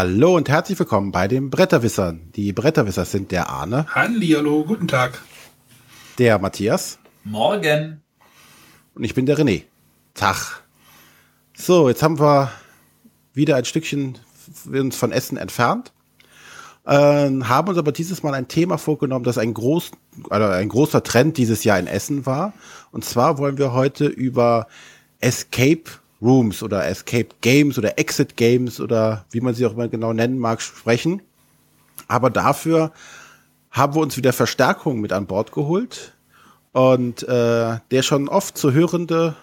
Hallo und herzlich willkommen bei den Bretterwissern. Die Bretterwisser sind der Arne. Hallihallo, guten Tag. Der Matthias. Morgen. Und ich bin der René. Tag. So, jetzt haben wir wieder ein Stückchen uns von Essen entfernt. Äh, haben uns aber dieses Mal ein Thema vorgenommen, das ein, groß, also ein großer Trend dieses Jahr in Essen war. Und zwar wollen wir heute über Escape Rooms oder Escape Games oder Exit Games oder wie man sie auch immer genau nennen mag, sprechen. Aber dafür haben wir uns wieder Verstärkung mit an Bord geholt. Und äh, der schon oft zu hörende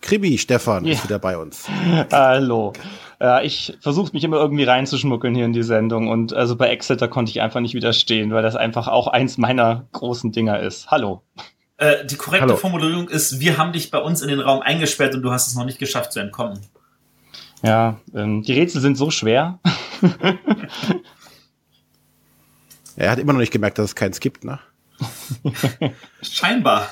Krimi Stefan ja. ist wieder bei uns. Hallo. Ja, ich versuche mich immer irgendwie reinzuschmuggeln hier in die Sendung und also bei Exeter konnte ich einfach nicht widerstehen, weil das einfach auch eins meiner großen Dinger ist. Hallo. Äh, die korrekte Hallo. Formulierung ist, wir haben dich bei uns in den Raum eingesperrt und du hast es noch nicht geschafft zu entkommen. Ja, ähm, die Rätsel sind so schwer. er hat immer noch nicht gemerkt, dass es keins gibt, ne? Scheinbar.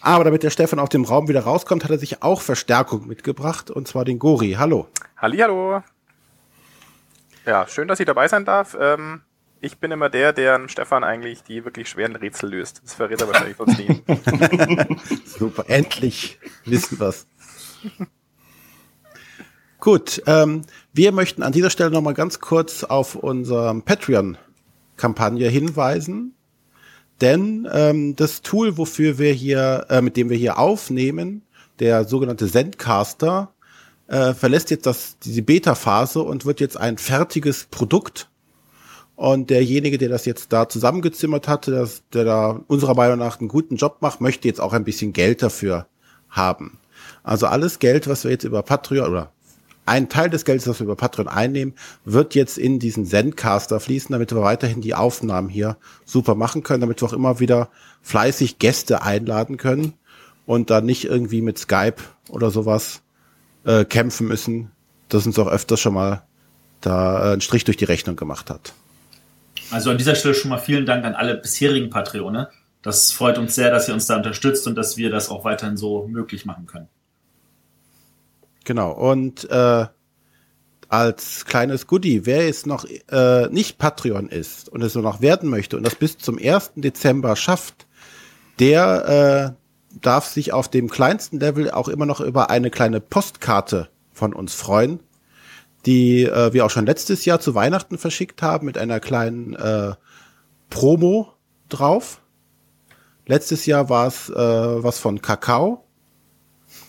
Aber damit der Stefan aus dem Raum wieder rauskommt, hat er sich auch Verstärkung mitgebracht, und zwar den Gori. Hallo. Hallihallo. Ja, schön, dass ich dabei sein darf. Ähm, ich bin immer der, der Stefan eigentlich die wirklich schweren Rätsel löst. Das verrät er wahrscheinlich sonst nie. Super, endlich wissen wir's. Gut, ähm, wir möchten an dieser Stelle nochmal ganz kurz auf unsere Patreon-Kampagne hinweisen. Denn ähm, das Tool, wofür wir hier, äh, mit dem wir hier aufnehmen, der sogenannte Zencaster, äh, verlässt jetzt das, diese Beta-Phase und wird jetzt ein fertiges Produkt und derjenige, der das jetzt da zusammengezimmert hatte, das, der da unserer Meinung nach einen guten Job macht, möchte jetzt auch ein bisschen Geld dafür haben. Also alles Geld, was wir jetzt über Patreon oder ein Teil des Geldes, das wir über Patreon einnehmen, wird jetzt in diesen Zencaster fließen, damit wir weiterhin die Aufnahmen hier super machen können, damit wir auch immer wieder fleißig Gäste einladen können und dann nicht irgendwie mit Skype oder sowas äh, kämpfen müssen, das uns auch öfters schon mal da äh, einen Strich durch die Rechnung gemacht hat. Also an dieser Stelle schon mal vielen Dank an alle bisherigen Patreone. Das freut uns sehr, dass ihr uns da unterstützt und dass wir das auch weiterhin so möglich machen können. Genau. Und äh, als kleines Goodie, wer jetzt noch äh, nicht Patreon ist und es nur noch werden möchte und das bis zum 1. Dezember schafft, der äh, darf sich auf dem kleinsten Level auch immer noch über eine kleine Postkarte von uns freuen die äh, wir auch schon letztes Jahr zu Weihnachten verschickt haben mit einer kleinen äh, Promo drauf. Letztes Jahr war es äh, was von Kakao.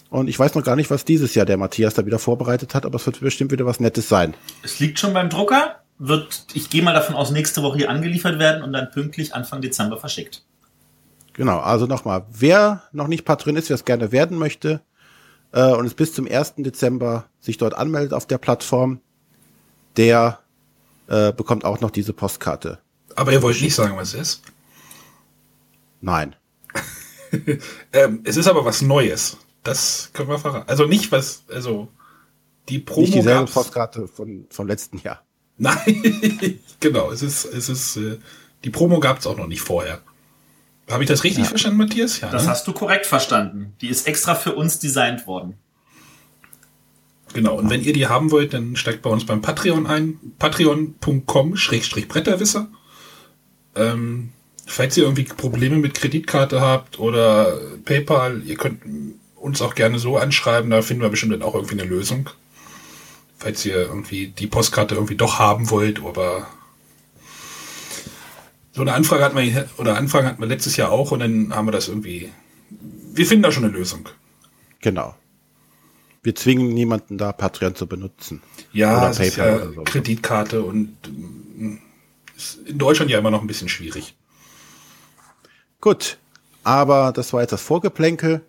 Und ich weiß noch gar nicht, was dieses Jahr der Matthias da wieder vorbereitet hat, aber es wird bestimmt wieder was Nettes sein. Es liegt schon beim Drucker, wird, ich gehe mal davon aus, nächste Woche hier angeliefert werden und dann pünktlich Anfang Dezember verschickt. Genau, also nochmal, wer noch nicht Patron ist, wer es gerne werden möchte, äh, und es bis zum 1. Dezember sich dort anmeldet auf der Plattform, der äh, bekommt auch noch diese Postkarte. Aber ihr wollt nicht sagen, was es ist? Nein. ähm, es ist aber was Neues. Das können wir verraten. Also nicht was, also die Promo. Nicht dieselbe. Postkarte von, vom letzten Jahr. Nein, genau. Es ist, es ist, äh, die Promo gab es auch noch nicht vorher. Habe ich das richtig ja. verstanden, Matthias? Ja, das ne? hast du korrekt verstanden. Die ist extra für uns designt worden. Genau, und wenn ihr die haben wollt, dann steigt bei uns beim Patreon ein. Patreon.com-Bretterwisser. Ähm, falls ihr irgendwie Probleme mit Kreditkarte habt oder PayPal, ihr könnt uns auch gerne so anschreiben, da finden wir bestimmt dann auch irgendwie eine Lösung. Falls ihr irgendwie die Postkarte irgendwie doch haben wollt, aber so eine Anfrage hatten wir, oder Anfragen hatten wir letztes Jahr auch und dann haben wir das irgendwie, wir finden da schon eine Lösung. Genau. Wir zwingen niemanden da Patreon zu benutzen. Ja, oder PayPal ja so. Kreditkarte und mm, ist in Deutschland ja immer noch ein bisschen schwierig. Gut, aber das war jetzt das Vorgeplänkel.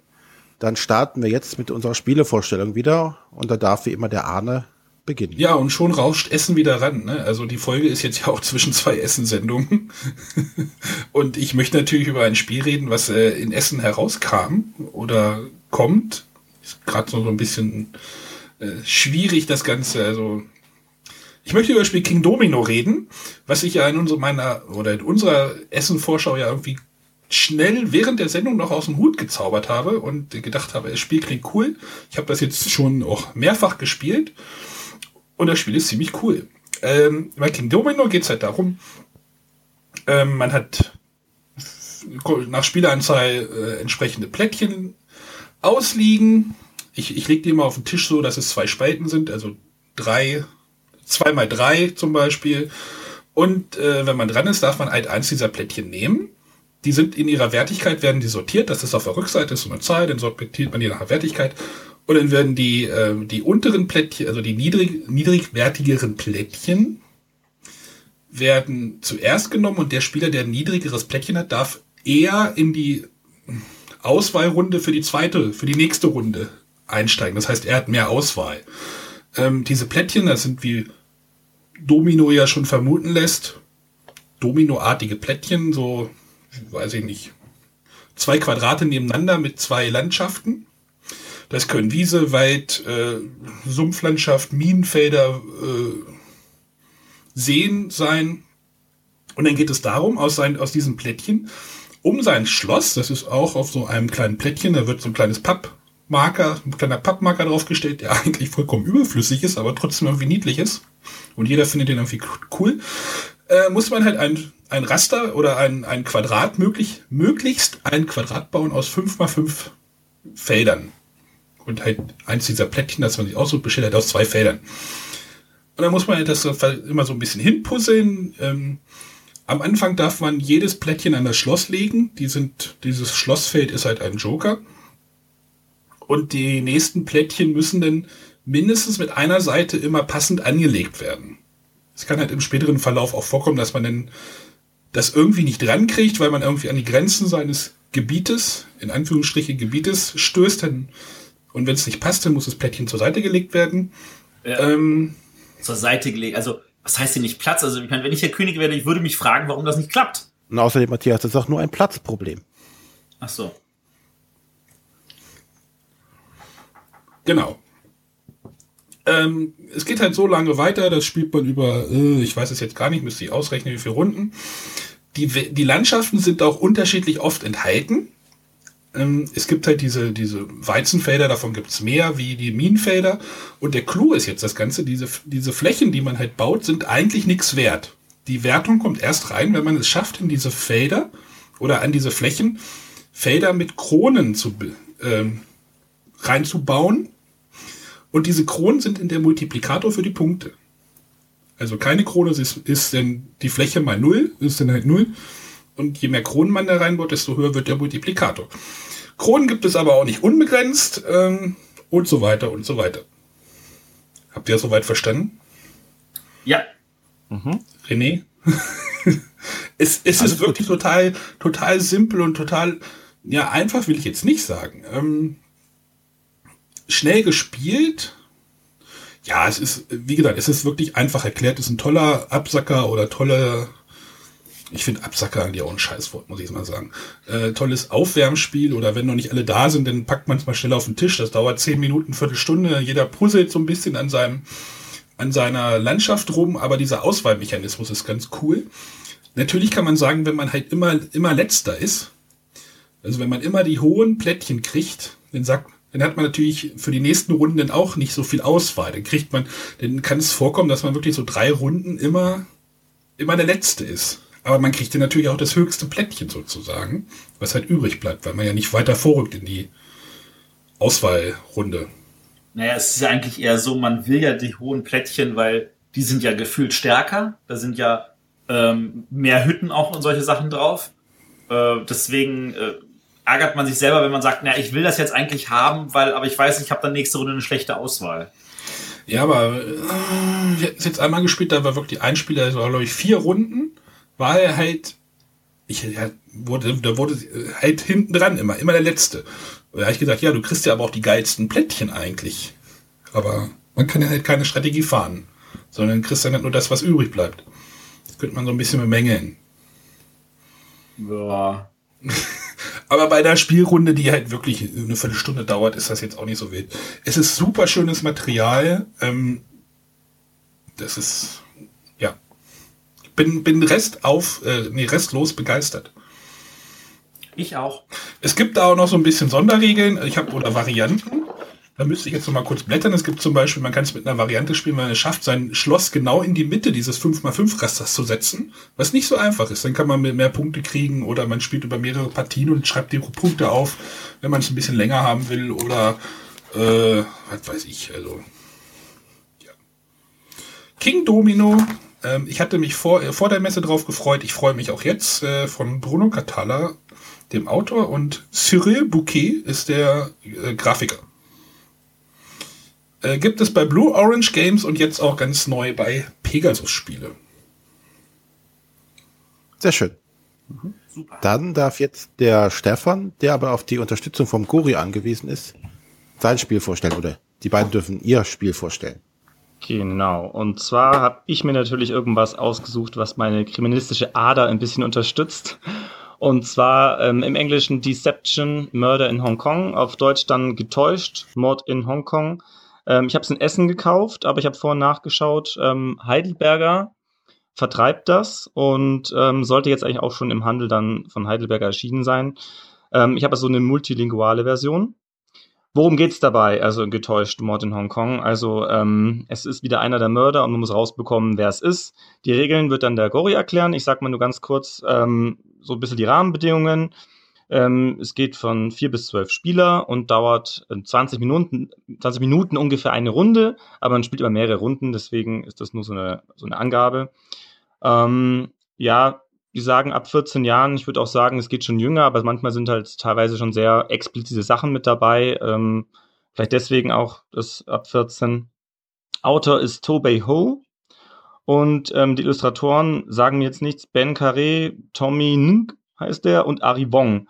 Dann starten wir jetzt mit unserer Spielevorstellung wieder und da darf wie immer der Arne beginnen. Ja, und schon rauscht Essen wieder ran. Ne? Also die Folge ist jetzt ja auch zwischen zwei Essensendungen. und ich möchte natürlich über ein Spiel reden, was äh, in Essen herauskam oder kommt. Ist gerade so, so ein bisschen äh, schwierig, das Ganze. Also ich möchte über das Spiel King Domino reden, was ich ja in unserer, meiner, oder in unserer Essen-Vorschau ja irgendwie schnell während der Sendung noch aus dem Hut gezaubert habe und gedacht habe, das Spiel klingt cool. Ich habe das jetzt schon auch mehrfach gespielt Und das Spiel ist ziemlich cool. Ähm, bei King Domino geht es halt darum, ähm, man hat nach Spieleranzahl äh, entsprechende Plättchen ausliegen. Ich, ich lege die mal auf den Tisch so, dass es zwei Spalten sind, also drei, zwei mal drei zum Beispiel. Und äh, wenn man dran ist, darf man halt eins dieser Plättchen nehmen. Die sind in ihrer Wertigkeit, werden die sortiert. Das ist auf der Rückseite so eine Zahl, dann sortiert man die nach Wertigkeit. Und dann werden die, äh, die unteren Plättchen, also die niedrig, niedrigwertigeren Plättchen, werden zuerst genommen und der Spieler, der ein niedrigeres Plättchen hat, darf eher in die Auswahlrunde für die zweite, für die nächste Runde einsteigen. Das heißt, er hat mehr Auswahl. Ähm, diese Plättchen, das sind wie Domino ja schon vermuten lässt, Dominoartige Plättchen, so, weiß ich nicht, zwei Quadrate nebeneinander mit zwei Landschaften. Das können Wiese, Wald, äh, Sumpflandschaft, Minenfelder, äh, Seen sein. Und dann geht es darum, aus, sein, aus diesem Plättchen, um sein Schloss, das ist auch auf so einem kleinen Plättchen, da wird so ein kleines Pappmarker, ein kleiner Pappmarker draufgestellt, der eigentlich vollkommen überflüssig ist, aber trotzdem irgendwie niedlich ist. Und jeder findet den irgendwie cool. Äh, muss man halt ein, ein Raster oder ein, ein Quadrat möglich, möglichst ein Quadrat bauen aus fünf mal fünf Feldern. Und halt eins dieser Plättchen, das man sich aussucht, besteht halt aus zwei Feldern. Und dann muss man das immer so ein bisschen hinpuzzeln. Ähm, am Anfang darf man jedes Plättchen an das Schloss legen. Die sind, dieses Schlossfeld ist halt ein Joker. Und die nächsten Plättchen müssen dann mindestens mit einer Seite immer passend angelegt werden. Es kann halt im späteren Verlauf auch vorkommen, dass man dann das irgendwie nicht dran kriegt, weil man irgendwie an die Grenzen seines Gebietes, in Anführungsstriche Gebietes, stößt. Dann, und wenn es nicht passt, dann muss das Plättchen zur Seite gelegt werden. Ja. Ähm, zur Seite gelegt. Also, was heißt denn nicht Platz? Also, ich meine, wenn ich der König wäre, ich würde mich fragen, warum das nicht klappt. Und außerdem, Matthias, das ist auch nur ein Platzproblem. Ach so. Genau. Ähm, es geht halt so lange weiter, das spielt man über, äh, ich weiß es jetzt gar nicht, müsste ich ausrechnen, wie viele Runden. Die, die Landschaften sind auch unterschiedlich oft enthalten. Ähm, es gibt halt diese, diese Weizenfelder, davon gibt es mehr wie die Minenfelder. Und der Clou ist jetzt das Ganze, diese, diese Flächen, die man halt baut, sind eigentlich nichts wert. Die Wertung kommt erst rein, wenn man es schafft, in diese Felder oder an diese Flächen Felder mit Kronen zu, ähm, reinzubauen. Und diese Kronen sind in der Multiplikator für die Punkte. Also keine Krone ist, ist denn die Fläche mal null, ist dann halt null. Und je mehr Kronen man da reinbaut, desto höher wird der Multiplikator. Kronen gibt es aber auch nicht unbegrenzt ähm, und so weiter und so weiter. Habt ihr soweit verstanden? Ja. Mhm. René? es, es ist wirklich gut. total, total simpel und total, ja, einfach will ich jetzt nicht sagen. Ähm, schnell gespielt. Ja, es ist, wie gesagt, es ist wirklich einfach erklärt. Es ist ein toller Absacker oder toller ich finde Absacker eigentlich auch ein Scheißwort, muss ich mal sagen. Äh, tolles Aufwärmspiel oder wenn noch nicht alle da sind, dann packt man es mal schnell auf den Tisch. Das dauert zehn Minuten, Viertelstunde. Jeder puzzelt so ein bisschen an seinem, an seiner Landschaft rum, aber dieser Auswahlmechanismus ist ganz cool. Natürlich kann man sagen, wenn man halt immer, immer letzter ist, also wenn man immer die hohen Plättchen kriegt, dann sagt, dann hat man natürlich für die nächsten Runden dann auch nicht so viel Auswahl. Dann kriegt man, dann kann es vorkommen, dass man wirklich so drei Runden immer, immer der Letzte ist. Aber man kriegt ja natürlich auch das höchste Plättchen sozusagen, was halt übrig bleibt, weil man ja nicht weiter vorrückt in die Auswahlrunde. Naja, es ist ja eigentlich eher so, man will ja die hohen Plättchen, weil die sind ja gefühlt stärker. Da sind ja ähm, mehr Hütten auch und solche Sachen drauf. Äh, deswegen äh, ärgert man sich selber, wenn man sagt, na, ich will das jetzt eigentlich haben, weil, aber ich weiß, ich habe dann nächste Runde eine schlechte Auswahl. Ja, aber äh, jetzt einmal gespielt, da war wirklich ein Spieler, das war, glaube ich, vier Runden war er halt, ich ja, wurde, da wurde halt hinten dran immer, immer der Letzte. Und da habe ich gesagt, ja, du kriegst ja aber auch die geilsten Plättchen eigentlich. Aber man kann ja halt keine Strategie fahren, sondern kriegst dann halt nur das, was übrig bleibt. Das könnte man so ein bisschen bemängeln. Ja. Aber bei der Spielrunde, die halt wirklich eine Viertelstunde dauert, ist das jetzt auch nicht so wild. Es ist super schönes Material. Ähm, das ist bin, bin rest auf, äh, nee, restlos begeistert. Ich auch. Es gibt da auch noch so ein bisschen Sonderregeln, ich habe oder Varianten. Da müsste ich jetzt noch mal kurz blättern. Es gibt zum Beispiel, man kann es mit einer Variante spielen, wenn man es schafft, sein Schloss genau in die Mitte dieses 5x5-Rasters zu setzen, was nicht so einfach ist. Dann kann man mehr Punkte kriegen oder man spielt über mehrere Partien und schreibt die Punkte auf, wenn man es ein bisschen länger haben will oder äh, was weiß ich. Also ja. King Domino. Ähm, ich hatte mich vor, äh, vor der Messe drauf gefreut. Ich freue mich auch jetzt äh, von Bruno Catala, dem Autor, und Cyril Bouquet ist der äh, Grafiker. Äh, gibt es bei Blue Orange Games und jetzt auch ganz neu bei Pegasus Spiele. Sehr schön. Dann darf jetzt der Stefan, der aber auf die Unterstützung vom Gori angewiesen ist, sein Spiel vorstellen oder die beiden dürfen ihr Spiel vorstellen. Genau. Und zwar habe ich mir natürlich irgendwas ausgesucht, was meine kriminalistische Ader ein bisschen unterstützt. Und zwar ähm, im Englischen Deception, Murder in Hongkong, auf Deutsch dann getäuscht, Mord in Hongkong. Ähm, ich habe es in Essen gekauft, aber ich habe vorhin nachgeschaut. Ähm, Heidelberger vertreibt das und ähm, sollte jetzt eigentlich auch schon im Handel dann von Heidelberger erschienen sein. Ähm, ich habe so eine multilinguale Version. Worum geht's dabei? Also getäuscht Mord in Hongkong. Also ähm, es ist wieder einer der Mörder und man muss rausbekommen, wer es ist. Die Regeln wird dann der Gori erklären. Ich sag mal nur ganz kurz ähm, so ein bisschen die Rahmenbedingungen. Ähm, es geht von vier bis zwölf Spieler und dauert 20 äh, Minuten, 20 Minuten ungefähr eine Runde, aber man spielt über mehrere Runden, deswegen ist das nur so eine, so eine Angabe. Ähm, ja, die sagen ab 14 Jahren, ich würde auch sagen, es geht schon jünger, aber manchmal sind halt teilweise schon sehr explizite Sachen mit dabei. Ähm, vielleicht deswegen auch das ab 14. Autor ist Tobey Ho. Und ähm, die Illustratoren sagen jetzt nichts. Ben Carré, Tommy Ng heißt der und Ari Wong.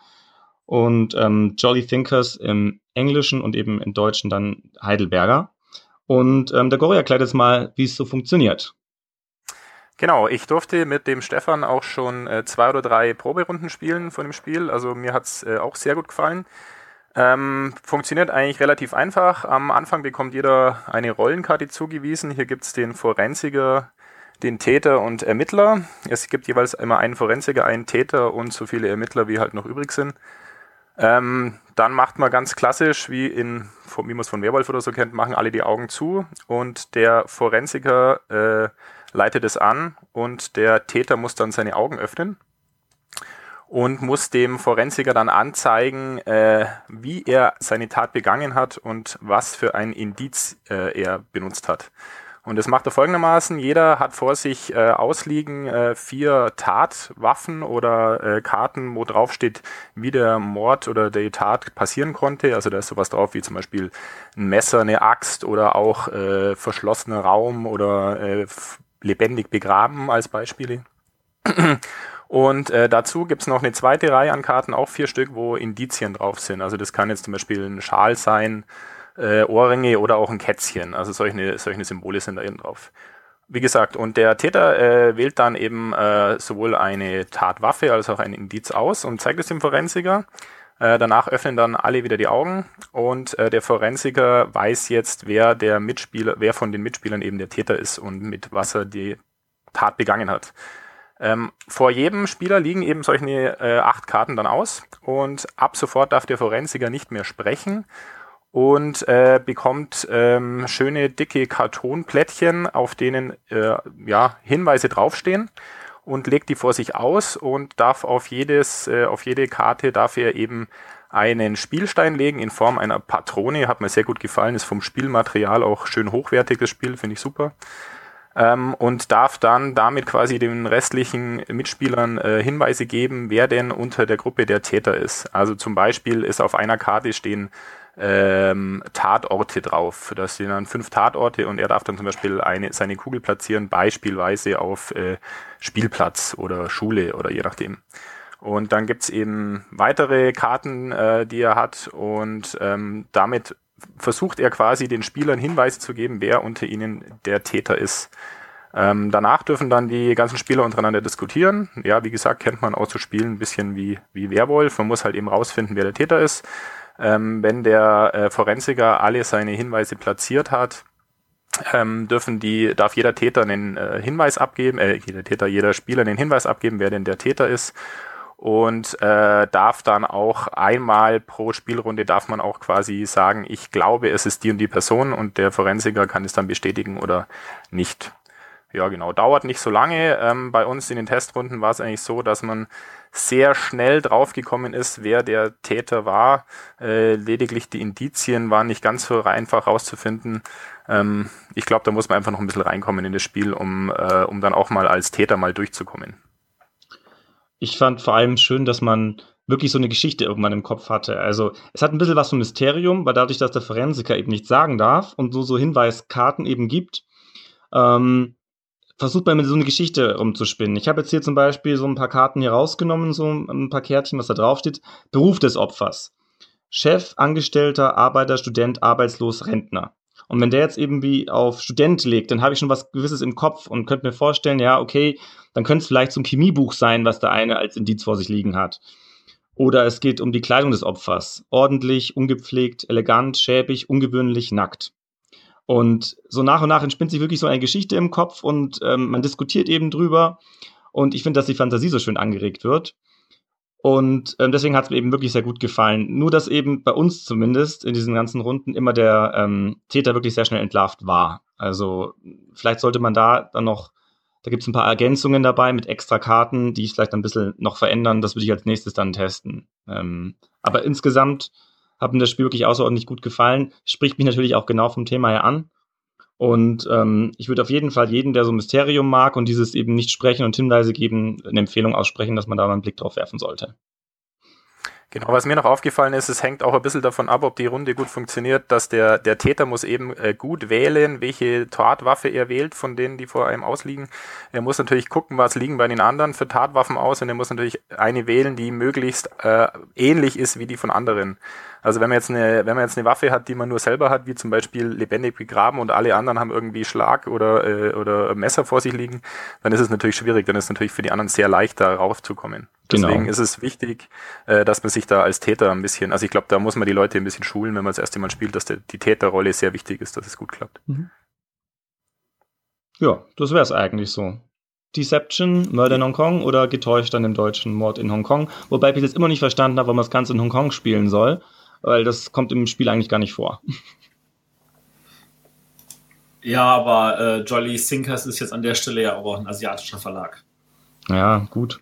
Und ähm, Jolly Thinkers im Englischen und eben im Deutschen dann Heidelberger. Und ähm, der Gori erklärt jetzt mal, wie es so funktioniert. Genau, ich durfte mit dem Stefan auch schon äh, zwei oder drei Proberunden spielen von dem Spiel. Also mir hat's äh, auch sehr gut gefallen. Ähm, funktioniert eigentlich relativ einfach. Am Anfang bekommt jeder eine Rollenkarte zugewiesen. Hier gibt's den Forensiker, den Täter und Ermittler. Es gibt jeweils immer einen Forensiker, einen Täter und so viele Ermittler, wie halt noch übrig sind. Ähm, dann macht man ganz klassisch, wie in, wie man es von Werwolf oder so kennt, machen alle die Augen zu und der Forensiker äh, leitet es an und der Täter muss dann seine Augen öffnen und muss dem Forensiker dann anzeigen, äh, wie er seine Tat begangen hat und was für ein Indiz äh, er benutzt hat. Und das macht er folgendermaßen. Jeder hat vor sich äh, ausliegen äh, vier Tatwaffen oder äh, Karten, wo drauf steht, wie der Mord oder die Tat passieren konnte. Also da ist sowas drauf wie zum Beispiel ein Messer, eine Axt oder auch äh, verschlossener Raum oder äh, lebendig begraben als Beispiele. Und äh, dazu gibt's noch eine zweite Reihe an Karten, auch vier Stück, wo Indizien drauf sind. Also das kann jetzt zum Beispiel ein Schal sein, äh, Ohrringe oder auch ein Kätzchen. Also solche, solche Symbole sind da eben drauf. Wie gesagt, und der Täter äh, wählt dann eben äh, sowohl eine Tatwaffe als auch ein Indiz aus und zeigt es dem Forensiker. Äh, danach öffnen dann alle wieder die Augen und äh, der Forensiker weiß jetzt, wer der Mitspieler, wer von den Mitspielern eben der Täter ist und mit was er die Tat begangen hat. Ähm, vor jedem Spieler liegen eben solche äh, acht Karten dann aus und ab sofort darf der Forensiker nicht mehr sprechen und äh, bekommt ähm, schöne dicke Kartonplättchen, auf denen äh, ja, Hinweise draufstehen und legt die vor sich aus und darf auf jedes, äh, auf jede Karte darf er eben einen Spielstein legen in Form einer Patrone. Hat mir sehr gut gefallen, ist vom Spielmaterial auch schön hochwertiges Spiel, finde ich super. Ähm, und darf dann damit quasi den restlichen Mitspielern äh, Hinweise geben, wer denn unter der Gruppe der Täter ist. Also zum Beispiel ist auf einer Karte stehen ähm, Tatorte drauf. Da stehen dann fünf Tatorte und er darf dann zum Beispiel eine, seine Kugel platzieren, beispielsweise auf äh, Spielplatz oder Schule oder je nachdem. Und dann gibt's eben weitere Karten, äh, die er hat und ähm, damit versucht er quasi den Spielern Hinweise zu geben, wer unter ihnen der Täter ist. Ähm, danach dürfen dann die ganzen Spieler untereinander diskutieren. Ja, wie gesagt, kennt man auch zu spielen ein bisschen wie, wie Werwolf. Man muss halt eben rausfinden, wer der Täter ist. Ähm, wenn der äh, Forensiker alle seine Hinweise platziert hat, ähm, dürfen die, darf jeder Täter einen äh, Hinweis abgeben, äh, jeder Täter, jeder Spieler einen Hinweis abgeben, wer denn der Täter ist. und äh, darf dann auch einmal pro Spielrunde darf man auch quasi sagen, ich glaube, es ist die und die Person und der Forensiker kann es dann bestätigen oder nicht. Ja, genau. Dauert nicht so lange. Ähm, bei uns in den Testrunden war es eigentlich so, dass man sehr schnell draufgekommen ist, wer der Täter war. Äh, lediglich die Indizien waren nicht ganz so einfach rauszufinden. Ähm, ich glaube, da muss man einfach noch ein bisschen reinkommen in das Spiel, um, äh, um dann auch mal als Täter mal durchzukommen. Ich fand vor allem schön, dass man wirklich so eine Geschichte irgendwann im Kopf hatte. Also es hat ein bisschen was vom Mysterium, weil dadurch, dass der Forensiker eben nichts sagen darf und so, so Hinweiskarten eben gibt, ähm, versucht man mit so eine Geschichte umzuspinnen. Ich habe jetzt hier zum Beispiel so ein paar Karten hier rausgenommen, so ein paar Kärtchen, was da drauf steht. Beruf des Opfers. Chef, Angestellter, Arbeiter, Student, Arbeitslos, Rentner. Und wenn der jetzt eben wie auf Student legt, dann habe ich schon was Gewisses im Kopf und könnte mir vorstellen, ja, okay, dann könnte es vielleicht so ein Chemiebuch sein, was der eine als Indiz vor sich liegen hat. Oder es geht um die Kleidung des Opfers. Ordentlich, ungepflegt, elegant, schäbig, ungewöhnlich, nackt. Und so nach und nach entspinnt sich wirklich so eine Geschichte im Kopf und ähm, man diskutiert eben drüber. Und ich finde, dass die Fantasie so schön angeregt wird. Und ähm, deswegen hat es mir eben wirklich sehr gut gefallen. Nur, dass eben bei uns zumindest in diesen ganzen Runden immer der ähm, Täter wirklich sehr schnell entlarvt war. Also vielleicht sollte man da dann noch, da gibt es ein paar Ergänzungen dabei mit extra Karten, die ich vielleicht ein bisschen noch verändern. Das würde ich als nächstes dann testen. Ähm, aber insgesamt hat mir das Spiel wirklich außerordentlich gut gefallen. Spricht mich natürlich auch genau vom Thema her an. Und ähm, ich würde auf jeden Fall jeden, der so Mysterium mag und dieses eben nicht sprechen und Hinweise geben, eine Empfehlung aussprechen, dass man da mal einen Blick drauf werfen sollte. Genau, was mir noch aufgefallen ist, es hängt auch ein bisschen davon ab, ob die Runde gut funktioniert, dass der, der Täter muss eben äh, gut wählen, welche Tatwaffe er wählt von denen, die vor einem ausliegen. Er muss natürlich gucken, was liegen bei den anderen für Tatwaffen aus und er muss natürlich eine wählen, die möglichst äh, ähnlich ist wie die von anderen. Also wenn man jetzt eine, wenn man jetzt eine Waffe hat, die man nur selber hat, wie zum Beispiel lebendig begraben und alle anderen haben irgendwie Schlag oder, äh, oder Messer vor sich liegen, dann ist es natürlich schwierig. Dann ist es natürlich für die anderen sehr leicht, da raufzukommen. Genau. Deswegen ist es wichtig, äh, dass man sich da als Täter ein bisschen, also ich glaube, da muss man die Leute ein bisschen schulen, wenn man das erste Mal spielt, dass der, die Täterrolle sehr wichtig ist, dass es gut klappt. Mhm. Ja, das wäre es eigentlich so. Deception, Murder in Hongkong oder getäuscht an dem deutschen Mord in Hongkong. Wobei ich jetzt immer nicht verstanden habe, warum man das Ganze in Hongkong spielen soll weil das kommt im Spiel eigentlich gar nicht vor. Ja, aber äh, Jolly Sinkers ist jetzt an der Stelle ja auch ein asiatischer Verlag. Ja, gut.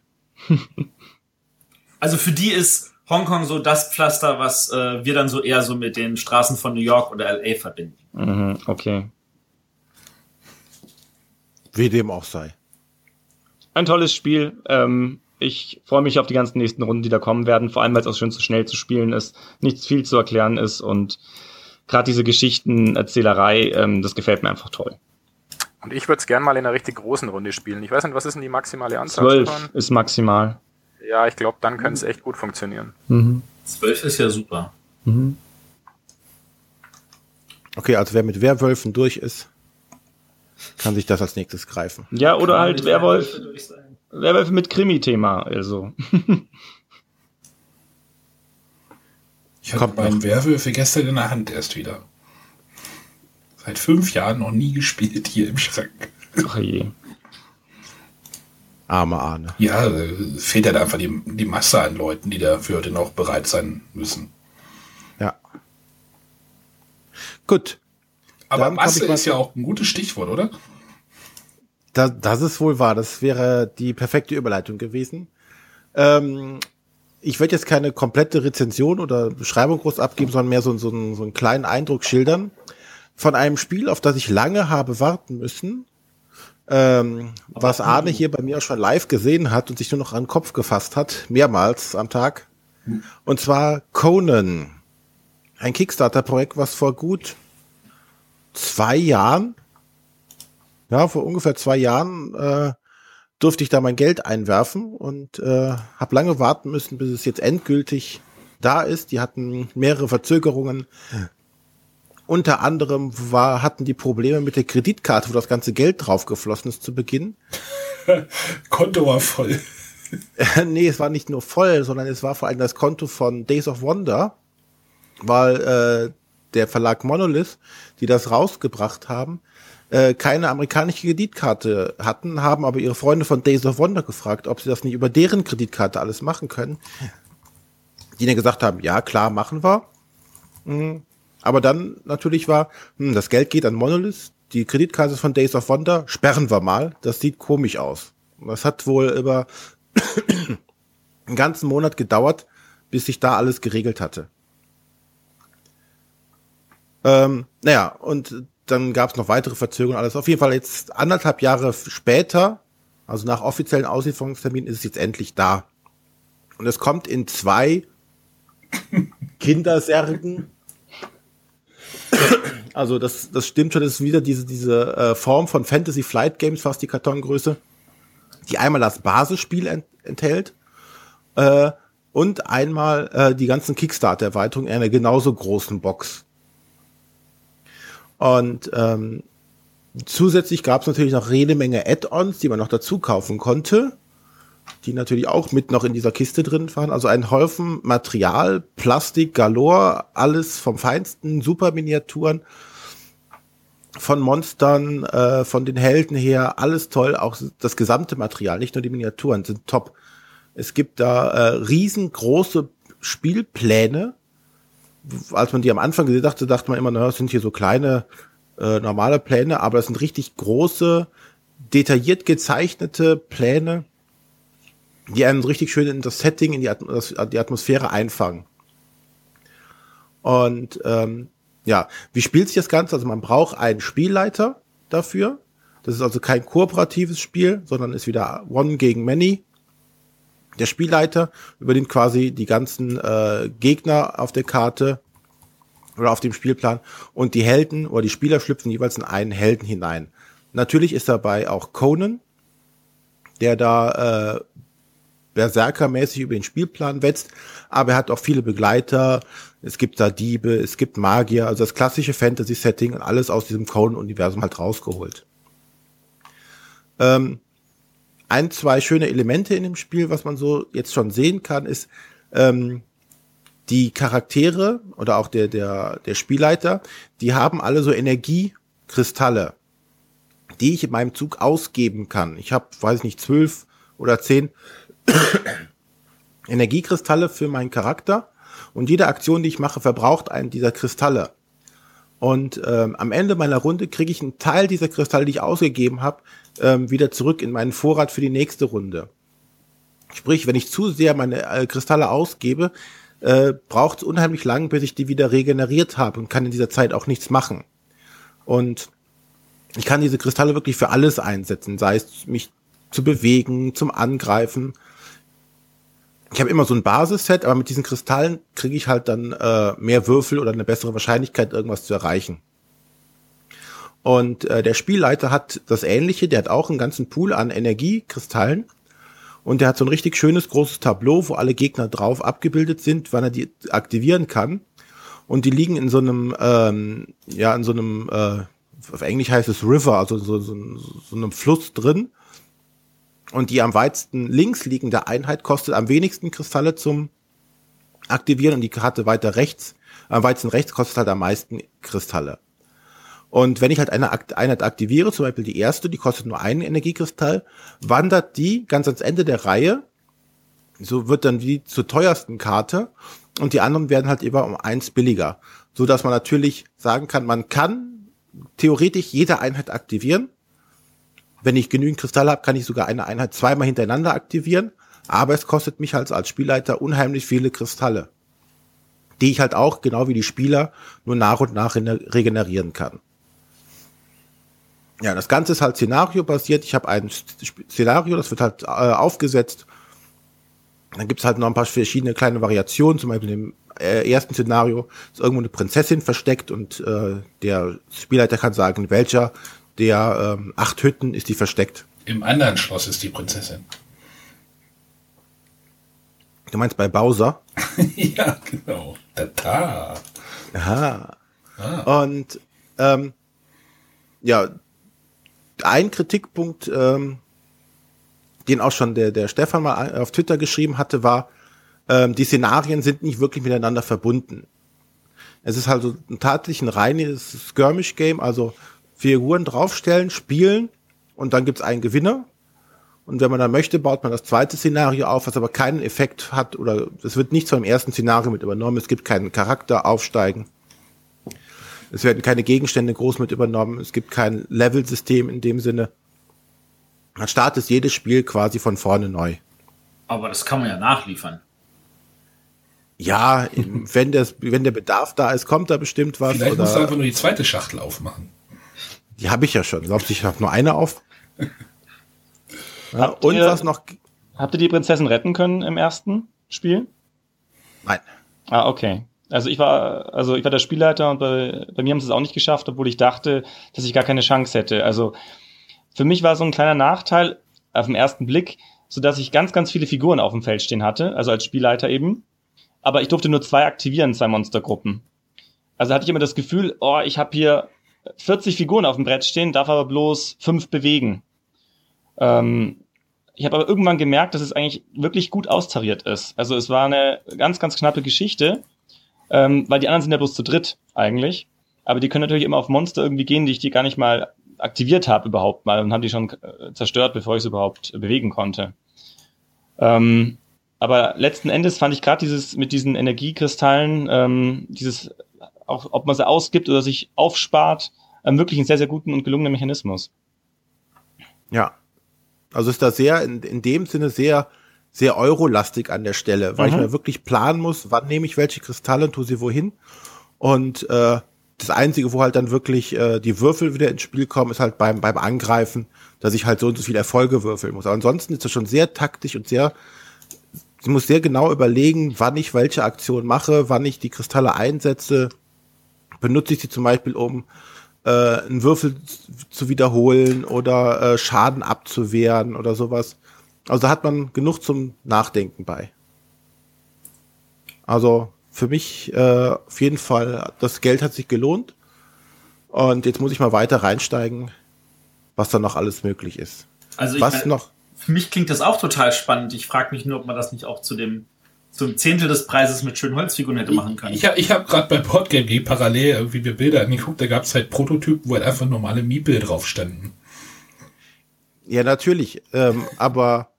also für die ist Hongkong so das Pflaster, was äh, wir dann so eher so mit den Straßen von New York oder LA verbinden. Mhm, okay. Wie dem auch sei. Ein tolles Spiel. Ähm, ich freue mich auf die ganzen nächsten Runden, die da kommen werden, vor allem weil es auch schön zu schnell zu spielen ist, nichts viel zu erklären ist und gerade diese Geschichtenerzählerei, ähm, das gefällt mir einfach toll. Und ich würde es gerne mal in einer richtig großen Runde spielen. Ich weiß nicht, was ist denn die maximale Anzahl? Zwölf ist maximal. Ja, ich glaube, dann könnte es echt gut funktionieren. Mhm. Zwölf ist ja super. Mhm. Okay, also wer mit Werwölfen durch ist, kann sich das als nächstes greifen. Ja, oder kann halt Werwolf. Werwölfe mit Krimi-Thema, also. ich hatte Kommt meinen Werwölfe gestern in der Hand erst wieder. Seit fünf Jahren noch nie gespielt hier im Schrank. Ach je. Arme Ahne. Ja, fehlt halt einfach die, die Masse an Leuten, die dafür dann auch bereit sein müssen. Ja. Gut. Aber Masse ist ja auch ein gutes Stichwort, oder? Da, das ist wohl wahr. Das wäre die perfekte Überleitung gewesen. Ähm, ich werde jetzt keine komplette Rezension oder Beschreibung groß abgeben, sondern mehr so, so, so einen kleinen Eindruck schildern von einem Spiel, auf das ich lange habe warten müssen. Ähm, was Arne hier bei mir auch schon live gesehen hat und sich nur noch an den Kopf gefasst hat, mehrmals am Tag. Und zwar Conan. Ein Kickstarter-Projekt, was vor gut zwei Jahren ja, vor ungefähr zwei Jahren äh, durfte ich da mein Geld einwerfen und äh, habe lange warten müssen, bis es jetzt endgültig da ist. Die hatten mehrere Verzögerungen. Unter anderem war, hatten die Probleme mit der Kreditkarte, wo das ganze Geld draufgeflossen ist zu Beginn. Konto war voll. nee, es war nicht nur voll, sondern es war vor allem das Konto von Days of Wonder, weil äh, der Verlag Monolith, die das rausgebracht haben, äh, keine amerikanische Kreditkarte hatten, haben aber ihre Freunde von Days of Wonder gefragt, ob sie das nicht über deren Kreditkarte alles machen können. Die dann gesagt haben, ja klar, machen wir. Mhm. Aber dann natürlich war, hm, das Geld geht an Monolith, die Kreditkarte von Days of Wonder sperren wir mal, das sieht komisch aus. Das hat wohl über einen ganzen Monat gedauert, bis sich da alles geregelt hatte. Ähm, naja, und dann gab es noch weitere Verzögerungen, alles. Auf jeden Fall jetzt anderthalb Jahre später, also nach offiziellen Auslieferungstermin, ist es jetzt endlich da. Und es kommt in zwei Kindersärgen. Also das, das stimmt schon, das ist wieder diese, diese äh, Form von Fantasy Flight Games, fast die Kartongröße, die einmal das Basisspiel ent enthält äh, und einmal äh, die ganzen Kickstarter-Erweiterungen in einer genauso großen Box. Und ähm, zusätzlich gab es natürlich noch jede Menge Add-ons, die man noch dazu kaufen konnte, die natürlich auch mit noch in dieser Kiste drin waren. Also ein Haufen Material, Plastik, Galore, alles vom Feinsten, super Miniaturen von Monstern, äh, von den Helden her, alles toll. Auch das gesamte Material, nicht nur die Miniaturen, sind top. Es gibt da äh, riesengroße Spielpläne, als man die am Anfang gesehen dachte, dachte man immer, naja, das sind hier so kleine, äh, normale Pläne, aber das sind richtig große, detailliert gezeichnete Pläne, die einen richtig schön in das Setting, in die, Atmos die Atmosphäre einfangen. Und ähm, ja, wie spielt sich das Ganze? Also man braucht einen Spielleiter dafür. Das ist also kein kooperatives Spiel, sondern ist wieder One gegen Many. Der Spielleiter übernimmt quasi die ganzen äh, Gegner auf der Karte oder auf dem Spielplan und die Helden oder die Spieler schlüpfen jeweils in einen Helden hinein. Natürlich ist dabei auch Conan, der da äh, Berserker-mäßig über den Spielplan wetzt, aber er hat auch viele Begleiter. Es gibt da Diebe, es gibt Magier, also das klassische Fantasy-Setting und alles aus diesem Conan-Universum halt rausgeholt. Ähm, ein, zwei schöne Elemente in dem Spiel, was man so jetzt schon sehen kann, ist ähm, die Charaktere oder auch der, der, der Spielleiter, die haben alle so Energiekristalle, die ich in meinem Zug ausgeben kann. Ich habe, weiß ich nicht, zwölf oder zehn Energiekristalle für meinen Charakter und jede Aktion, die ich mache, verbraucht einen dieser Kristalle. Und ähm, am Ende meiner Runde kriege ich einen Teil dieser Kristalle, die ich ausgegeben habe, ähm, wieder zurück in meinen Vorrat für die nächste Runde. Sprich, wenn ich zu sehr meine äh, Kristalle ausgebe, äh, braucht es unheimlich lang, bis ich die wieder regeneriert habe und kann in dieser Zeit auch nichts machen. Und ich kann diese Kristalle wirklich für alles einsetzen, sei es mich zu bewegen, zum Angreifen. Ich habe immer so ein Basisset, aber mit diesen Kristallen kriege ich halt dann äh, mehr Würfel oder eine bessere Wahrscheinlichkeit, irgendwas zu erreichen. Und äh, der Spielleiter hat das ähnliche, der hat auch einen ganzen Pool an Energiekristallen. Und der hat so ein richtig schönes großes Tableau, wo alle Gegner drauf abgebildet sind, wann er die aktivieren kann. Und die liegen in so einem, ähm, ja, in so einem, äh, auf Englisch heißt es River, also so, so, so einem Fluss drin. Und die am weitesten links liegende Einheit kostet am wenigsten Kristalle zum Aktivieren und die Karte weiter rechts, am weitesten rechts kostet halt am meisten Kristalle. Und wenn ich halt eine Einheit aktiviere, zum Beispiel die erste, die kostet nur einen Energiekristall, wandert die ganz ans Ende der Reihe. So wird dann die zur teuersten Karte und die anderen werden halt immer um eins billiger. So dass man natürlich sagen kann, man kann theoretisch jede Einheit aktivieren. Wenn ich genügend Kristalle habe, kann ich sogar eine Einheit zweimal hintereinander aktivieren. Aber es kostet mich halt als Spielleiter unheimlich viele Kristalle. Die ich halt auch, genau wie die Spieler, nur nach und nach regenerieren kann. Ja, das Ganze ist halt Szenario-basiert. Ich habe ein Szenario, das wird halt äh, aufgesetzt. Dann gibt's halt noch ein paar verschiedene kleine Variationen. Zum Beispiel im äh, ersten Szenario ist irgendwo eine Prinzessin versteckt und äh, der Spielleiter kann sagen, in welcher der ähm, acht Hütten ist die versteckt. Im anderen Schloss ist die Prinzessin. Du meinst bei Bowser? ja, genau. Da, Aha. Ah. Und ähm, ja, ein Kritikpunkt, ähm, den auch schon der, der Stefan mal auf Twitter geschrieben hatte, war, ähm, die Szenarien sind nicht wirklich miteinander verbunden. Es ist halt so tatsächlich ein reines Skirmish-Game, also Figuren draufstellen, spielen und dann gibt's einen Gewinner. Und wenn man dann möchte, baut man das zweite Szenario auf, was aber keinen Effekt hat oder es wird nichts vom ersten Szenario mit übernommen. Es gibt keinen Charakter aufsteigen. Es werden keine Gegenstände groß mit übernommen. Es gibt kein Level-System in dem Sinne. Man startet jedes Spiel quasi von vorne neu. Aber das kann man ja nachliefern. Ja, wenn, das, wenn der Bedarf da ist, kommt da bestimmt was. Vielleicht oder, musst du einfach nur die zweite Schachtel aufmachen. Die habe ich ja schon. Glaubst du, ich habe nur eine auf? Ja, Habt und ihr- was noch? Habt ihr die Prinzessin retten können im ersten Spiel? Nein. Ah, okay. Also ich war, also ich war der Spielleiter und bei, bei mir haben sie es auch nicht geschafft, obwohl ich dachte, dass ich gar keine Chance hätte. Also für mich war so ein kleiner Nachteil auf den ersten Blick, so dass ich ganz, ganz viele Figuren auf dem Feld stehen hatte, also als Spielleiter eben. Aber ich durfte nur zwei aktivieren, zwei Monstergruppen. Also hatte ich immer das Gefühl, oh, ich habe hier 40 Figuren auf dem Brett stehen, darf aber bloß fünf bewegen. Ähm, ich habe aber irgendwann gemerkt, dass es eigentlich wirklich gut austariert ist. Also es war eine ganz, ganz knappe Geschichte, ähm, weil die anderen sind ja bloß zu dritt eigentlich. Aber die können natürlich immer auf Monster irgendwie gehen, die ich die gar nicht mal aktiviert habe überhaupt mal und haben die schon äh, zerstört, bevor ich sie überhaupt äh, bewegen konnte. Ähm, aber letzten Endes fand ich gerade dieses mit diesen Energiekristallen, ähm, dieses auch ob man sie ausgibt oder sich aufspart, ähm, wirklich einen sehr, sehr guten und gelungenen Mechanismus. Ja. Also ist da sehr, in, in dem Sinne sehr, sehr eurolastig an der Stelle, weil Mhm. ich mir wirklich planen muss, wann nehme ich welche Kristalle und tue sie wohin. Und äh, das Einzige, wo halt dann wirklich äh, die Würfel wieder ins Spiel kommen, ist halt beim, beim Angreifen, dass ich halt so und so viele Erfolge würfeln muss. Aber ansonsten ist das schon sehr taktisch und sehr, ich muss sehr genau überlegen, wann ich welche Aktion mache, wann ich die Kristalle einsetze. Benutze ich sie zum Beispiel, um äh, einen Würfel zu wiederholen oder äh, Schaden abzuwehren oder sowas. Also da hat man genug zum Nachdenken bei. Also für mich äh, auf jeden Fall, das Geld hat sich gelohnt. Und jetzt muss ich mal weiter reinsteigen, was da noch alles möglich ist. Also ich was mein, noch? für mich klingt das auch total spannend. Ich frage mich nur, ob man das nicht auch zu dem zum Zehntel des Preises mit schönen Holzfiguren hätte machen können. Ich habe ich hab gerade bei Boardgame parallel irgendwie mir Bilder angeguckt, da gab es halt Prototypen, wo halt einfach normale Miepel drauf standen. Ja, natürlich. Ähm, aber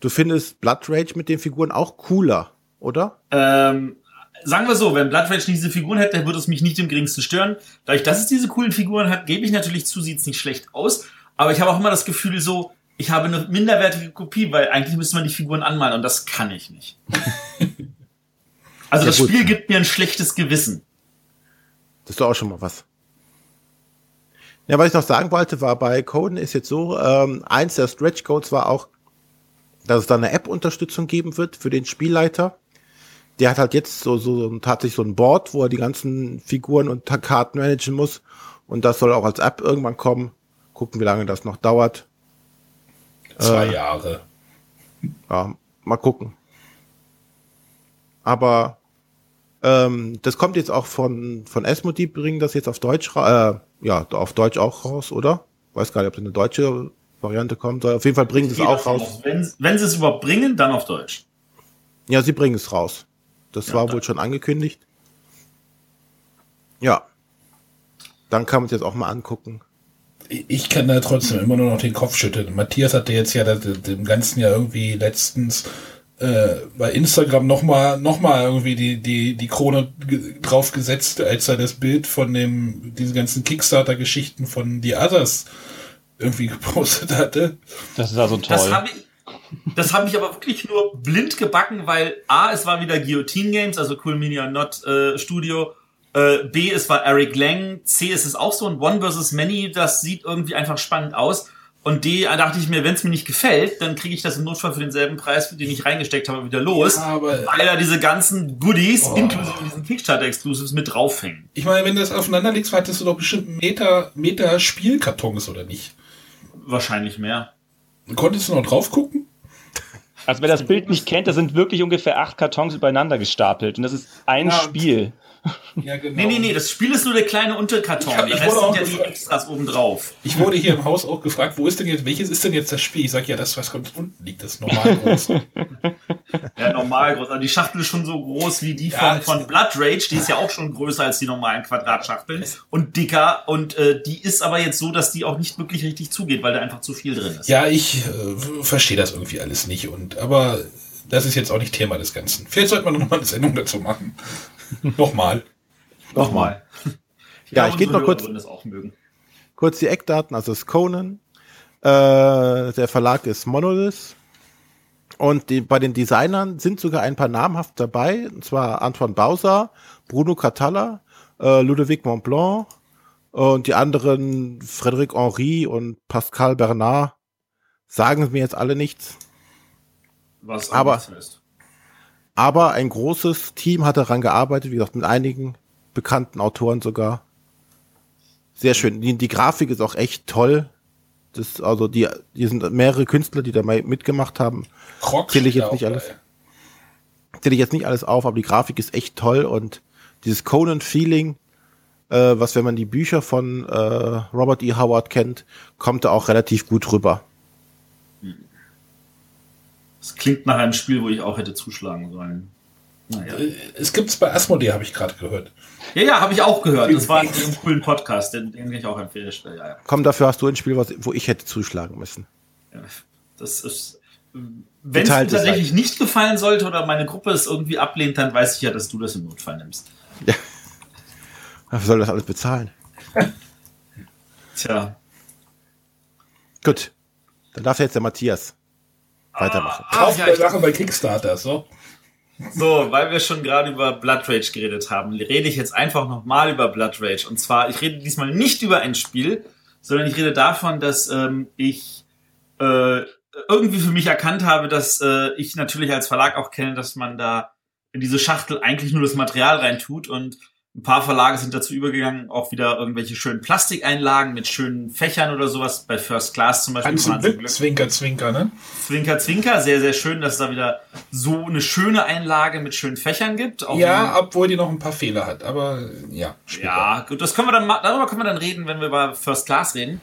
du findest Blood Rage mit den Figuren auch cooler, oder? Ähm, sagen wir so, wenn Blood Rage diese Figuren hätte, würde es mich nicht im geringsten stören. Dadurch, dass es diese coolen Figuren hat, gebe ich natürlich zu, sieht es nicht schlecht aus. Aber ich habe auch immer das Gefühl so, ich habe eine minderwertige Kopie, weil eigentlich müsste man die Figuren anmalen und das kann ich nicht. Also Ja, das gut. Spiel gibt mir ein schlechtes Gewissen. Das ist doch auch schon mal was. Ja, was ich noch sagen wollte, war bei Coden ist jetzt so, ähm, eins der Stretch Codes war auch, dass es da eine App-Unterstützung geben wird für den Spielleiter. Der hat halt jetzt so, so, tatsächlich so ein Board, wo er die ganzen Figuren und Karten managen muss. Und das soll auch als App irgendwann kommen. Gucken, wie lange das noch dauert. Zwei Äh. Jahre. Ja, mal gucken. Aber ähm, das kommt jetzt auch von von Esmodi, bringen das jetzt auf Deutsch äh, ja, auf Deutsch auch raus, oder? Weiß gar nicht, ob das eine deutsche Variante kommt. Auf jeden Fall bringen sie es auch raus. aus, Wenn, wenn sie es überhaupt bringen, dann auf Deutsch. Ja, sie bringen es raus. Das Ja, war dann. wohl schon angekündigt. Ja. Dann kann man es jetzt auch mal angucken. Ich kann da trotzdem immer nur noch den Kopf schütteln. Matthias hatte jetzt ja das, dem ganzen Jahr irgendwie letztens äh, bei Instagram nochmal noch mal irgendwie die, die, die Krone ge- draufgesetzt, als er das Bild von dem, diese ganzen Kickstarter-Geschichten von The Others irgendwie gepostet hatte. Das ist also toll. Das habe ich, das habe ich aber wirklich nur blind gebacken, weil A, es war wieder Guillotine Games, also Cool Media Not äh, Studio. Äh, B, es war Eric Lang. C, es ist auch so ein One versus Many, das sieht irgendwie einfach spannend aus. Und D, da dachte ich mir, wenn es mir nicht gefällt, dann kriege ich das im Notfall für denselben Preis, den ich reingesteckt habe, wieder los. Aber Weil da diese ganzen Goodies, Oh. inklusive diesen Kickstarter-Exclusives, mit draufhängen. ich meine, wenn du das aufeinander legst, hattest du doch bestimmt Meter, Meter Spielkartons, oder nicht? Wahrscheinlich mehr. Konntest du noch drauf gucken? Also wer das Bild nicht kennt, da sind wirklich ungefähr acht Kartons übereinander gestapelt und das ist ein Ja. Spiel. Ja, genau. Nee, nee, nee, das Spiel ist nur der kleine Unterkarton. Ja, der Rest sind ja die Extras obendrauf. Ich wurde hier im Haus auch gefragt, wo ist denn jetzt, welches ist denn jetzt das Spiel? Ich sag ja, das, was ganz unten liegt, das normal groß. ja, normal groß. Also die Schachtel ist schon so groß wie die ja, von, von Blood Rage. Die ist ja auch schon größer als die normalen Quadratschachteln. Und dicker. Und äh, die ist aber jetzt so, dass die auch nicht wirklich richtig zugeht, weil da einfach zu viel drin ist. Ja, ich äh, verstehe das irgendwie alles nicht. Und aber das ist jetzt auch nicht Thema des Ganzen. Vielleicht sollte man noch mal eine Sendung dazu machen. Nochmal. Nochmal. ja, ich gebe noch kurz, kurz die Eckdaten. Also es ist Conan. Äh, der Verlag ist Monolith. Und die, bei den Designern sind sogar ein paar namhaft dabei. Und zwar Antoine Bauser, Bruno Catalla, äh, Ludovic Montblanc und die anderen Frédéric Henry und Pascal Bernard sagen mir jetzt alle nichts. Was aber, heißt. Aber ein großes Team hat daran gearbeitet, wie gesagt, mit einigen bekannten Autoren sogar. Sehr schön. Die, die Grafik ist auch echt toll. Das, also die, die sind mehrere Künstler, die da mitgemacht haben. Zähle ich jetzt nicht alles. Zähle ich jetzt nicht alles auf, aber die Grafik ist echt toll und dieses Conan-Feeling, äh, was wenn man die Bücher von äh, Robert E. Howard kennt, kommt da auch relativ gut rüber. Das klingt nach einem Spiel, wo ich auch hätte zuschlagen sollen. Naja. Äh, es gibt es bei Asmodee, habe ich gerade gehört. Ja, ja, habe ich auch gehört. Das war ein, ein coolen Podcast, den, den kann ich auch empfehlen. Ja, ja. Komm, dafür hast du ein Spiel, wo ich hätte zuschlagen müssen. Ja, das ist. Wenn es mir tatsächlich halt. nicht gefallen sollte oder meine Gruppe es irgendwie ablehnt, dann weiß ich ja, dass du das im Notfall nimmst. Ja. Wer soll das alles bezahlen? Tja. Gut. Dann darf jetzt der Matthias weitermachen. Ah, Kauft ja, Sachen bei Kickstarter, so. So, weil wir schon gerade über Blood Rage geredet haben, rede ich jetzt einfach nochmal über Blood Rage. Und zwar, ich rede diesmal nicht über ein Spiel, sondern ich rede davon, dass ähm, ich äh, irgendwie für mich erkannt habe, dass äh, ich natürlich als Verlag auch kenne, dass man da in diese Schachtel eigentlich nur das Material reintut und ein paar Verlage sind dazu übergegangen, auch wieder irgendwelche schönen Plastikeinlagen mit schönen Fächern oder sowas. Bei First Class zum Beispiel. Zwinker, Zwinker, ne? Zwinker, Zwinker. Sehr, sehr schön, dass es da wieder so eine schöne Einlage mit schönen Fächern gibt. Auch ja, obwohl die noch ein paar Fehler hat. Aber ja. Später. Ja, gut. Das können wir dann, darüber können wir dann reden, wenn wir über First Class reden.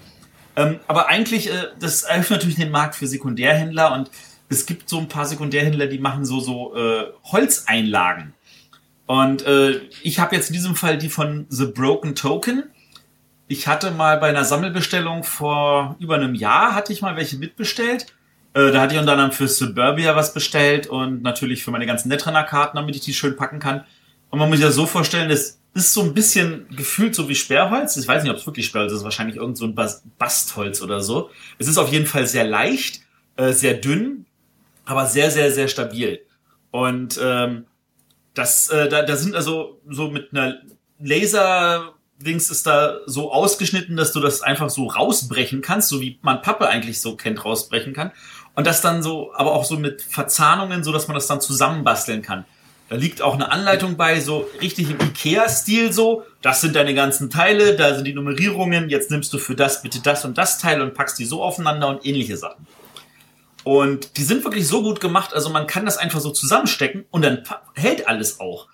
Ähm, aber eigentlich, äh, das eröffnet natürlich den Markt für Sekundärhändler und es gibt so ein paar Sekundärhändler, die machen so, so äh, Holzeinlagen. Und äh, ich habe jetzt in diesem Fall die von The Broken Token. Ich hatte mal bei einer Sammelbestellung vor über einem Jahr, hatte ich mal welche mitbestellt. Äh, da hatte ich unter anderem für Suburbia was bestellt und natürlich für meine ganzen Netrunner-Karten, damit ich die schön packen kann. Und man muss sich das so vorstellen, das ist so ein bisschen gefühlt so wie Sperrholz. Ich weiß nicht, ob es wirklich Sperrholz ist, wahrscheinlich irgend so ein Bastholz oder so. Es ist auf jeden Fall sehr leicht, äh, sehr dünn, aber sehr, sehr, sehr stabil. Und ähm, das, äh, da, da sind also so mit einer Laser Dings ist da so ausgeschnitten, dass du das einfach so rausbrechen kannst, so wie man Pappe eigentlich so kennt, rausbrechen kann. Und das dann so, aber auch so mit Verzahnungen, so dass man das dann zusammenbasteln kann. Da liegt auch eine Anleitung bei, so richtig im Ikea-Stil so. Das sind deine ganzen Teile, da sind die Nummerierungen. Jetzt nimmst du für das bitte das und das Teil und packst die so aufeinander und ähnliche Sachen. Und die sind wirklich so gut gemacht, also man kann das einfach so zusammenstecken und dann hält alles auch.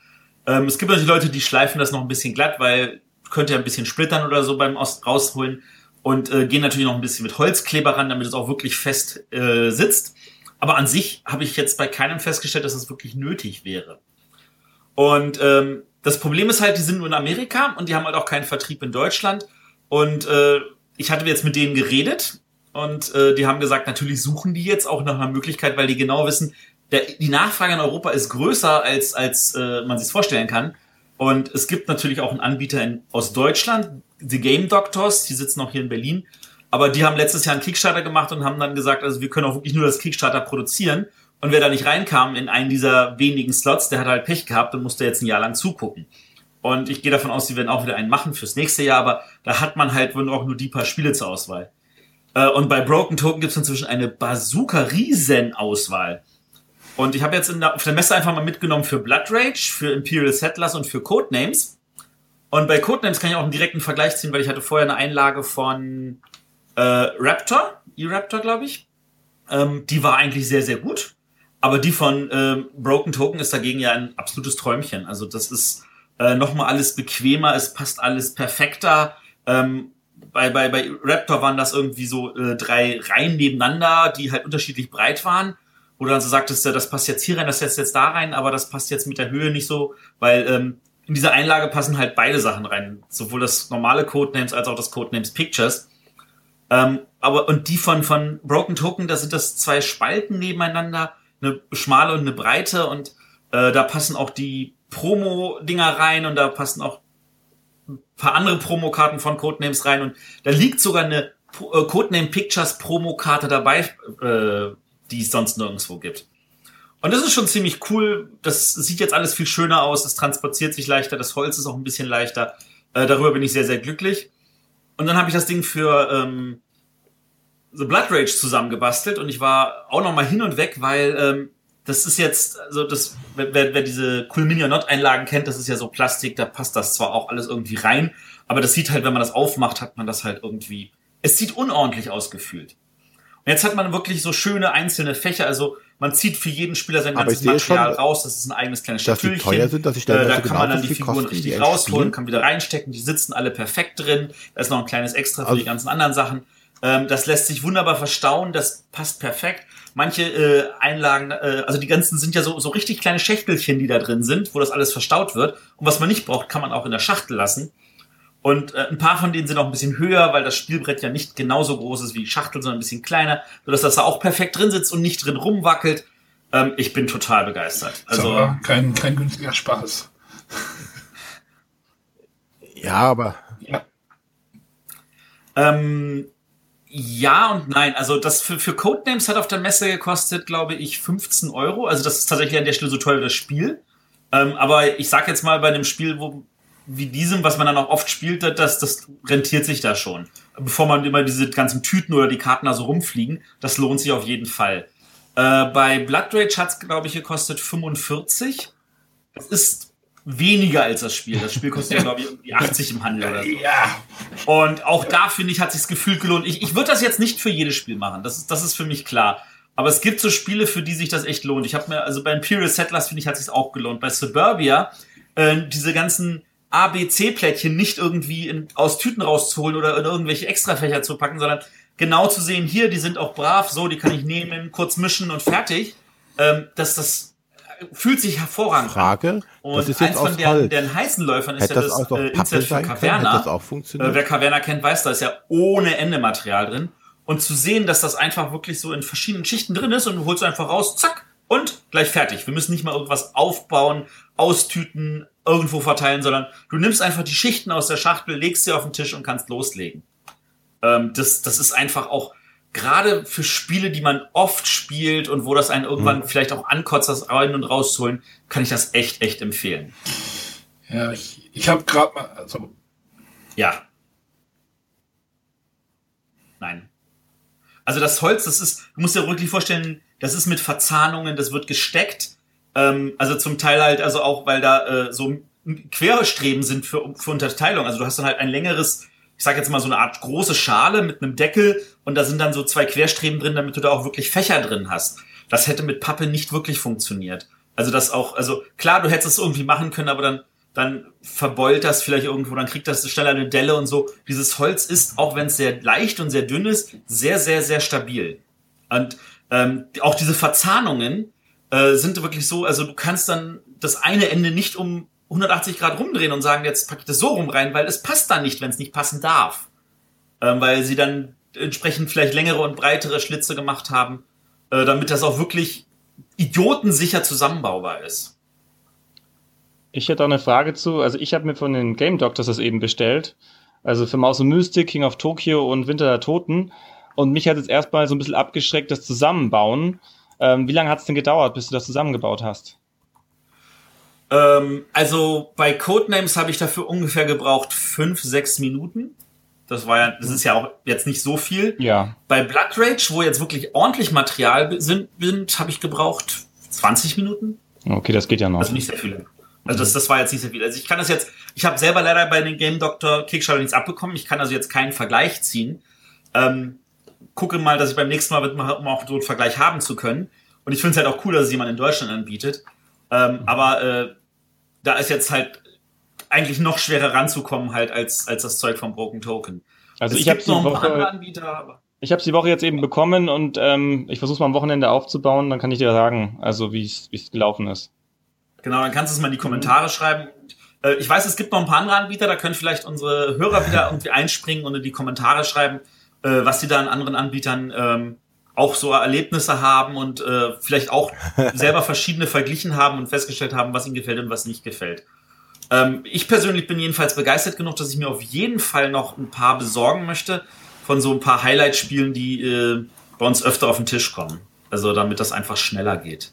Ähm, es gibt natürlich Leute, die schleifen das noch ein bisschen glatt, weil könnte ja ein bisschen splittern oder so beim rausholen und äh, gehen natürlich noch ein bisschen mit Holzkleber ran, damit es auch wirklich fest äh, sitzt. Aber an sich habe ich jetzt bei keinem festgestellt, dass es das wirklich nötig wäre. Und ähm, das Problem ist halt, die sind nur in Amerika und die haben halt auch keinen Vertrieb in Deutschland. Und äh, ich hatte jetzt mit denen geredet und äh, die haben gesagt, natürlich suchen die jetzt auch nach einer Möglichkeit, weil die genau wissen, der, die Nachfrage in Europa ist größer, als, als äh, man sich vorstellen kann. Und es gibt natürlich auch einen Anbieter in, aus Deutschland, The Game Doctors, die sitzen auch hier in Berlin. Aber die haben letztes Jahr einen Kickstarter gemacht und haben dann gesagt, also wir können auch wirklich nur das Kickstarter produzieren. Und wer da nicht reinkam in einen dieser wenigen Slots, der hat halt Pech gehabt und musste jetzt ein Jahr lang zugucken. Und ich gehe davon aus, sie werden auch wieder einen machen fürs nächste Jahr, aber da hat man halt auch nur die paar Spiele zur Auswahl. Äh, und bei Broken Token gibt es inzwischen eine Bazooka-Riesen-Auswahl. Und ich habe jetzt der, auf der Messe einfach mal mitgenommen für Blood Rage, für Imperial Settlers und für Codenames. Und bei Codenames kann ich auch einen direkten Vergleich ziehen, weil ich hatte vorher eine Einlage von äh, Raptor, E-Raptor, glaube ich. Ähm, die war eigentlich sehr, sehr gut. Aber die von ähm, Broken Token ist dagegen ja ein absolutes Träumchen. Also das ist äh, nochmal alles bequemer, es passt alles perfekter. Ähm, bei, bei, bei Raptor waren das irgendwie so äh, drei Reihen nebeneinander, die halt unterschiedlich breit waren. Wo du dann so sagtest, ja, das passt jetzt hier rein, das jetzt jetzt da rein, aber das passt jetzt mit der Höhe nicht so, weil ähm, in dieser Einlage passen halt beide Sachen rein. Sowohl das normale Codenames als auch das Codenames Pictures. Ähm, aber, und die von, von Broken Token, da sind das zwei Spalten nebeneinander, eine schmale und eine breite und äh, da passen auch die Promo-Dinger rein und da passen auch paar andere Promokarten von Codenames rein und da liegt sogar eine äh, Codename Pictures Promokarte dabei, äh, die es sonst nirgendwo gibt. Und das ist schon ziemlich cool. Das sieht jetzt alles viel schöner aus. Es transportiert sich leichter. Das Holz ist auch ein bisschen leichter. Äh, darüber bin ich sehr, sehr glücklich. Und dann habe ich das Ding für ähm, The Blood Rage zusammengebastelt und ich war auch noch mal hin und weg, weil ähm, das ist jetzt, also das, wer, wer diese Cool Mini Not Einlagen kennt, das ist ja so Plastik, da passt das zwar auch alles irgendwie rein, aber das sieht halt, wenn man das aufmacht, hat man das halt irgendwie, es sieht unordentlich ausgefühlt. Und jetzt hat man wirklich so schöne einzelne Fächer, also man zieht für jeden Spieler sein Aber ganzes Material schon, raus, das ist ein eigenes kleines dass die Stühlchen. teuer sind, dass ich äh, stellenweise da kann man genauso dann die Figuren kosten, richtig echt rausholen, kann wieder reinstecken, die sitzen alle perfekt drin, da ist noch ein kleines Extra für Also- die ganzen anderen Sachen. Ähm, das lässt sich wunderbar verstauen, das passt perfekt. Manche äh, Einlagen, äh, also die ganzen sind ja so, so richtig kleine Schächtelchen, die da drin sind, wo das alles verstaut wird. Und was man nicht braucht, kann man auch in der Schachtel lassen. Und äh, ein paar von denen sind auch ein bisschen höher, weil das Spielbrett ja nicht genauso groß ist wie die Schachtel, sondern ein bisschen kleiner, sodass das da auch perfekt drin sitzt und nicht drin rumwackelt. Ähm, ich bin total begeistert. Also kein, kein günstiger Spaß. Ja, aber Ja. ähm, ja und nein. Also das für, für Codenames hat auf der Messe gekostet, glaube ich, 15 Euro. Also das ist tatsächlich an der Stelle so teuer wie das Spiel. Ähm, aber ich sag jetzt mal bei einem Spiel, wo wie diesem, was man dann auch oft spielt, das, das rentiert sich da schon. Bevor man immer diese ganzen Tüten oder die Karten da so rumfliegen, das lohnt sich auf jeden Fall. Äh, bei Blood Rage hat's, glaube ich, gekostet 45. Das ist weniger als das Spiel. Das Spiel kostet ja, glaube ich, irgendwie 80 im Handel oder so. Ja, Und auch da, finde ich, hat sich's gefühlt gelohnt. Ich, ich würde das jetzt nicht für jedes Spiel machen. Das ist, das ist für mich klar. Aber es gibt so Spiele, für die sich das echt lohnt. Ich habe mir, also bei Imperial Settlers, finde ich, hat sich's auch gelohnt. Bei Suburbia, äh, diese ganzen ABC-Plättchen nicht irgendwie in, aus Tüten rauszuholen oder in irgendwelche Extrafächer zu packen, sondern genau zu sehen, hier, die sind auch brav, so, die kann ich nehmen, kurz mischen und fertig. Ähm, das, das fühlt sich hervorragend an. Frage, Und das ist jetzt eins von deren, deren heißen Läufern ist Hätte ja das das äh, Inset für? Caverna. Das auch Äh, funktioniert? wer Caverna kennt, weiß, da ist ja ohne Ende Material drin. Und zu sehen, dass das einfach wirklich so in verschiedenen Schichten drin ist und du holst einfach raus, zack, und gleich fertig. Wir müssen nicht mal irgendwas aufbauen, austüten, irgendwo verteilen, sondern du nimmst einfach die Schichten aus der Schachtel, legst sie auf den Tisch und kannst loslegen. Ähm, das, das ist einfach auch gerade für Spiele, die man oft spielt und wo das einen irgendwann Mhm. vielleicht auch ankotzt, das rein und rauszuholen, kann ich das echt, echt empfehlen. ja ich, ich habe gerade mal, also Ja. Nein. Also das Holz, das ist, du musst dir wirklich vorstellen, das ist mit Verzahnungen, das wird gesteckt. Ähm, also zum Teil halt, also auch, weil da äh, so quere Streben sind für, für Unterteilung. Also du hast dann halt ein längeres, ich sag jetzt mal so eine Art große Schale mit einem Deckel und da sind dann so zwei Querstreben drin, damit du da auch wirklich Fächer drin hast. Das hätte mit Pappe nicht wirklich funktioniert. Also das auch, also klar, du hättest es irgendwie machen können, aber dann dann verbeult das vielleicht irgendwo, dann kriegt das schneller eine Delle und so. Dieses Holz ist, auch wenn es sehr leicht und sehr dünn ist, sehr, sehr, sehr stabil. Und ähm, auch diese Verzahnungen äh, sind wirklich so, also du kannst dann das eine Ende nicht um 180 Grad rumdrehen und sagen, jetzt pack ich das so rum rein, weil es passt dann nicht, wenn es nicht passen darf. Ähm, weil sie dann entsprechend vielleicht längere und breitere Schlitze gemacht haben, äh, damit das auch wirklich idiotensicher zusammenbaubar ist. Ich hätte auch eine Frage zu. Also ich habe mir von den Game Doctors das eben bestellt. Also für Maus und Mystic, King of Tokyo und Winter der Toten. Und mich hat jetzt erstmal so ein bisschen abgeschreckt, das Zusammenbauen. Ähm, wie lange hat es denn gedauert, bis du das zusammengebaut hast? Ähm, also bei Codenames habe ich dafür ungefähr gebraucht fünf, sechs Minuten. Das war ja, das ist ja auch jetzt nicht so viel. Ja. Bei Blood Rage, wo jetzt wirklich ordentlich Material sind, sind habe ich gebraucht 20 Minuten. Okay, das geht ja noch. Also nicht sehr viel. Also das, das war jetzt nicht sehr viel. Also ich kann das jetzt, ich habe selber leider bei den Game Doctor Kickstarter nichts abbekommen. Ich kann also jetzt keinen Vergleich ziehen. Ähm, gucke mal, dass ich beim nächsten Mal mitmache, um auch so einen Vergleich haben zu können. Und ich finde es halt auch cool, dass es jemand in Deutschland anbietet. Ähm, aber äh, da ist jetzt halt eigentlich noch schwerer ranzukommen halt als, als das Zeug vom Broken Token. Also es ich habe noch ein paar andere Woche, Anbieter, ich habe die Woche jetzt eben bekommen und ähm, ich versuche mal am Wochenende aufzubauen. Dann kann ich dir sagen, also wie es gelaufen ist. Genau, dann kannst du es mal in die Kommentare schreiben. Äh, Ich weiß, es gibt noch ein paar andere Anbieter, da können vielleicht unsere Hörer wieder irgendwie einspringen und in die Kommentare schreiben, äh, was sie da an anderen Anbietern ähm, auch so Erlebnisse haben und äh, vielleicht auch selber verschiedene verglichen haben und festgestellt haben, was ihnen gefällt und was nicht gefällt. Ähm, ich persönlich bin jedenfalls begeistert genug, dass ich mir auf jeden Fall noch ein paar besorgen möchte von so ein paar Highlight-Spielen, die äh, bei uns öfter auf den Tisch kommen. Also damit das einfach schneller geht.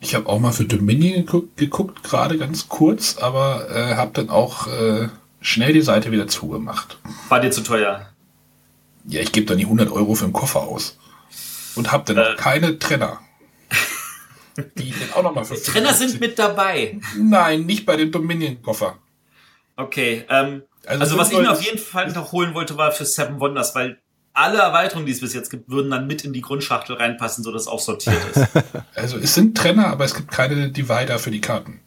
Ich habe auch mal für Dominion geguckt, gerade ganz kurz, aber äh, habe dann auch äh, schnell die Seite wieder zugemacht. War dir zu teuer? Ja, ich gebe dann die 100 Euro für den Koffer aus. Und habe dann noch Äh. keine Trenner. Die dann auch nochmal für Trenner sind 55 mit dabei. Nein, nicht bei dem Dominion-Koffer. Okay, ähm, Also also, was ich mir 95 auf jeden Fall noch holen wollte, war für Seven Wonders, weil alle Erweiterungen, die es bis jetzt gibt, würden dann mit in die Grundschachtel reinpassen, sodass auch sortiert ist. Also es sind Trenner, aber es gibt keine Divider für die Karten.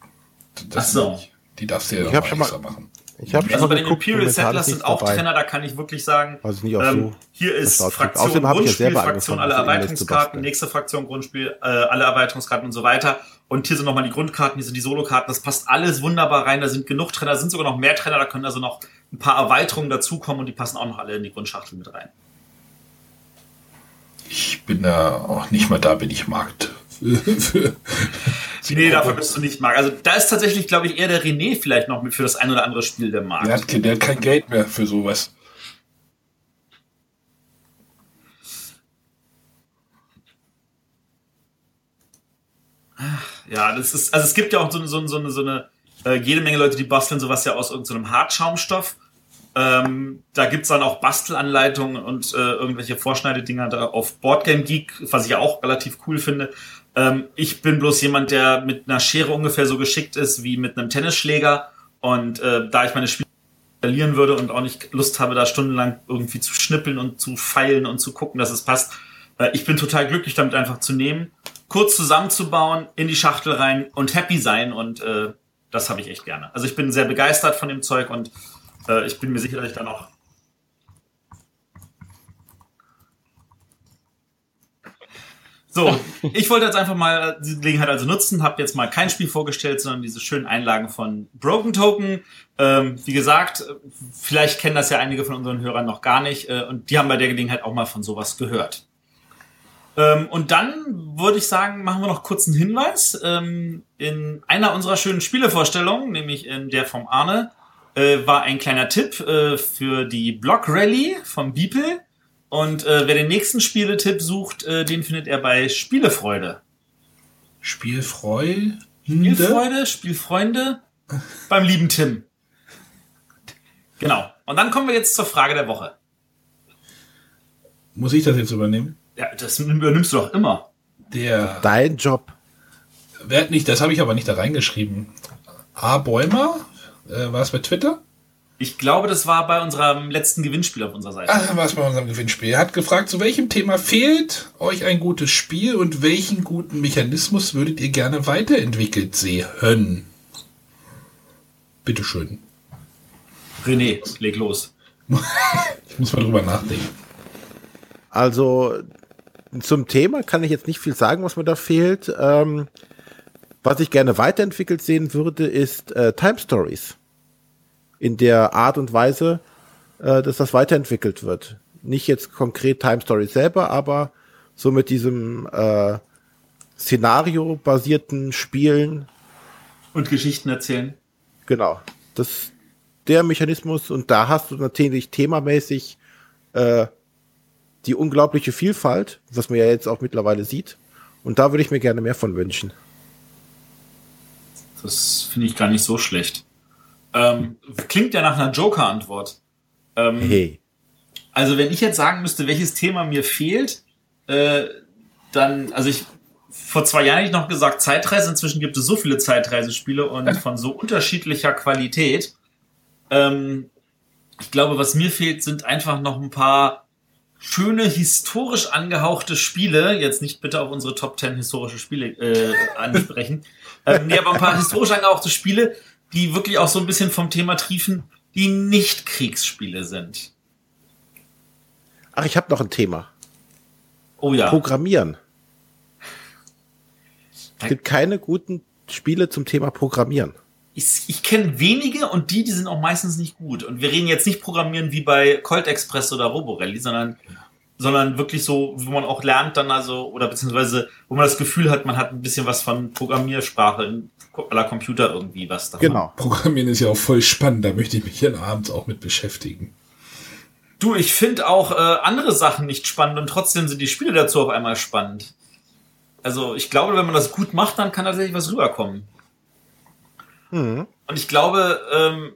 Das Ach so. nicht. Die darfst du ja Ich noch mal- extra machen. Ich habe Also bei den geguckt, Imperial Settlers sind auch dabei. Trainer, da kann ich wirklich sagen, Also nicht auch ähm, so hier ist. Fraktion Außerdem habe ich ja Grundspiel, selber Fraktion alle Erweiterungskarten, nächste Fraktion Grundspiel, äh, alle Erweiterungskarten und so weiter. Und hier sind nochmal die Grundkarten, hier sind die Solokarten, das passt alles wunderbar rein, da sind genug Trainer, da sind sogar noch mehr Trainer, da können also noch ein paar Erweiterungen dazukommen und die passen auch noch alle in die Grundschachtel mit rein. Ich bin da auch nicht mal da, bin ich Markt. Für, Nee, dafür bist du nicht Marc. Also da ist tatsächlich, glaube ich, eher der René vielleicht noch mit für das ein oder andere Spiel der Markt. der, hat, der hat kein Geld mehr für sowas. Ja, das ist, also es gibt ja auch so, eine- so, so eine, so eine äh, jede Menge Leute, die basteln sowas ja aus irgendeinem Hartschaumstoff. Ähm, da gibt's dann auch Bastelanleitungen und äh, irgendwelche Vorschneidedinger da auf Boardgame Geek, was ich ja auch relativ cool finde. Ähm, ich bin bloß jemand, der mit einer Schere ungefähr so geschickt ist wie mit einem Tennisschläger. Und äh, da ich meine Spiele verlieren würde und auch nicht Lust habe, da stundenlang irgendwie zu schnippeln und zu feilen und zu gucken, dass es passt. Äh, ich bin total glücklich damit einfach zu nehmen, kurz zusammenzubauen, in die Schachtel rein und happy sein und äh, das habe ich echt gerne. Also ich bin sehr begeistert von dem Zeug und äh, ich bin mir sicher, dass ich da noch So, ich wollte jetzt einfach mal die Gelegenheit also nutzen, habe jetzt mal kein Spiel vorgestellt, sondern diese schönen Einlagen von Broken Token. Ähm, wie gesagt, vielleicht kennen das ja einige von unseren Hörern noch gar nicht äh, und die haben bei der Gelegenheit auch mal von sowas gehört. Ähm, und dann würde ich sagen, machen wir noch kurz einen Hinweis. Ähm, in einer unserer schönen Spielevorstellungen, nämlich in der vom Arne, äh, war ein kleiner Tipp äh, für die Block Rally vom Beeple. Und äh, wer den nächsten Spieletipp sucht, äh, den findet er bei Spielefreude. Spielfreude. Spielfreude, Spielfreunde beim lieben Tim. Genau. Und dann kommen wir jetzt zur Frage der Woche. Muss ich das jetzt übernehmen? Ja, das übernimmst du doch immer. Der, Dein Job. wer hat nicht, das habe ich aber nicht da reingeschrieben. A. Bäumer, äh, war es bei Twitter? Ich glaube, das war bei unserem letzten Gewinnspiel auf unserer Seite. Ah, war es bei unserem Gewinnspiel. Er hat gefragt, zu welchem Thema fehlt euch ein gutes Spiel und welchen guten Mechanismus würdet ihr gerne weiterentwickelt sehen? Bitteschön. René, leg los. Ich muss mal drüber nachdenken. Also zum Thema kann ich jetzt nicht viel sagen, was mir da fehlt. Ähm, was ich gerne weiterentwickelt sehen würde, ist äh, Time Stories. In der Art und Weise, äh, dass das weiterentwickelt wird. Nicht jetzt konkret Time Stories selber, aber so mit diesem äh, Szenario-basierten Spielen. Und Geschichten erzählen. Genau. Das der Mechanismus und da hast du natürlich themamäßig äh, die unglaubliche Vielfalt, was man ja jetzt auch mittlerweile sieht. Und da würde ich mir gerne mehr von wünschen. Das finde ich gar nicht so schlecht. Ähm, klingt ja nach einer Joker-Antwort. Ähm, Hey. Also wenn ich jetzt sagen müsste, welches Thema mir fehlt, äh, dann, also ich vor zwei Jahren hätte ich noch gesagt Zeitreise. Inzwischen gibt es so viele Zeitreisespiele und von so unterschiedlicher Qualität. Ähm, ich glaube, was mir fehlt, sind einfach noch ein paar schöne historisch angehauchte Spiele. Jetzt nicht bitte auf unsere Top 10 historische Spiele äh, ansprechen. ähm, nee, aber ein paar historisch angehauchte Spiele, die wirklich auch so ein bisschen vom Thema triefen, die nicht Kriegsspiele sind. Ach, ich habe noch ein Thema. Oh ja. Programmieren. Es gibt keine guten Spiele zum Thema Programmieren. Ich, ich kenne wenige und die, die sind auch meistens nicht gut. Und wir reden jetzt nicht Programmieren wie bei Colt Express oder Roborelli, sondern sondern wirklich so, wo man auch lernt dann also, oder beziehungsweise, wo man das Gefühl hat, man hat ein bisschen was von Programmiersprache in aller Computer irgendwie was davon. Genau. Programmieren ist ja auch voll spannend, da möchte ich mich hier abends auch mit beschäftigen. Du, ich finde auch äh, andere Sachen nicht spannend und trotzdem sind die Spiele dazu auf einmal spannend. Also ich glaube, wenn man das gut macht, dann kann tatsächlich was rüberkommen. Mhm. Und ich glaube, ähm,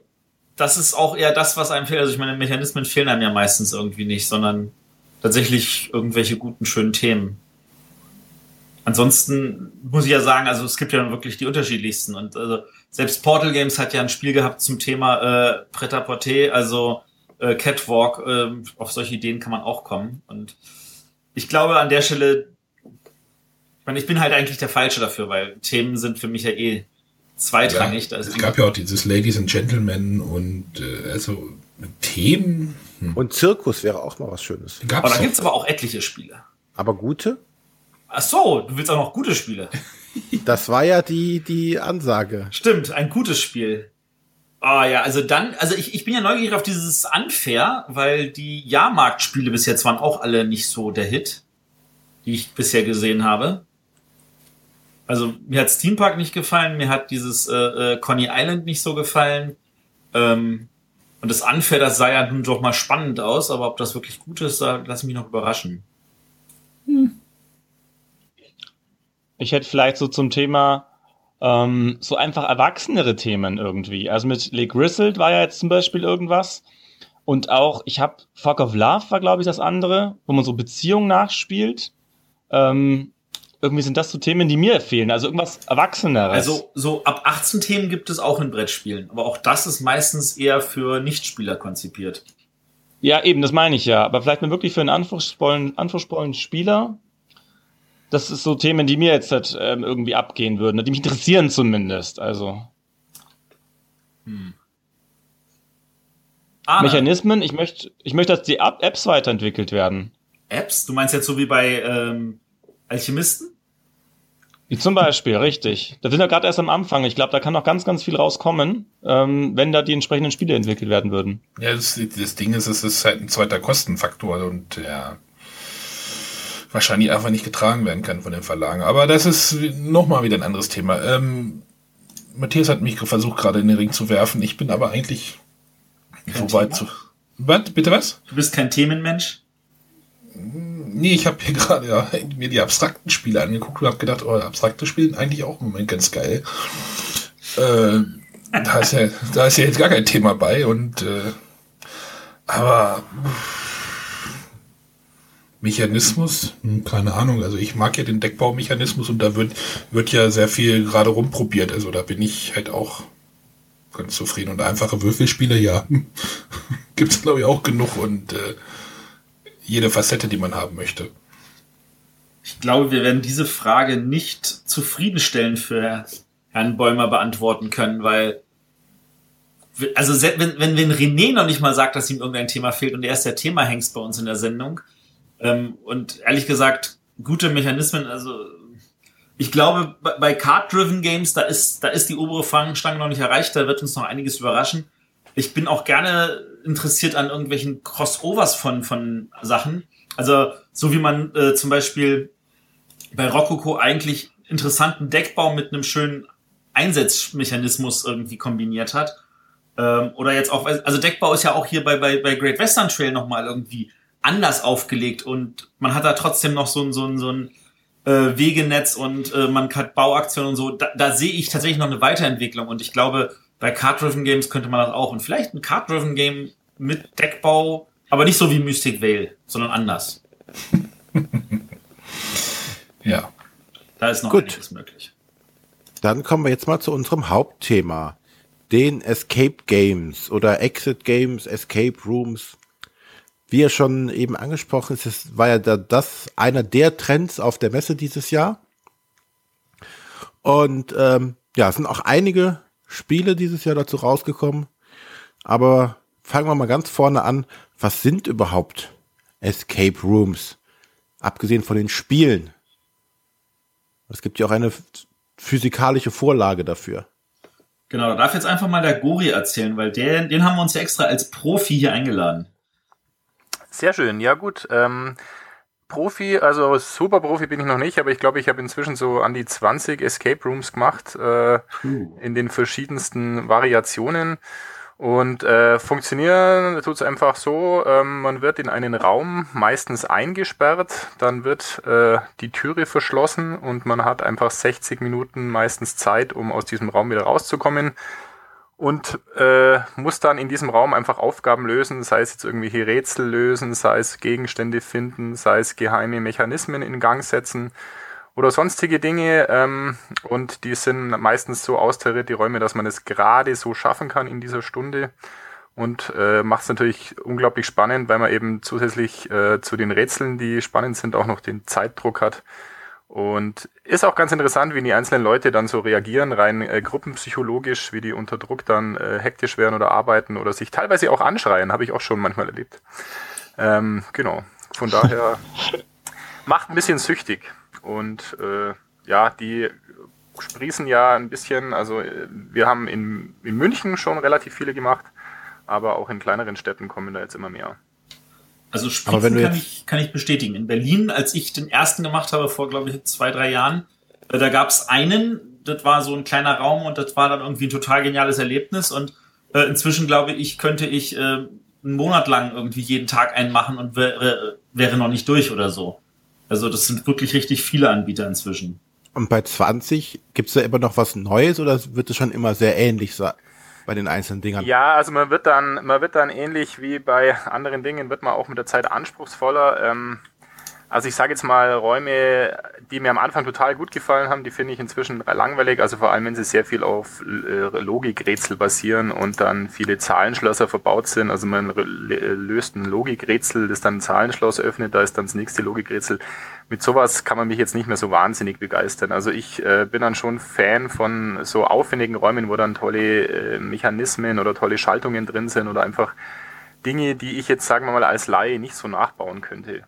das ist auch eher das, was einem fehlt. Also ich meine, Mechanismen fehlen einem ja meistens irgendwie nicht, sondern tatsächlich irgendwelche guten, schönen Themen. Ansonsten muss ich ja sagen, also es gibt ja wirklich die unterschiedlichsten. Und also selbst Portal Games hat ja ein Spiel gehabt zum Thema äh, Pret-à-Porter, also äh, Catwalk. Äh, auf solche Ideen kann man auch kommen. Und ich glaube an der Stelle, ich, meine, ich bin halt eigentlich der Falsche dafür, weil Themen sind für mich ja eh zweitrangig. Ja, es gab ja auch dieses Ladies and Gentlemen und äh, also Themen hm. Und Zirkus wäre auch mal was Schönes. aber gab's da doch. gibt's aber auch etliche Spiele. Aber gute? Ach so, du willst auch noch gute Spiele. Das war ja die, die Ansage. Stimmt, ein gutes Spiel. Ah ja, also dann, also ich, ich bin ja neugierig auf dieses Unfair, weil die Jahrmarktspiele bis jetzt waren auch alle nicht so der Hit, die ich bisher gesehen habe. Also mir hat Steam Park nicht gefallen, mir hat dieses äh, äh, Coney Island nicht so gefallen. Ähm, und das Unfair, das sah ja nun doch mal spannend aus, aber ob das wirklich gut ist, da lass mich noch überraschen. Ich hätte vielleicht so zum Thema ähm, so einfach erwachsenere Themen irgendwie. Also mit Le Grizzled war ja jetzt zum Beispiel irgendwas. Und auch, ich habe Fuck of Love war, glaube ich, das andere, wo man so Beziehungen nachspielt. Ähm, irgendwie sind das so Themen, die mir fehlen. Also irgendwas Erwachseneres. Also so ab 18 Themen gibt es auch in Brettspielen, aber auch das ist meistens eher für Nichtspieler konzipiert. Ja, eben, das meine ich ja. Aber vielleicht mal wirklich für einen anspruchsvollen, anspruchsvollen Spieler. Das ist so Themen, die mir jetzt halt, ähm, irgendwie abgehen würden, die mich interessieren zumindest. Also Arne, Mechanismen, ich möchte, ich möchte, dass die App- Apps weiterentwickelt werden. Apps? Du meinst jetzt so wie bei ähm, Alchemisten? Wie zum Beispiel, richtig. Da sind wir gerade erst am Anfang. Ich glaube, da kann noch ganz, ganz viel rauskommen, ähm, wenn da die entsprechenden Spiele entwickelt werden würden. Ja, das, das Ding ist, es ist halt ein zweiter Kostenfaktor und ja, wahrscheinlich einfach nicht getragen werden kann von den Verlagen. Aber das ist nochmal wieder ein anderes Thema. Ähm, Matthias hat mich versucht, gerade in den Ring zu werfen. Ich bin aber eigentlich Kein so weit Thema? zu. Was? Bitte was? Du bist kein Themenmensch? Nee, ich habe hier gerade ja, mir die abstrakten Spiele angeguckt und habe gedacht, oh, abstrakte Spiele sind eigentlich auch im Moment ganz geil. Äh, da, ist ja, da ist ja jetzt gar kein Thema bei und äh, aber Mechanismus, hm, keine Ahnung. Also ich mag ja den Deckbaumechanismus und da wird, wird ja sehr viel gerade rumprobiert. Also da bin ich halt auch ganz zufrieden. Und einfache Würfelspiele, ja, gibt's glaube ich auch genug und äh, jede Facette, die man haben möchte. Ich glaube, wir werden diese Frage nicht zufriedenstellend für Herrn Bäumer beantworten können, weil also wenn, wenn, wenn René noch nicht mal sagt, dass ihm irgendein Thema fehlt und er ist der Themahengst bei uns in der Sendung ähm, und ehrlich gesagt gute Mechanismen, also ich glaube bei- Card-Driven Games da ist da ist die obere Fangstange noch nicht erreicht, da wird uns noch einiges überraschen. Ich bin auch gerne interessiert an irgendwelchen Crossovers von von Sachen. Also so wie man äh, zum Beispiel bei Rococo eigentlich interessanten Deckbau mit einem schönen Einsatzmechanismus irgendwie kombiniert hat. Ähm, oder jetzt auch, also Deckbau ist ja auch hier bei, bei, bei Great Western Trail nochmal irgendwie anders aufgelegt und man hat da trotzdem noch so ein, so ein, so ein äh, Wegenetz und äh, man hat Bauaktionen und so. Da, da sehe ich tatsächlich noch eine Weiterentwicklung und ich glaube, bei Card-Driven Games könnte man das auch. Und vielleicht ein Card-Driven Game mit Deckbau, aber nicht so wie Mystic Vale, sondern anders. Ja. Da ist noch Gut. einiges möglich. Dann kommen wir jetzt mal zu unserem Hauptthema. Den Escape Games oder Exit Games, Escape Rooms. Wie ja schon eben angesprochen ist, es war ja da, das einer der Trends auf der Messe dieses Jahr. Und ähm, ja, es sind auch einige Spiele dieses Jahr dazu rausgekommen. Aber fangen wir mal ganz vorne an. Was sind überhaupt Escape Rooms? Abgesehen von den Spielen. Es gibt ja auch eine physikalische Vorlage dafür. Genau, da darf jetzt einfach mal der Gori erzählen, weil der, den haben wir uns ja extra als Profi hier eingeladen. Sehr schön, ja gut. Ähm, Profi, also super Profi bin ich noch nicht, aber ich glaube, ich habe inzwischen so an die 20 Escape Rooms gemacht äh, in den verschiedensten Variationen. Und äh, funktionieren tut es einfach so, ähm, man wird in einen Raum meistens eingesperrt, dann wird äh, die Türe verschlossen und man hat einfach 60 Minuten meistens Zeit, um aus diesem Raum wieder rauszukommen und äh, muss dann in diesem Raum einfach Aufgaben lösen, sei es jetzt irgendwelche Rätsel lösen, sei es Gegenstände finden, sei es geheime Mechanismen in Gang setzen oder sonstige Dinge. Ähm, und die sind meistens so austariert, die Räume, dass man es gerade so schaffen kann in dieser Stunde. Und äh, macht es natürlich unglaublich spannend, weil man eben zusätzlich äh, zu den Rätseln, die spannend sind, auch noch den Zeitdruck hat und ist auch ganz interessant, wie die einzelnen Leute dann so reagieren, rein äh, gruppenpsychologisch, wie die unter Druck dann äh, hektisch werden oder arbeiten oder sich teilweise auch anschreien, habe ich auch schon manchmal erlebt. Ähm, genau, von daher macht ein bisschen süchtig. Und äh, ja, die sprießen ja ein bisschen, also äh, wir haben in, in München schon relativ viele gemacht, aber auch in kleineren Städten kommen da jetzt immer mehr. Also Spritzen kann ich, kann ich bestätigen. In Berlin, als ich den ersten gemacht habe, vor, glaube ich, zwei, drei Jahren, äh, da gab es einen, das war so ein kleiner Raum und das war dann irgendwie ein total geniales Erlebnis. Und äh, inzwischen, glaube ich, könnte ich äh, einen Monat lang irgendwie jeden Tag einen machen und wäre, wäre noch nicht durch oder so. Also das sind wirklich richtig viele Anbieter inzwischen. Und bei 20 gibt's da immer noch was Neues oder wird es schon immer sehr ähnlich sein? Bei den einzelnen Dingern. Ja, also man wird dann, man wird dann ähnlich wie bei anderen Dingen, wird man auch mit der Zeit anspruchsvoller. Ähm, also ich sage jetzt mal Räume, die mir am Anfang total gut gefallen haben, die finde ich inzwischen langweilig. Also vor allem, wenn sie sehr viel auf äh, Logikrätsel basieren und dann viele Zahlenschlösser verbaut sind. Also man löst ein Logikrätsel, das dann ein Zahlenschloss öffnet, da ist dann das nächste Logikrätsel. Mit sowas kann man mich jetzt nicht mehr so wahnsinnig begeistern. Also ich äh, bin dann schon Fan von so aufwendigen Räumen, wo dann tolle äh, Mechanismen oder tolle Schaltungen drin sind oder einfach Dinge, die ich jetzt, sagen wir mal, als Laie nicht so nachbauen könnte.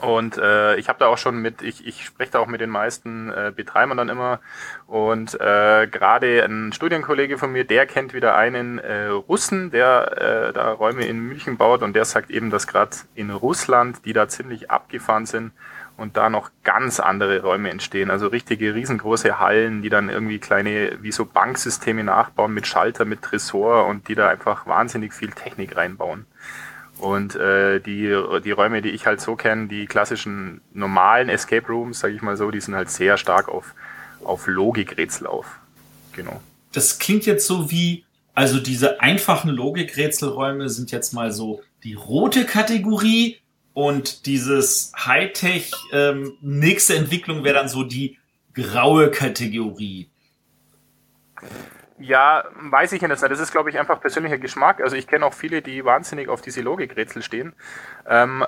Und äh, ich habe da auch schon mit, ich, ich spreche da auch mit den meisten äh, Betreibern dann immer. Und äh, gerade ein Studienkollege von mir, der kennt wieder einen äh, Russen, der äh, da Räume in München baut und der sagt eben, dass gerade in Russland, die da ziemlich abgefahren sind und da noch ganz andere Räume entstehen. Also richtige riesengroße Hallen, die dann irgendwie kleine, wie so Banksysteme nachbauen mit Schalter, mit Tresor und die da einfach wahnsinnig viel Technik reinbauen. Und äh, die, die Räume, die ich halt so kenne, die klassischen normalen Escape Rooms, sage ich mal so, die sind halt sehr stark auf, auf Logikrätsel auf. Genau. Das klingt jetzt so wie, also diese einfachen Logikrätselräume sind jetzt mal so die rote Kategorie und dieses Hightech ähm, nächste Entwicklung wäre dann so die graue Kategorie. Ja, weiß ich nicht. Das ist, glaube ich, einfach persönlicher Geschmack. Also ich kenne auch viele, die wahnsinnig auf diese Logikrätsel stehen. Ähm,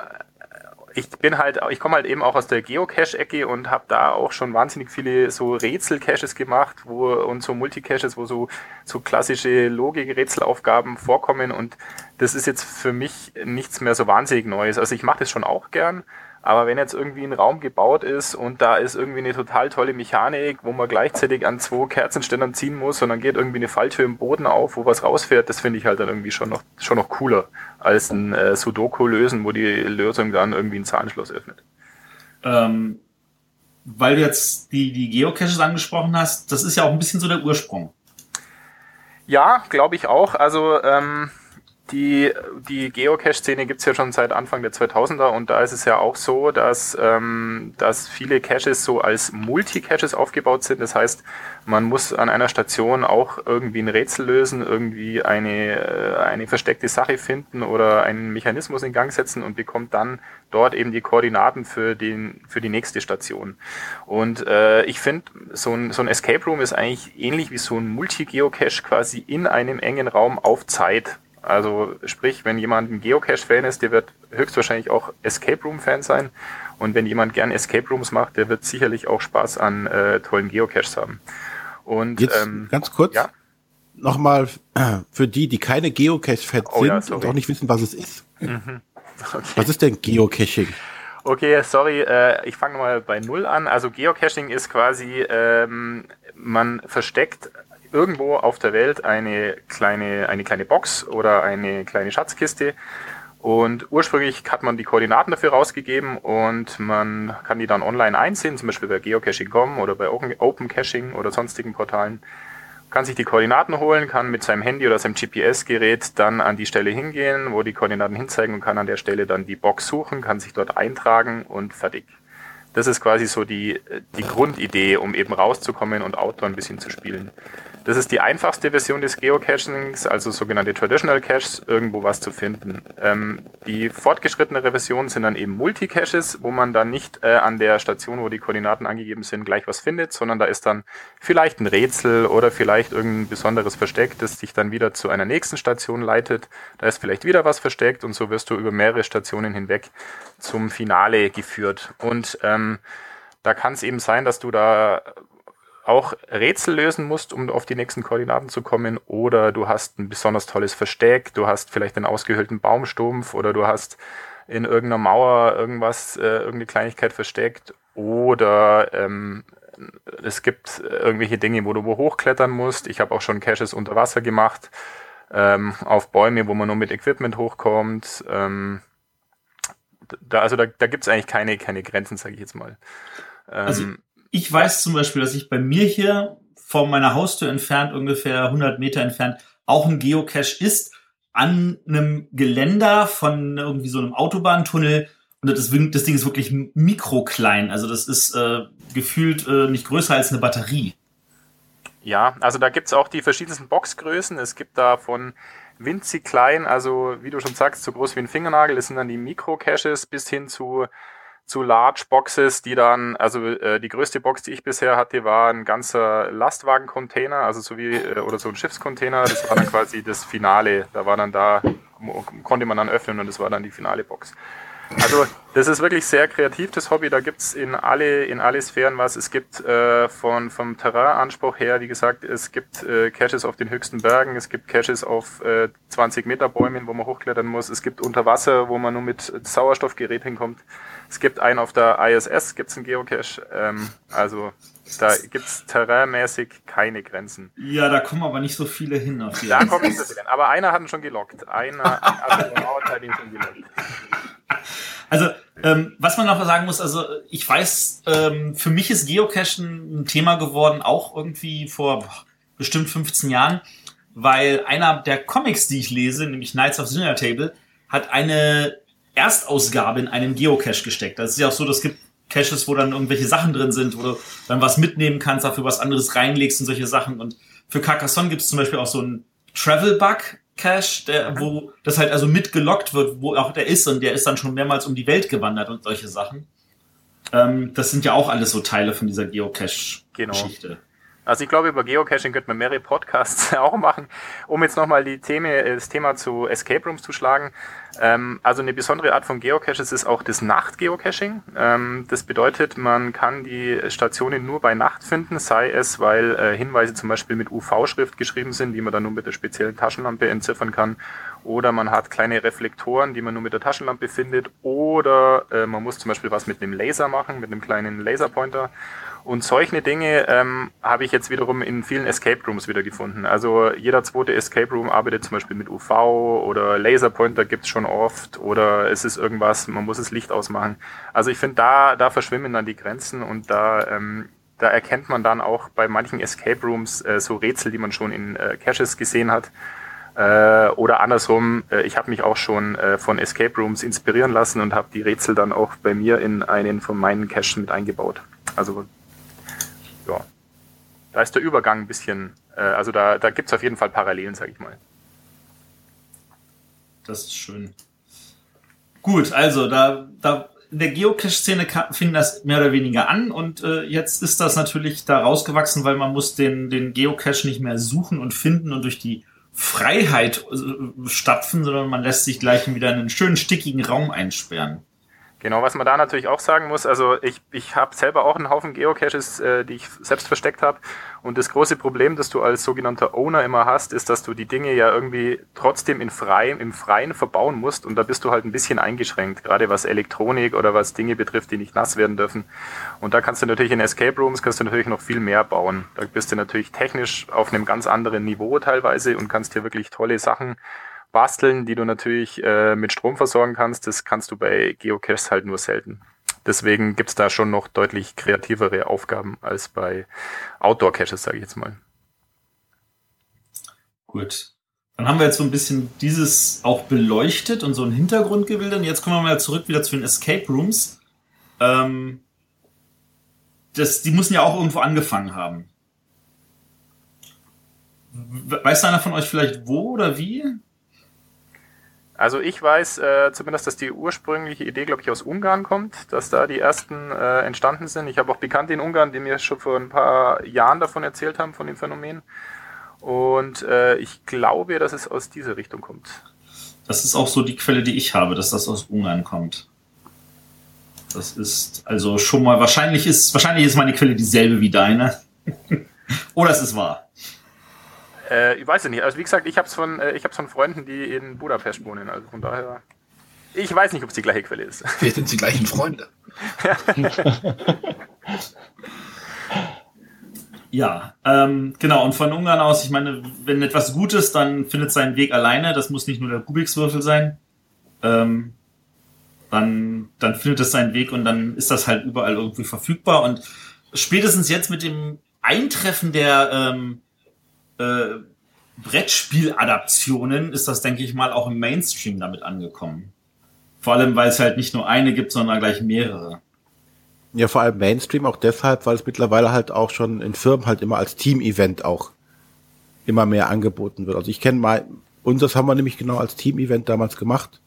ich bin halt, ich komme halt eben auch aus der Geocache-Ecke und habe da auch schon wahnsinnig viele so Rätsel-Caches gemacht, wo und so Multicaches, wo so so klassische Logik-Rätselaufgaben vorkommen und das ist jetzt für mich nichts mehr so wahnsinnig Neues. Also ich mache das schon auch gern, aber wenn jetzt irgendwie ein Raum gebaut ist und da ist irgendwie eine total tolle Mechanik, wo man gleichzeitig an zwei Kerzenständern ziehen muss und dann geht irgendwie eine Falltür im Boden auf, wo was rausfährt, das finde ich halt dann irgendwie schon noch, schon noch cooler als ein äh, Sudoku lösen, wo die Lösung dann irgendwie ein Zahnschloss öffnet. Ähm, weil du jetzt die, die Geocaches angesprochen hast, das ist ja auch ein bisschen so der Ursprung. Ja, glaube ich auch. Also ähm, die, die Geocache-Szene gibt's ja schon seit Anfang der 2000er und da ist es ja auch so, dass, ähm, dass viele Caches so als Multi-Caches aufgebaut sind. Das heißt, man muss an einer Station auch irgendwie ein Rätsel lösen, irgendwie eine, äh, eine versteckte Sache finden oder einen Mechanismus in Gang setzen und bekommt dann dort eben die Koordinaten für, den, für die nächste Station. Und äh, ich finde, so ein, so ein Escape Room ist eigentlich ähnlich wie so ein Multi-Geocache quasi in einem engen Raum auf Zeit. Also sprich, wenn jemand ein Geocache-Fan ist, der wird höchstwahrscheinlich auch Escape Room-Fan sein. Und wenn jemand gern Escape Rooms macht, der wird sicherlich auch Spaß an äh, tollen Geocaches haben. Und Jetzt ähm, ganz kurz. Ja? nochmal für die, die keine Geocache-Fans Oh ja, sind und sorry. auch nicht wissen, was es ist. Okay. Was ist denn Geocaching? Okay, sorry, äh, ich fange mal bei Null an. Also Geocaching ist quasi, ähm, man versteckt irgendwo auf der Welt eine kleine, eine kleine Box oder eine kleine Schatzkiste. Und ursprünglich hat man die Koordinaten dafür rausgegeben und man kann die dann online einsehen, zum Beispiel bei Geocaching.com oder bei Open Open Caching oder sonstigen Portalen. Kann sich die Koordinaten holen, kann mit seinem Handy oder seinem GPS-Gerät dann an die Stelle hingehen, wo die Koordinaten hinzeigen und kann an der Stelle dann die Box suchen, kann sich dort eintragen und fertig. Das ist quasi so die, die Grundidee, um eben rauszukommen und Outdoor ein bisschen zu spielen. Das ist die einfachste Version des Geocachings, also sogenannte Traditional Caches, irgendwo was zu finden. Ähm, die fortgeschrittenere Version sind dann eben Multicaches, wo man dann nicht äh, an der Station, wo die Koordinaten angegeben sind, gleich was findet, sondern da ist dann vielleicht ein Rätsel oder vielleicht irgendein besonderes Versteck, das dich dann wieder zu einer nächsten Station leitet. Da ist vielleicht wieder was versteckt und so wirst du über mehrere Stationen hinweg zum Finale geführt. Und ähm, da kann es eben sein, dass du da auch Rätsel lösen musst, um auf die nächsten Koordinaten zu kommen, oder du hast ein besonders tolles Versteck, du hast vielleicht einen ausgehöhlten Baumstumpf oder du hast in irgendeiner Mauer irgendwas, äh, irgendeine Kleinigkeit versteckt, oder ähm, es gibt irgendwelche Dinge, wo du wo hochklettern musst. Ich habe auch schon Caches unter Wasser gemacht, ähm, auf Bäume, wo man nur mit Equipment hochkommt. Ähm, da, also da, da gibt es eigentlich keine, keine Grenzen, sage ich jetzt mal. Ähm, Also ich weiß zum Beispiel, dass ich bei mir hier vor meiner Haustür entfernt, ungefähr 100 Meter entfernt, auch ein Geocache ist an einem Geländer von irgendwie so einem Autobahntunnel. Und das, das Ding ist wirklich mikroklein. Also das ist äh, gefühlt äh, nicht größer als eine Batterie. Ja, also da gibt's auch die verschiedensten Boxgrößen. Es gibt da von winzig klein, also wie du schon sagst, so groß wie ein Fingernagel, das sind dann die Mikro-Caches, bis hin zu, zu Large Boxes, die dann, also äh, die größte Box, die ich bisher hatte, war ein ganzer Lastwagen-Container, also so wie, äh, oder so ein Schiffscontainer, das war dann quasi das Finale. Da war dann da, konnte man dann öffnen und das war dann die finale Box. Also das ist wirklich sehr kreativ, das Hobby. Da gibt's in alle, in alle Sphären was. Es gibt äh, von, vom Terrainanspruch her, wie gesagt, es gibt äh, Caches auf den höchsten Bergen, es gibt Caches auf äh, 20 Meter Bäumen, wo man hochklettern muss. Es gibt unter Wasser, wo man nur mit Sauerstoffgerät hinkommt. Es gibt einen auf der ISS, gibt's einen Geocache. Ähm, also da gibt's terrainmäßig keine Grenzen. Ja, da kommen aber nicht so viele hin auf die Da kommt nicht so viel hin. Aber einer hat ihn schon gelockt. Einer, also ein Astronaut hat ihn schon gelockt. Also, ähm, was man noch sagen muss, also ich weiß, ähm, für mich ist Geocachen ein Thema geworden, auch irgendwie vor boah, bestimmt 15 Jahren, weil einer der Comics, die ich lese, nämlich Knights of the Dinner Table, hat eine Erstausgabe in einen Geocache gesteckt. Das ist ja auch so, das gibt Caches, wo dann irgendwelche Sachen drin sind, wo du dann was mitnehmen kannst, dafür was anderes reinlegst und solche Sachen. Und für Carcassonne gibt es zum Beispiel auch so einen Travel Cache, der, wo das halt also mitgelockt wird, wo auch der ist und der ist dann schon mehrmals um die Welt gewandert und solche Sachen. Ähm, das sind ja auch alles so Teile von dieser Geocache-Geschichte. Also ich glaube, über Geocaching könnte man mehrere Podcasts auch machen, um jetzt nochmal die Thema, das Thema zu Escape Rooms zu schlagen. Ähm, also eine besondere Art von Geocaches ist auch das Nacht-Geocaching. Ähm, das bedeutet, man kann die Stationen nur bei Nacht finden, sei es, weil äh, Hinweise zum Beispiel mit UV-Schrift geschrieben sind, die man dann nur mit der speziellen Taschenlampe entziffern kann. Oder man hat kleine Reflektoren, die man nur mit der Taschenlampe findet. Oder äh, man muss zum Beispiel was mit einem Laser machen, mit einem kleinen Laserpointer. Und solche Dinge ähm, habe ich jetzt wiederum in vielen Escape Rooms wieder gefunden. Also jeder zweite Escape Room arbeitet zum Beispiel mit UV oder Laserpointer gibt's schon oft oder es ist irgendwas, man muss das Licht ausmachen. Also ich finde, da, da verschwimmen dann die Grenzen und da, ähm, da erkennt man dann auch bei manchen Escape Rooms äh, so Rätsel, die man schon in äh, Caches gesehen hat. Äh, oder andersrum, äh, ich habe mich auch schon äh, von Escape Rooms inspirieren lassen und habe die Rätsel dann auch bei mir in einen von meinen Caches mit eingebaut. Also ja, da ist der Übergang ein bisschen, äh, also da, da gibt es auf jeden Fall Parallelen, sage ich mal. Das ist schön. Gut, also da, da in der Geocache-Szene fing das mehr oder weniger an und äh, jetzt ist das natürlich da rausgewachsen, weil man muss den, den Geocache nicht mehr suchen und finden und durch die Freiheit äh, stapfen, sondern man lässt sich gleich wieder in einen schönen stickigen Raum einsperren. Genau, was man da natürlich auch sagen muss, also ich, ich habe selber auch einen Haufen Geocaches, äh, die ich selbst versteckt habe. Und das große Problem, das du als sogenannter Owner immer hast, ist, dass du die Dinge ja irgendwie trotzdem in freiem, im Freien verbauen musst. Und da bist du halt ein bisschen eingeschränkt, gerade was Elektronik oder was Dinge betrifft, die nicht nass werden dürfen. Und da kannst du natürlich in Escape Rooms, kannst du natürlich noch viel mehr bauen. Da bist du natürlich technisch auf einem ganz anderen Niveau teilweise und kannst hier wirklich tolle Sachen basteln, die du natürlich äh, mit Strom versorgen kannst. Das kannst du bei Geocaches halt nur selten. Deswegen gibt's da schon noch deutlich kreativere Aufgaben als bei Outdoor-Caches, sage ich jetzt mal. Gut. Dann haben wir jetzt so ein bisschen dieses auch beleuchtet und so einen Hintergrund gebildet. Jetzt kommen wir mal zurück wieder zu den Escape Rooms. Ähm, das, die müssen ja auch irgendwo angefangen haben. Weiß einer von euch vielleicht wo oder wie? Also ich weiß äh, zumindest, dass die ursprüngliche Idee, glaube ich, aus Ungarn kommt, dass da die ersten äh, entstanden sind. Ich habe auch Bekannte in Ungarn, die mir schon vor ein paar Jahren davon erzählt haben, von dem Phänomen. Und äh, ich glaube, dass es aus dieser Richtung kommt. Das ist auch so die Quelle, die ich habe, dass das aus Ungarn kommt. Das ist also schon mal wahrscheinlich ist wahrscheinlich ist meine Quelle dieselbe wie deine. Oder es ist wahr. Äh, ich weiß es nicht. Also wie gesagt, ich habe es von, äh, ich von Freunden, die in Budapest wohnen. Also von daher. Ich weiß nicht, ob es die gleiche Quelle ist. Wir sind die gleichen Freunde. ja, ähm, genau. Und von Ungarn aus, ich meine, wenn etwas gut ist, dann findet seinen Weg alleine. Das muss nicht nur der Rubikswürfel sein. Ähm, dann, dann findet es seinen Weg und dann ist das halt überall irgendwie verfügbar. Und spätestens jetzt mit dem Eintreffen der ähm, äh, Brettspieladaptionen ist das, denke ich mal, auch im Mainstream damit angekommen. Vor allem, weil es halt nicht nur eine gibt, sondern gleich mehrere. Ja, vor allem Mainstream auch deshalb, weil es mittlerweile halt auch schon in Firmen halt immer als Team-Event auch immer mehr angeboten wird. Also ich kenne mal, unseres haben wir nämlich genau als Team-Event damals gemacht,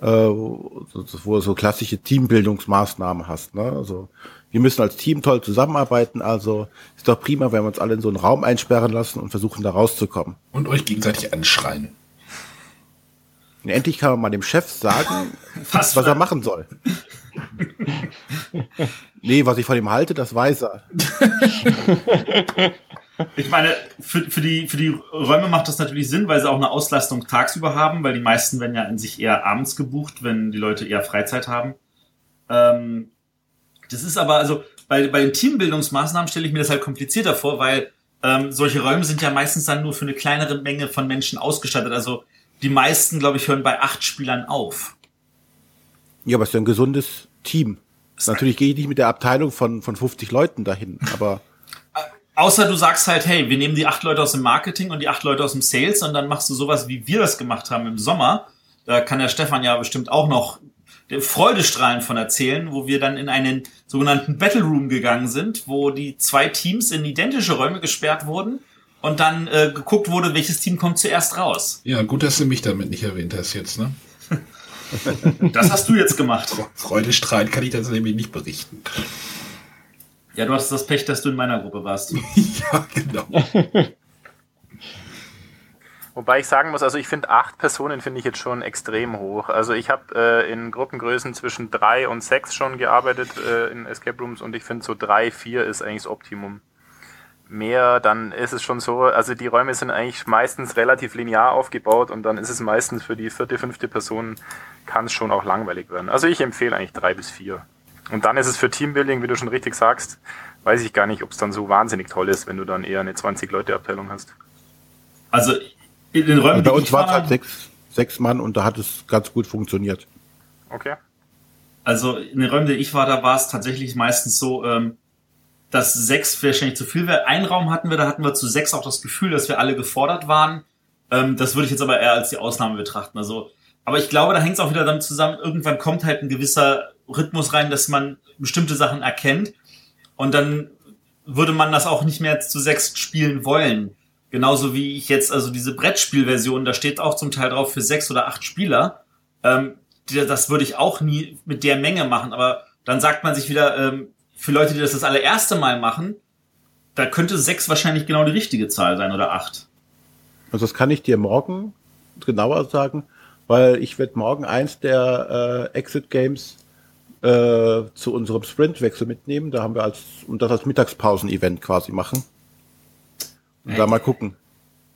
äh, wo du so klassische Teambildungsmaßnahmen hast. Ne? Also wir müssen als Team toll zusammenarbeiten, also ist doch prima, wenn wir uns alle in so einen Raum einsperren lassen und versuchen da rauszukommen. Und euch gegenseitig anschreien. Und endlich kann man mal dem Chef sagen, was, was er machen soll. nee, was ich von ihm halte, das weiß er. Ich meine, für, für, die, für die Räume macht das natürlich Sinn, weil sie auch eine Auslastung tagsüber haben, weil die meisten werden ja in sich eher abends gebucht, wenn die Leute eher Freizeit haben. Ähm, das ist aber, also bei, bei den Teambildungsmaßnahmen stelle ich mir das halt komplizierter vor, weil ähm, solche Räume sind ja meistens dann nur für eine kleinere Menge von Menschen ausgestattet. Also die meisten, glaube ich, hören bei acht Spielern auf. Ja, aber es ist ja ein gesundes Team. Natürlich gehe ich nicht mit der Abteilung von, von 50 Leuten dahin, aber. Außer du sagst halt, hey, wir nehmen die acht Leute aus dem Marketing und die acht Leute aus dem Sales und dann machst du sowas, wie wir das gemacht haben im Sommer. Da kann der Stefan ja bestimmt auch noch Freudestrahlen von erzählen, wo wir dann in einen sogenannten Battle Room gegangen sind, wo die zwei Teams in identische Räume gesperrt wurden und dann äh, geguckt wurde, welches Team kommt zuerst raus. Ja, gut, dass du mich damit nicht erwähnt hast jetzt, ne? das hast du jetzt gemacht. Freudestrahlen kann ich das nämlich nicht berichten. Ja, du hast das Pech, dass du in meiner Gruppe warst. ja, genau. Wobei ich sagen muss, also ich finde acht Personen finde ich jetzt schon extrem hoch. Also ich habe äh, in Gruppengrößen zwischen drei und sechs schon gearbeitet äh, in Escape Rooms und ich finde so drei, vier ist eigentlich das Optimum. Mehr, dann ist es schon so, also die Räume sind eigentlich meistens relativ linear aufgebaut und dann ist es meistens für die vierte, fünfte Person kann es schon auch langweilig werden. Also ich empfehle eigentlich drei bis vier. Und dann ist es für Teambuilding, wie du schon richtig sagst, weiß ich gar nicht, ob es dann so wahnsinnig toll ist, wenn du dann eher eine 20-Leute-Abteilung hast. Also in den Räumen. Also bei uns waren es halt sechs, sechs Mann und da hat es ganz gut funktioniert. Okay. Also in den Räumen, die ich war, da war es tatsächlich meistens so, ähm, dass sechs wahrscheinlich zu viel wäre. Ein Raum hatten wir, da hatten wir zu sechs auch das Gefühl, dass wir alle gefordert waren. Ähm, das würde ich jetzt aber eher als die Ausnahme betrachten. Also, aber ich glaube, da hängt es auch wieder damit zusammen, irgendwann kommt halt ein gewisser Rhythmus rein, dass man bestimmte Sachen erkennt. Und dann würde man das auch nicht mehr zu sechs spielen wollen. Genauso wie ich jetzt, also diese Brettspielversion, da steht auch zum Teil drauf für sechs oder acht Spieler. Ähm, das würde ich auch nie mit der Menge machen, aber dann sagt man sich wieder, ähm, für Leute, die das das allererste Mal machen, da könnte sechs wahrscheinlich genau die richtige Zahl sein oder acht. Also das kann ich dir morgen genauer sagen. weil ich werde morgen eins der äh, Exit Games äh, zu unserem Sprintwechsel mitnehmen. Da haben wir als und das als Mittagspausen-Event quasi machen. Und Hey. da mal gucken.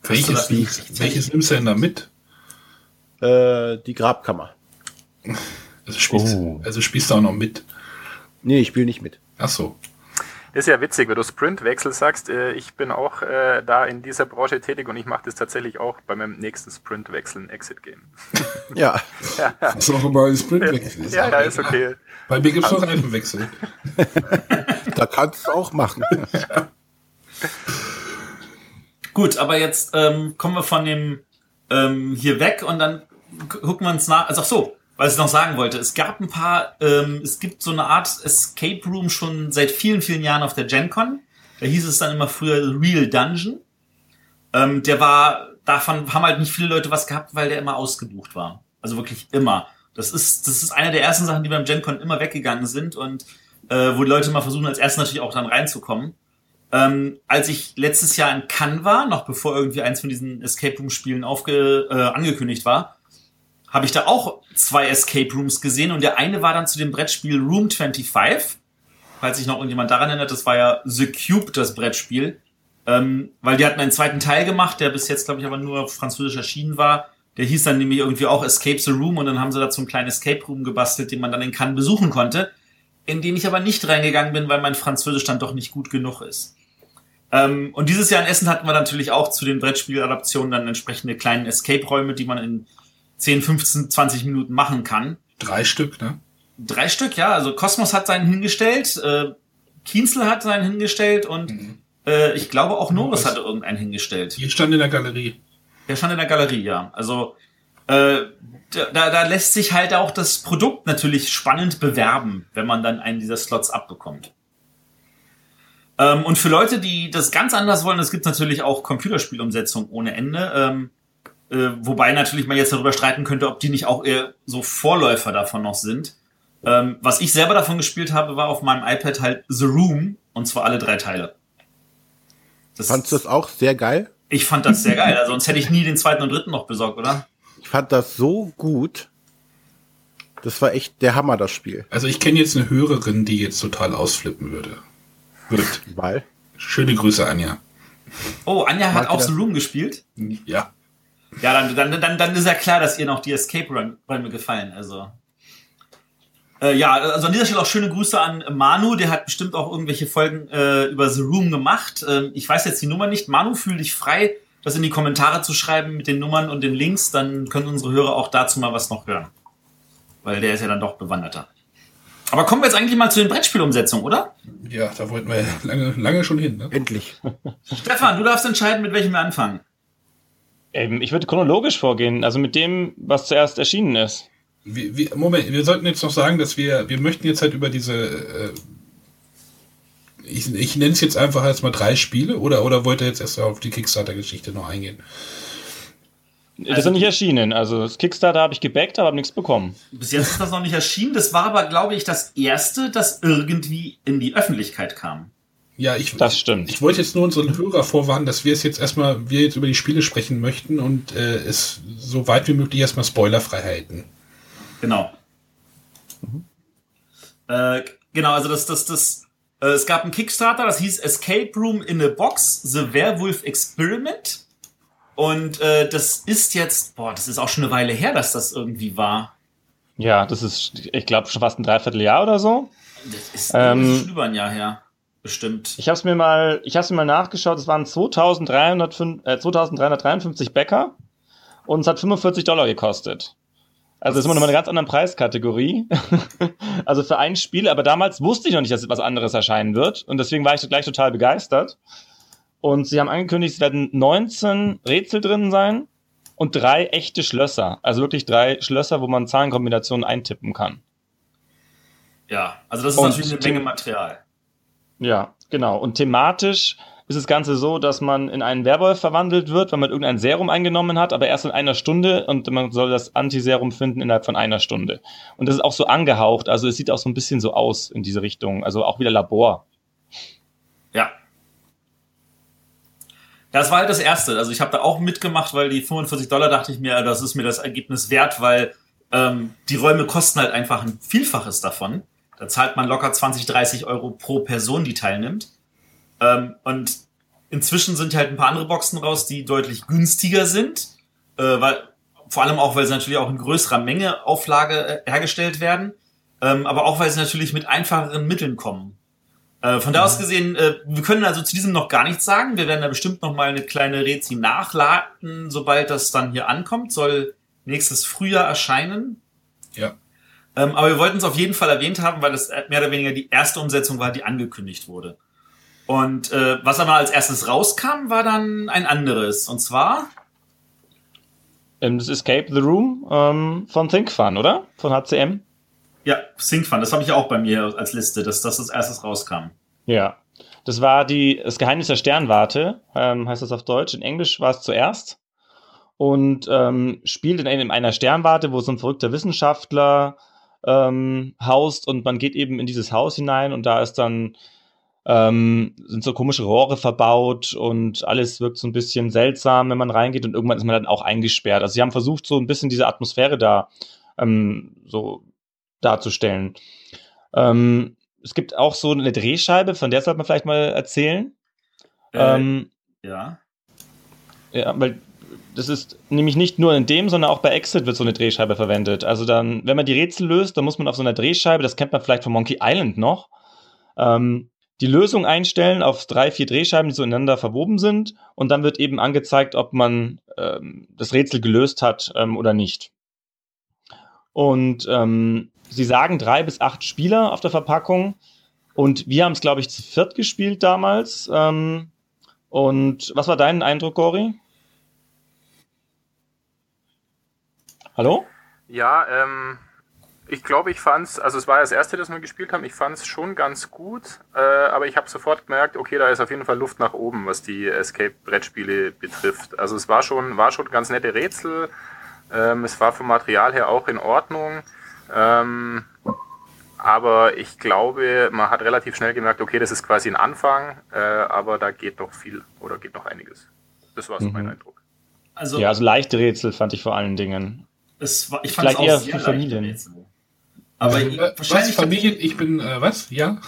Welches, da- welches nimmst du denn da mit? Äh, die Grabkammer. Also spielst, Oh. also spielst du auch noch mit. Nee, ich spiele nicht mit. Ach so. Das ist ja witzig, wenn du Sprintwechsel sagst. Äh, ich bin auch äh, da in dieser Branche tätig und ich mache das tatsächlich auch bei meinem nächsten Sprintwechsel ein Exit-Game. Ja, Hast du auch immer einen Sprintwechsel? Ja, ja, ist okay. Bei mir gibt es noch Reifenwechsel. da kannst du auch machen. Gut, aber jetzt ähm, kommen wir von dem ähm, hier weg und dann gu- gucken wir uns nach. Also ach so, was ich noch sagen wollte. Es gab ein paar, ähm, es gibt so eine Art Escape Room schon seit vielen, vielen Jahren auf der GenCon. Da hieß es dann immer früher Real Dungeon. Ähm, der war, davon haben halt nicht viele Leute was gehabt, weil der immer ausgebucht war. Also wirklich immer. Das ist, das ist eine der ersten Sachen, die beim GenCon immer weggegangen sind und äh, wo die Leute mal versuchen, als erstes natürlich auch dann reinzukommen. Ähm, als ich letztes Jahr in Cannes war, noch bevor irgendwie eins von diesen Escape Room Spielen aufge, äh, angekündigt war, habe ich da auch zwei Escape Rooms gesehen und der eine war dann zu dem Brettspiel Room 25. Falls sich noch irgendjemand daran erinnert, das war ja The Cube, das Brettspiel. Ähm, weil die hatten einen zweiten Teil gemacht, der bis jetzt, glaube ich, aber nur auf Französisch erschienen war. Der hieß dann nämlich irgendwie auch Escape the Room und dann haben sie dazu einen kleinen Escape Room gebastelt, den man dann in Cannes besuchen konnte, in den ich aber nicht reingegangen bin, weil mein Französisch dann doch nicht gut genug ist. Ähm, und dieses Jahr in Essen hatten wir natürlich auch zu den Brettspieladaptionen dann entsprechende kleinen Escape-Räume, die man in 10, 15, 20 Minuten machen kann. Drei Stück, ne? Drei Stück, ja. Also Kosmos hat seinen hingestellt, äh, Kienzle hat seinen hingestellt und äh, ich glaube auch Norris hatte irgendeinen hingestellt. Hier stand in der Galerie. Der stand in der Galerie, ja. Also äh, da, da lässt sich halt auch das Produkt natürlich spannend bewerben, wenn man dann einen dieser Slots abbekommt. Ähm, und für Leute, die das ganz anders wollen, es gibt natürlich auch Computerspielumsetzung ohne Ende. Ähm, äh, wobei natürlich man jetzt darüber streiten könnte, ob die nicht auch eher so Vorläufer davon noch sind. Ähm, was ich selber davon gespielt habe, war auf meinem iPad halt The Room und zwar alle drei Teile. Das, Fandst du das auch sehr geil? ich fand das sehr geil. Also sonst hätte ich nie den zweiten und dritten noch besorgt, oder? Ich fand das so gut. Das war echt der Hammer, das Spiel. Also ich kenne jetzt eine Hörerin, die jetzt total ausflippen würde. Wird. Weil, Schöne Grüße, Anja. Oh, Anja hat auch The? Room gespielt. Ja. Ja, dann, dann, dann, dann ist ja klar, dass ihr noch die Escape-Räume gefallen. Also. Äh, ja, also an dieser Stelle auch schöne Grüße an Manu, der hat bestimmt auch irgendwelche Folgen äh, über The Room gemacht. Ähm, ich weiß jetzt die Nummer nicht. Manu, fühl dich frei, das in die Kommentare zu schreiben mit den Nummern und den Links, dann können unsere Hörer auch dazu mal was noch hören. Weil der ist ja dann doch bewanderter. Aber kommen wir jetzt eigentlich mal zu den Brettspielumsetzungen, oder? Ja, da wollten wir lange, lange schon hin. Ne? endlich. Stefan, du darfst entscheiden, mit welchem wir anfangen. Ähm, ich würde chronologisch vorgehen, also mit dem, was zuerst erschienen ist. Wir, wir, Moment, wir sollten jetzt noch sagen, dass wir, wir möchten jetzt halt über diese, äh, ich, ich nenne es jetzt einfach jetzt mal drei Spiele oder, oder wollt ihr jetzt erst auf die Kickstarter-Geschichte noch eingehen? Das ist noch nicht erschienen. Also das Kickstarter habe ich gebackt, aber habe nichts bekommen. Bis jetzt ist das noch nicht erschienen. Das war aber, glaube ich, das erste, das irgendwie in die Öffentlichkeit kam. Ja, ich, Das stimmt. ich wollte jetzt nur unseren Hörer vorwarnen, dass wir es jetzt erstmal, wir jetzt über die Spiele sprechen möchten und äh, es so weit wie möglich erstmal spoilerfrei halten. Genau. Äh, genau, also das, das, das, äh, es gab einen Kickstarter, das hieß Escape Room in a Box, The Werewolf Experiment. Und äh, das ist jetzt, boah, das ist auch schon eine Weile her, dass das irgendwie war. Ja, das ist, ich glaube, schon fast ein Dreivierteljahr oder so. Das ist, Ähm, über ein Jahr her. Bestimmt. Ich habe es mir mal, ich habe mir mal nachgeschaut. Es waren 2305, äh, 2353 Bäcker und es hat 45 Dollar gekostet. Also das ist immer noch mal eine ganz andere Preiskategorie. also für ein Spiel, aber damals wusste ich noch nicht, dass was anderes erscheinen wird und deswegen war ich gleich total begeistert. Und sie haben angekündigt, es werden 19 Rätsel drin sein und drei echte Schlösser. Also wirklich drei Schlösser, wo man Zahlenkombinationen eintippen kann. Ja, also das ist Und natürlich eine Menge Material. Ja, genau. Und thematisch ist das Ganze so, dass man in einen Werwolf verwandelt wird, wenn man irgendein Serum eingenommen hat, aber erst in einer Stunde und man soll das Antiserum finden innerhalb von einer Stunde. Und das ist auch so angehaucht, also es sieht auch so ein bisschen so aus in diese Richtung, also auch wieder Labor. Ja. Das war halt das Erste. Also ich habe da auch mitgemacht, weil die 45 Dollar dachte ich mir, das ist mir das Ergebnis wert, weil ähm, die Räume kosten halt einfach ein Vielfaches davon. Da zahlt man locker 20, 30 Euro pro Person, die teilnimmt. Ähm, und inzwischen sind halt ein paar andere Boxen raus, die deutlich günstiger sind, äh, weil vor allem auch, weil sie natürlich auch in größerer Menge Auflage äh, hergestellt werden, ähm, aber auch weil sie natürlich mit einfacheren Mitteln kommen. Äh, von da aus gesehen, äh, wir können also zu diesem noch gar nichts sagen. Wir werden da bestimmt noch mal eine kleine Rezi nachladen, sobald das dann hier ankommt. Soll nächstes Frühjahr erscheinen. Ja. Ähm, aber wir wollten es auf jeden Fall erwähnt haben, weil es mehr oder weniger die erste Umsetzung war, die angekündigt wurde. Und äh, was aber als erstes rauskam, war dann ein anderes. Und zwar Ähm, Das Escape the Room ähm, von ThinkFun, oder? Von HCM? Ja, ThinkFun. Das habe ich auch bei mir als Liste, dass das als erstes rauskam. Ja. Das war die, das Geheimnis der Sternwarte, ähm, heißt das auf Deutsch. In Englisch war es zuerst. Und ähm, spielt in, einem- in einer Sternwarte, wo so ein verrückter Wissenschaftler ähm, haust und man geht eben in dieses Haus hinein und da ist dann ähm, sind so komische Rohre verbaut und alles wirkt so ein bisschen seltsam, wenn man reingeht und irgendwann ist man dann auch eingesperrt. Also sie haben versucht, so ein bisschen diese Atmosphäre da ähm, so darzustellen. Ähm, es gibt auch so eine Drehscheibe, von der sollte man vielleicht mal erzählen. Äh, ähm, ja. ja, weil das ist nämlich nicht nur in dem, sondern auch bei Exit wird so eine Drehscheibe verwendet. Also dann, wenn man die Rätsel löst, dann muss man auf so einer Drehscheibe, das kennt man vielleicht von Monkey Island noch, ähm, die Lösung einstellen auf drei, vier Drehscheiben, die so ineinander verwoben sind. Und dann wird eben angezeigt, ob man ähm, das Rätsel gelöst hat ähm, oder nicht. Und ähm, sie sagen drei bis acht Spieler auf der Verpackung. Und wir haben es, glaube ich, zu viert gespielt damals. Ähm, und was war dein Eindruck, Gori? Hallo? Ja, ähm, ich glaube, ich fand's, also es war ja das erste, das wir gespielt haben, ich fand's schon ganz gut, äh, aber ich habe sofort gemerkt, okay, da ist auf jeden Fall Luft nach oben, was die Escape-Brettspiele betrifft. Also es war schon, war schon ganz nette Rätsel, ähm, es war vom Material her auch in Ordnung, ähm, aber ich glaube, man hat relativ schnell gemerkt, okay, das ist quasi ein Anfang, äh, aber da geht noch viel oder geht noch einiges. Das war so Mhm. mein Eindruck. Also Ja, also leichte Rätsel fand ich vor allen Dingen. es war, ich fand es vielleicht auch eher sehr für Familien. Rätsel. Aber äh, was, wahrscheinlich Familien, ich bin, äh, was? Ja?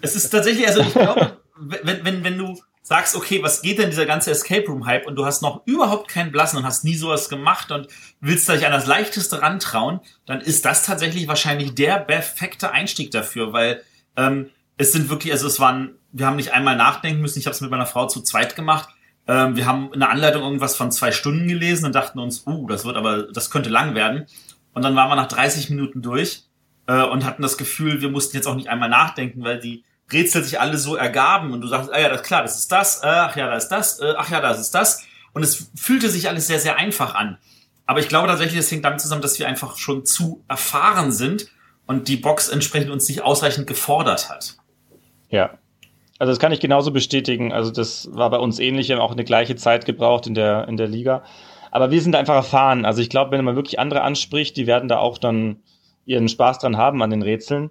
Es ist tatsächlich, also ich glaube, wenn, wenn, wenn du sagst, okay, was geht denn dieser ganze Escape Room Hype und du hast noch überhaupt keinen Blassen und hast nie sowas gemacht und willst dich an das Leichteste rantrauen, dann ist das tatsächlich wahrscheinlich der perfekte Einstieg dafür, weil ähm, es sind wirklich, also es waren, wir haben nicht einmal nachdenken müssen, ich habe es mit meiner Frau zu zweit gemacht. Ähm, wir haben in der Anleitung irgendwas von zwei Stunden gelesen und dachten uns, uh, das wird aber, das könnte lang werden. Und dann waren wir nach 30 Minuten durch äh, und hatten das Gefühl, wir mussten jetzt auch nicht einmal nachdenken, weil die Rätsel sich alle so ergaben und du sagst, ah ja, das klar, das ist das, äh, ach ja, da ist das, äh, ach ja, das ist das. Und es fühlte sich alles sehr, sehr einfach an. Aber ich glaube tatsächlich, das hängt damit zusammen, dass wir einfach schon zu erfahren sind und die Box entsprechend uns nicht ausreichend gefordert hat. Ja. Also das kann ich genauso bestätigen. Also das war bei uns ähnlich, wir haben auch eine gleiche Zeit gebraucht in der, in der Liga. Aber wir sind einfach erfahren. Also ich glaube, wenn man wirklich andere anspricht, die werden da auch dann ihren Spaß dran haben an den Rätseln.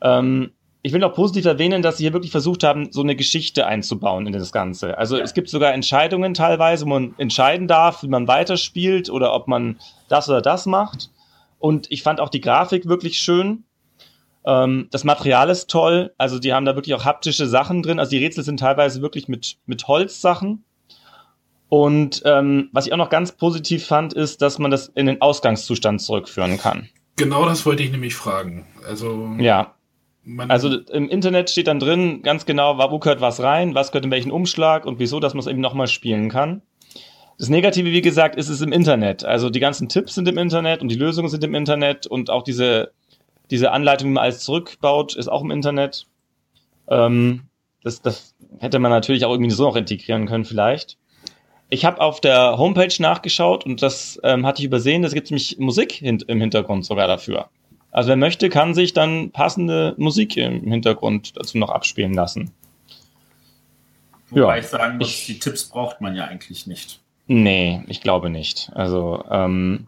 Ähm, ich will noch positiv erwähnen, dass sie hier wirklich versucht haben, so eine Geschichte einzubauen in das Ganze. Also Ja. es gibt sogar Entscheidungen teilweise, wo man entscheiden darf, wie man weiterspielt oder ob man das oder das macht. Und ich fand auch die Grafik wirklich schön. Ähm, das Material ist toll. Also die haben da wirklich auch haptische Sachen drin. Also die Rätsel sind teilweise wirklich mit, mit Holzsachen. Und ähm, was ich auch noch ganz positiv fand, ist, dass man das in den Ausgangszustand zurückführen kann. Genau das wollte ich nämlich fragen. Also, Ja, man, also im Internet steht dann drin ganz genau, wo gehört was rein, was gehört in welchen Umschlag und wieso, dass man es eben nochmal spielen kann. Das Negative, wie gesagt, ist es im Internet. Also die ganzen Tipps sind im Internet und die Lösungen sind im Internet und auch diese, diese Anleitung, wie man alles zurückbaut, ist auch im Internet. Ähm, das, das hätte man natürlich auch irgendwie so noch integrieren können vielleicht. Ich habe auf der Homepage nachgeschaut und das ähm, hatte ich übersehen. Es gibt nämlich Musik hint im Hintergrund sogar dafür. Also wer möchte, kann sich dann passende Musik im Hintergrund dazu noch abspielen lassen. Wobei Ja. ich sagen muss, Ich- die Tipps braucht man ja eigentlich nicht. Nee, ich glaube nicht. Also ähm,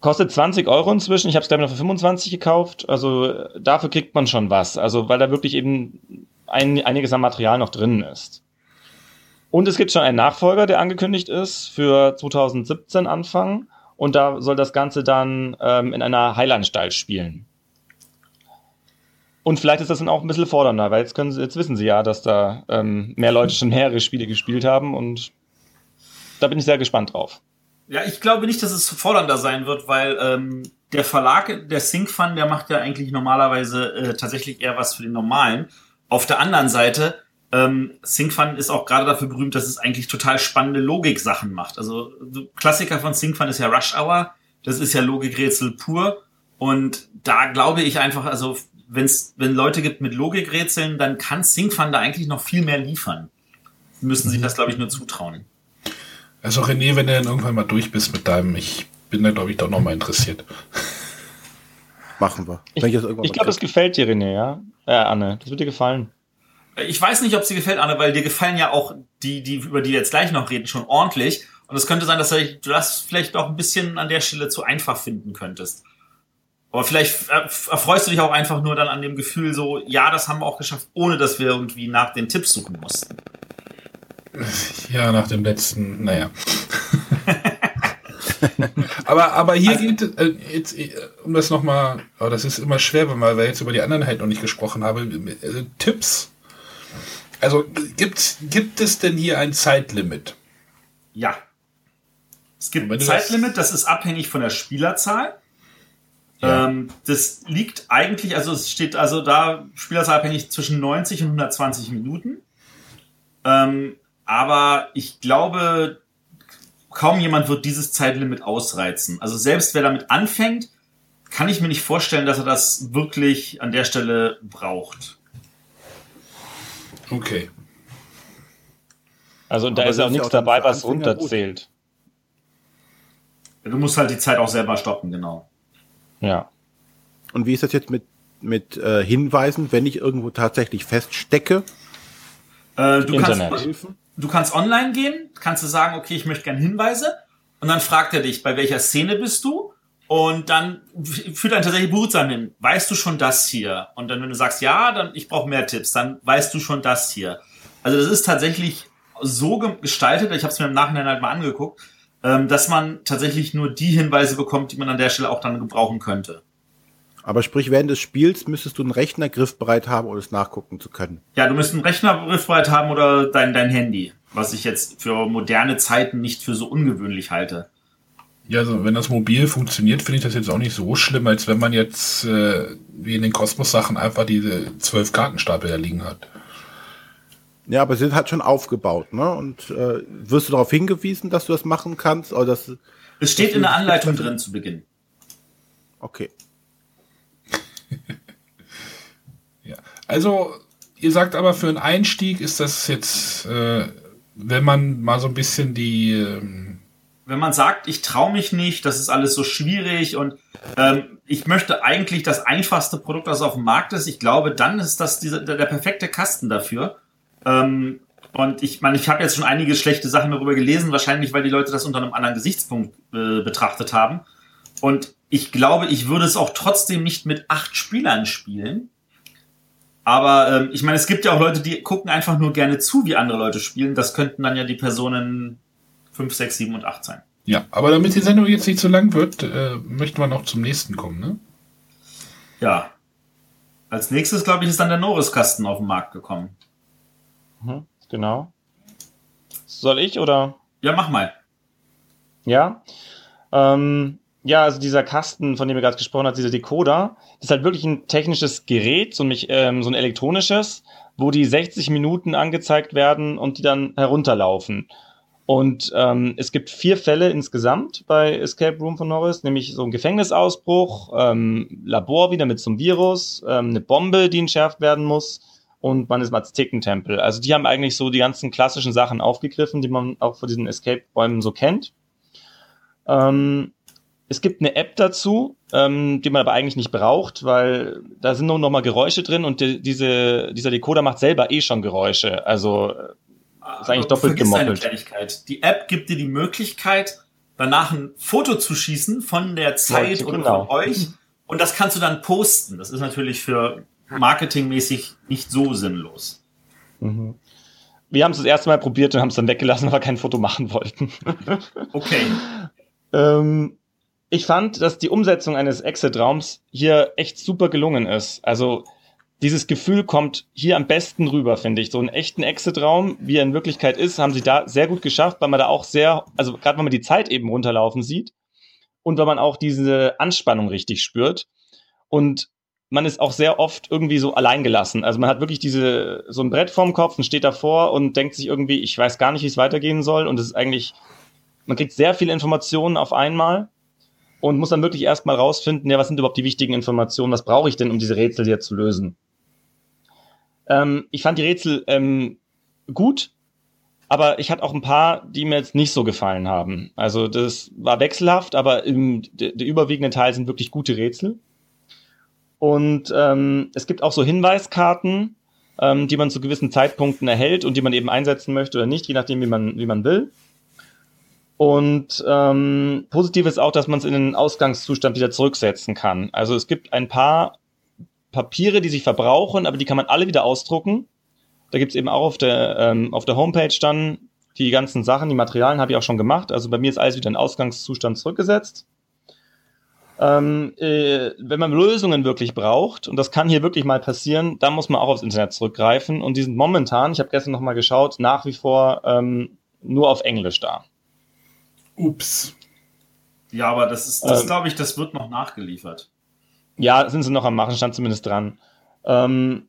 kostet 20 Euro inzwischen. Ich habe es glaube ich noch für 25 gekauft. Also dafür kriegt man schon was. Also weil da wirklich eben ein, einiges an Material noch drin ist. Und es gibt schon einen Nachfolger, der angekündigt ist für 2017 Anfang. Und da soll das Ganze dann ähm, in einer Heilanstalt spielen. Und vielleicht ist das dann auch ein bisschen fordernder, weil jetzt, können sie, jetzt wissen sie ja, dass da ähm, mehr Leute schon mehrere Spiele gespielt haben und da bin ich sehr gespannt drauf. Ja, ich glaube nicht, dass es fordernder sein wird, weil ähm, der Verlag, der SyncFun, der macht ja eigentlich normalerweise äh, tatsächlich eher was für den normalen. Auf der anderen Seite, ähm, SyncFun ist auch gerade dafür berühmt, dass es eigentlich total spannende Logik-Sachen macht. Also Klassiker von SyncFun ist ja Rush Hour, das ist ja Logikrätsel pur. Und da glaube ich einfach, also wenn's, wenn Leute gibt mit Logikrätseln, dann kann SyncFun da eigentlich noch viel mehr liefern. Müssen sie mhm. das, glaube ich, nur zutrauen. Also René, wenn du dann irgendwann mal durch bist mit deinem, ich bin da, glaube ich, doch nochmal interessiert. Machen wir. Ich, ich, ich glaube, es gefällt dir, René, ja? Ja, Anne, das wird dir gefallen. Ich weiß nicht, ob sie gefällt, Anne, weil dir gefallen ja auch die, die, über die wir jetzt gleich noch reden, schon ordentlich. Und es könnte sein, dass du das vielleicht auch ein bisschen an der Stelle zu einfach finden könntest. Aber vielleicht erfreust du dich auch einfach nur dann an dem Gefühl so, ja, das haben wir auch geschafft, ohne dass wir irgendwie nach den Tipps suchen mussten. Ja, nach dem letzten, naja. aber, aber hier also, geht äh, jetzt, äh, um das nochmal, oh, das ist immer schwer, wenn wir jetzt über die anderen halt noch nicht gesprochen haben. Äh, Tipps. Also gibt, gibt es denn hier ein Zeitlimit? Ja. Es gibt ein Zeitlimit, das ist abhängig von der Spielerzahl. Ja. Ähm, das liegt eigentlich, also es steht also da Spielerzahl abhängig zwischen 90 und 120 Minuten. Ähm, aber ich glaube, kaum jemand wird dieses Zeitlimit ausreizen. Also selbst wer damit anfängt, kann ich mir nicht vorstellen, dass er das wirklich an der Stelle braucht. Okay. Also da Aber ist auch nichts dabei, was runterzählt. Du musst halt die Zeit auch selber stoppen, genau. Ja. Und wie ist das jetzt mit, mit äh, Hinweisen, wenn ich irgendwo tatsächlich feststecke? Äh, du Internet. kannst du kannst online gehen, kannst du sagen, okay, ich möchte gerne Hinweise. Und dann fragt er dich, bei welcher Szene bist du? Und dann führt ein tatsächlich Bewusstsein hin. Weißt du schon das hier? Und dann, wenn du sagst, ja, dann ich brauche mehr Tipps, dann weißt du schon das hier. Also das ist tatsächlich so gestaltet, ich habe es mir im Nachhinein halt mal angeguckt, ähm, dass man tatsächlich nur die Hinweise bekommt, die man an der Stelle auch dann gebrauchen könnte. Aber sprich, während des Spiels müsstest du einen Rechner griffbereit haben, um es nachgucken zu können. Ja, du müsstest einen Rechner griffbereit haben oder dein, dein Handy, was ich jetzt für moderne Zeiten nicht für so ungewöhnlich halte. Ja, also wenn das mobil funktioniert, finde ich das jetzt auch nicht so schlimm, als wenn man jetzt äh, wie in den Kosmos-Sachen einfach diese zwölf Kartenstapel da liegen hat. Ja, aber sie sind halt schon aufgebaut, ne? Und äh, wirst du darauf hingewiesen, dass du das machen kannst? Oder dass, es steht in der Anleitung drin zu Beginn. Okay. ja. Also, ihr sagt aber, für einen Einstieg ist das jetzt, äh, wenn man mal so ein bisschen die. Ähm wenn man sagt, ich traue mich nicht, das ist alles so schwierig und ähm, ich möchte eigentlich das einfachste Produkt, das auf dem Markt ist, ich glaube, dann ist das dieser, der, der perfekte Kasten dafür. Ähm, und ich meine, ich habe jetzt schon einige schlechte Sachen darüber gelesen, wahrscheinlich, weil die Leute das unter einem anderen Gesichtspunkt äh, betrachtet haben. Und ich glaube, ich würde es auch trotzdem nicht mit acht Spielern spielen. Aber ähm, ich meine, es gibt ja auch Leute, die gucken einfach nur gerne zu, wie andere Leute spielen. Das könnten dann ja die Personen 5, 6, 7 und 8 sein. Ja, aber damit die Sendung jetzt nicht zu lang wird, äh, möchten wir noch zum nächsten kommen, ne? Ja. Als nächstes, glaube ich, ist dann der Norris-Kasten auf den Markt gekommen. Mhm, genau. Soll ich oder? Ja, mach mal. Ja. Ähm, ja, also dieser Kasten, von dem ihr gerade gesprochen habt, dieser Decoder, ist halt wirklich ein technisches Gerät, so, mich, ähm, so ein elektronisches, wo die 60 Minuten angezeigt werden und die dann herunterlaufen. Und ähm, es gibt vier Fälle insgesamt bei Escape Room von Norris, nämlich so ein Gefängnisausbruch, ähm, Labor wieder mit so einem Virus, ähm, eine Bombe, die entschärft werden muss und man ist im Aztekentempel. Also die haben eigentlich so die ganzen klassischen Sachen aufgegriffen, die man auch von diesen Escape-Räumen so kennt. Ähm, es gibt eine App dazu, ähm, die man aber eigentlich nicht braucht, weil da sind nur noch mal Geräusche drin und die, diese, dieser Decoder macht selber eh schon Geräusche. Also ist eigentlich doppelt gemoppelt. Die App gibt dir die Möglichkeit, danach ein Foto zu schießen von der Zeit ja, genau. und von euch und das kannst du dann posten. Das ist natürlich für marketingmäßig nicht so sinnlos. Mhm. wir haben es das erste Mal probiert und haben es dann weggelassen, weil wir kein Foto machen wollten. Okay. ähm, ich fand, dass die Umsetzung eines Exit-Raums hier echt super gelungen ist. Also dieses Gefühl kommt hier am besten rüber, finde ich. So einen echten Exit-Raum, wie er in Wirklichkeit ist, haben sie da sehr gut geschafft, weil man da auch sehr, also gerade wenn man die Zeit eben runterlaufen sieht und weil man auch diese Anspannung richtig spürt. Und man ist auch sehr oft irgendwie so alleingelassen. Also man hat wirklich diese, so ein Brett vorm Kopf und steht davor und denkt sich irgendwie, ich weiß gar nicht, wie es weitergehen soll. Und es ist eigentlich, man kriegt sehr viele Informationen auf einmal und muss dann wirklich erstmal rausfinden, ja, was sind überhaupt die wichtigen Informationen, was brauche ich denn, um diese Rätsel hier zu lösen. Ähm, ich fand die Rätsel ähm, gut, aber ich hatte auch ein paar, die mir jetzt nicht so gefallen haben. Also das war wechselhaft, aber im, der, der überwiegende Teil sind wirklich gute Rätsel. Und ähm, es gibt auch so Hinweiskarten, ähm, die man zu gewissen Zeitpunkten erhält und die man eben einsetzen möchte oder nicht, je nachdem, wie man, wie man will. Und ähm, positiv ist auch, dass man es in den Ausgangszustand wieder zurücksetzen kann. Also es gibt ein paar Papiere, die sich verbrauchen, aber die kann man alle wieder ausdrucken. Da gibt's eben auch auf der, ähm, auf der Homepage dann die ganzen Sachen, die Materialien habe ich auch schon gemacht. Also bei mir ist alles wieder in Ausgangszustand zurückgesetzt. Ähm, äh, wenn man Lösungen wirklich braucht, und das kann hier wirklich mal passieren, dann muss man auch aufs Internet zurückgreifen. Und die sind momentan, ich habe gestern noch mal geschaut, nach wie vor ähm, nur auf Englisch da. Ups. Ja, aber das ist, das ähm, glaube ich, das wird noch nachgeliefert. Ja, sind sie noch am Machen, stand zumindest dran. Ähm,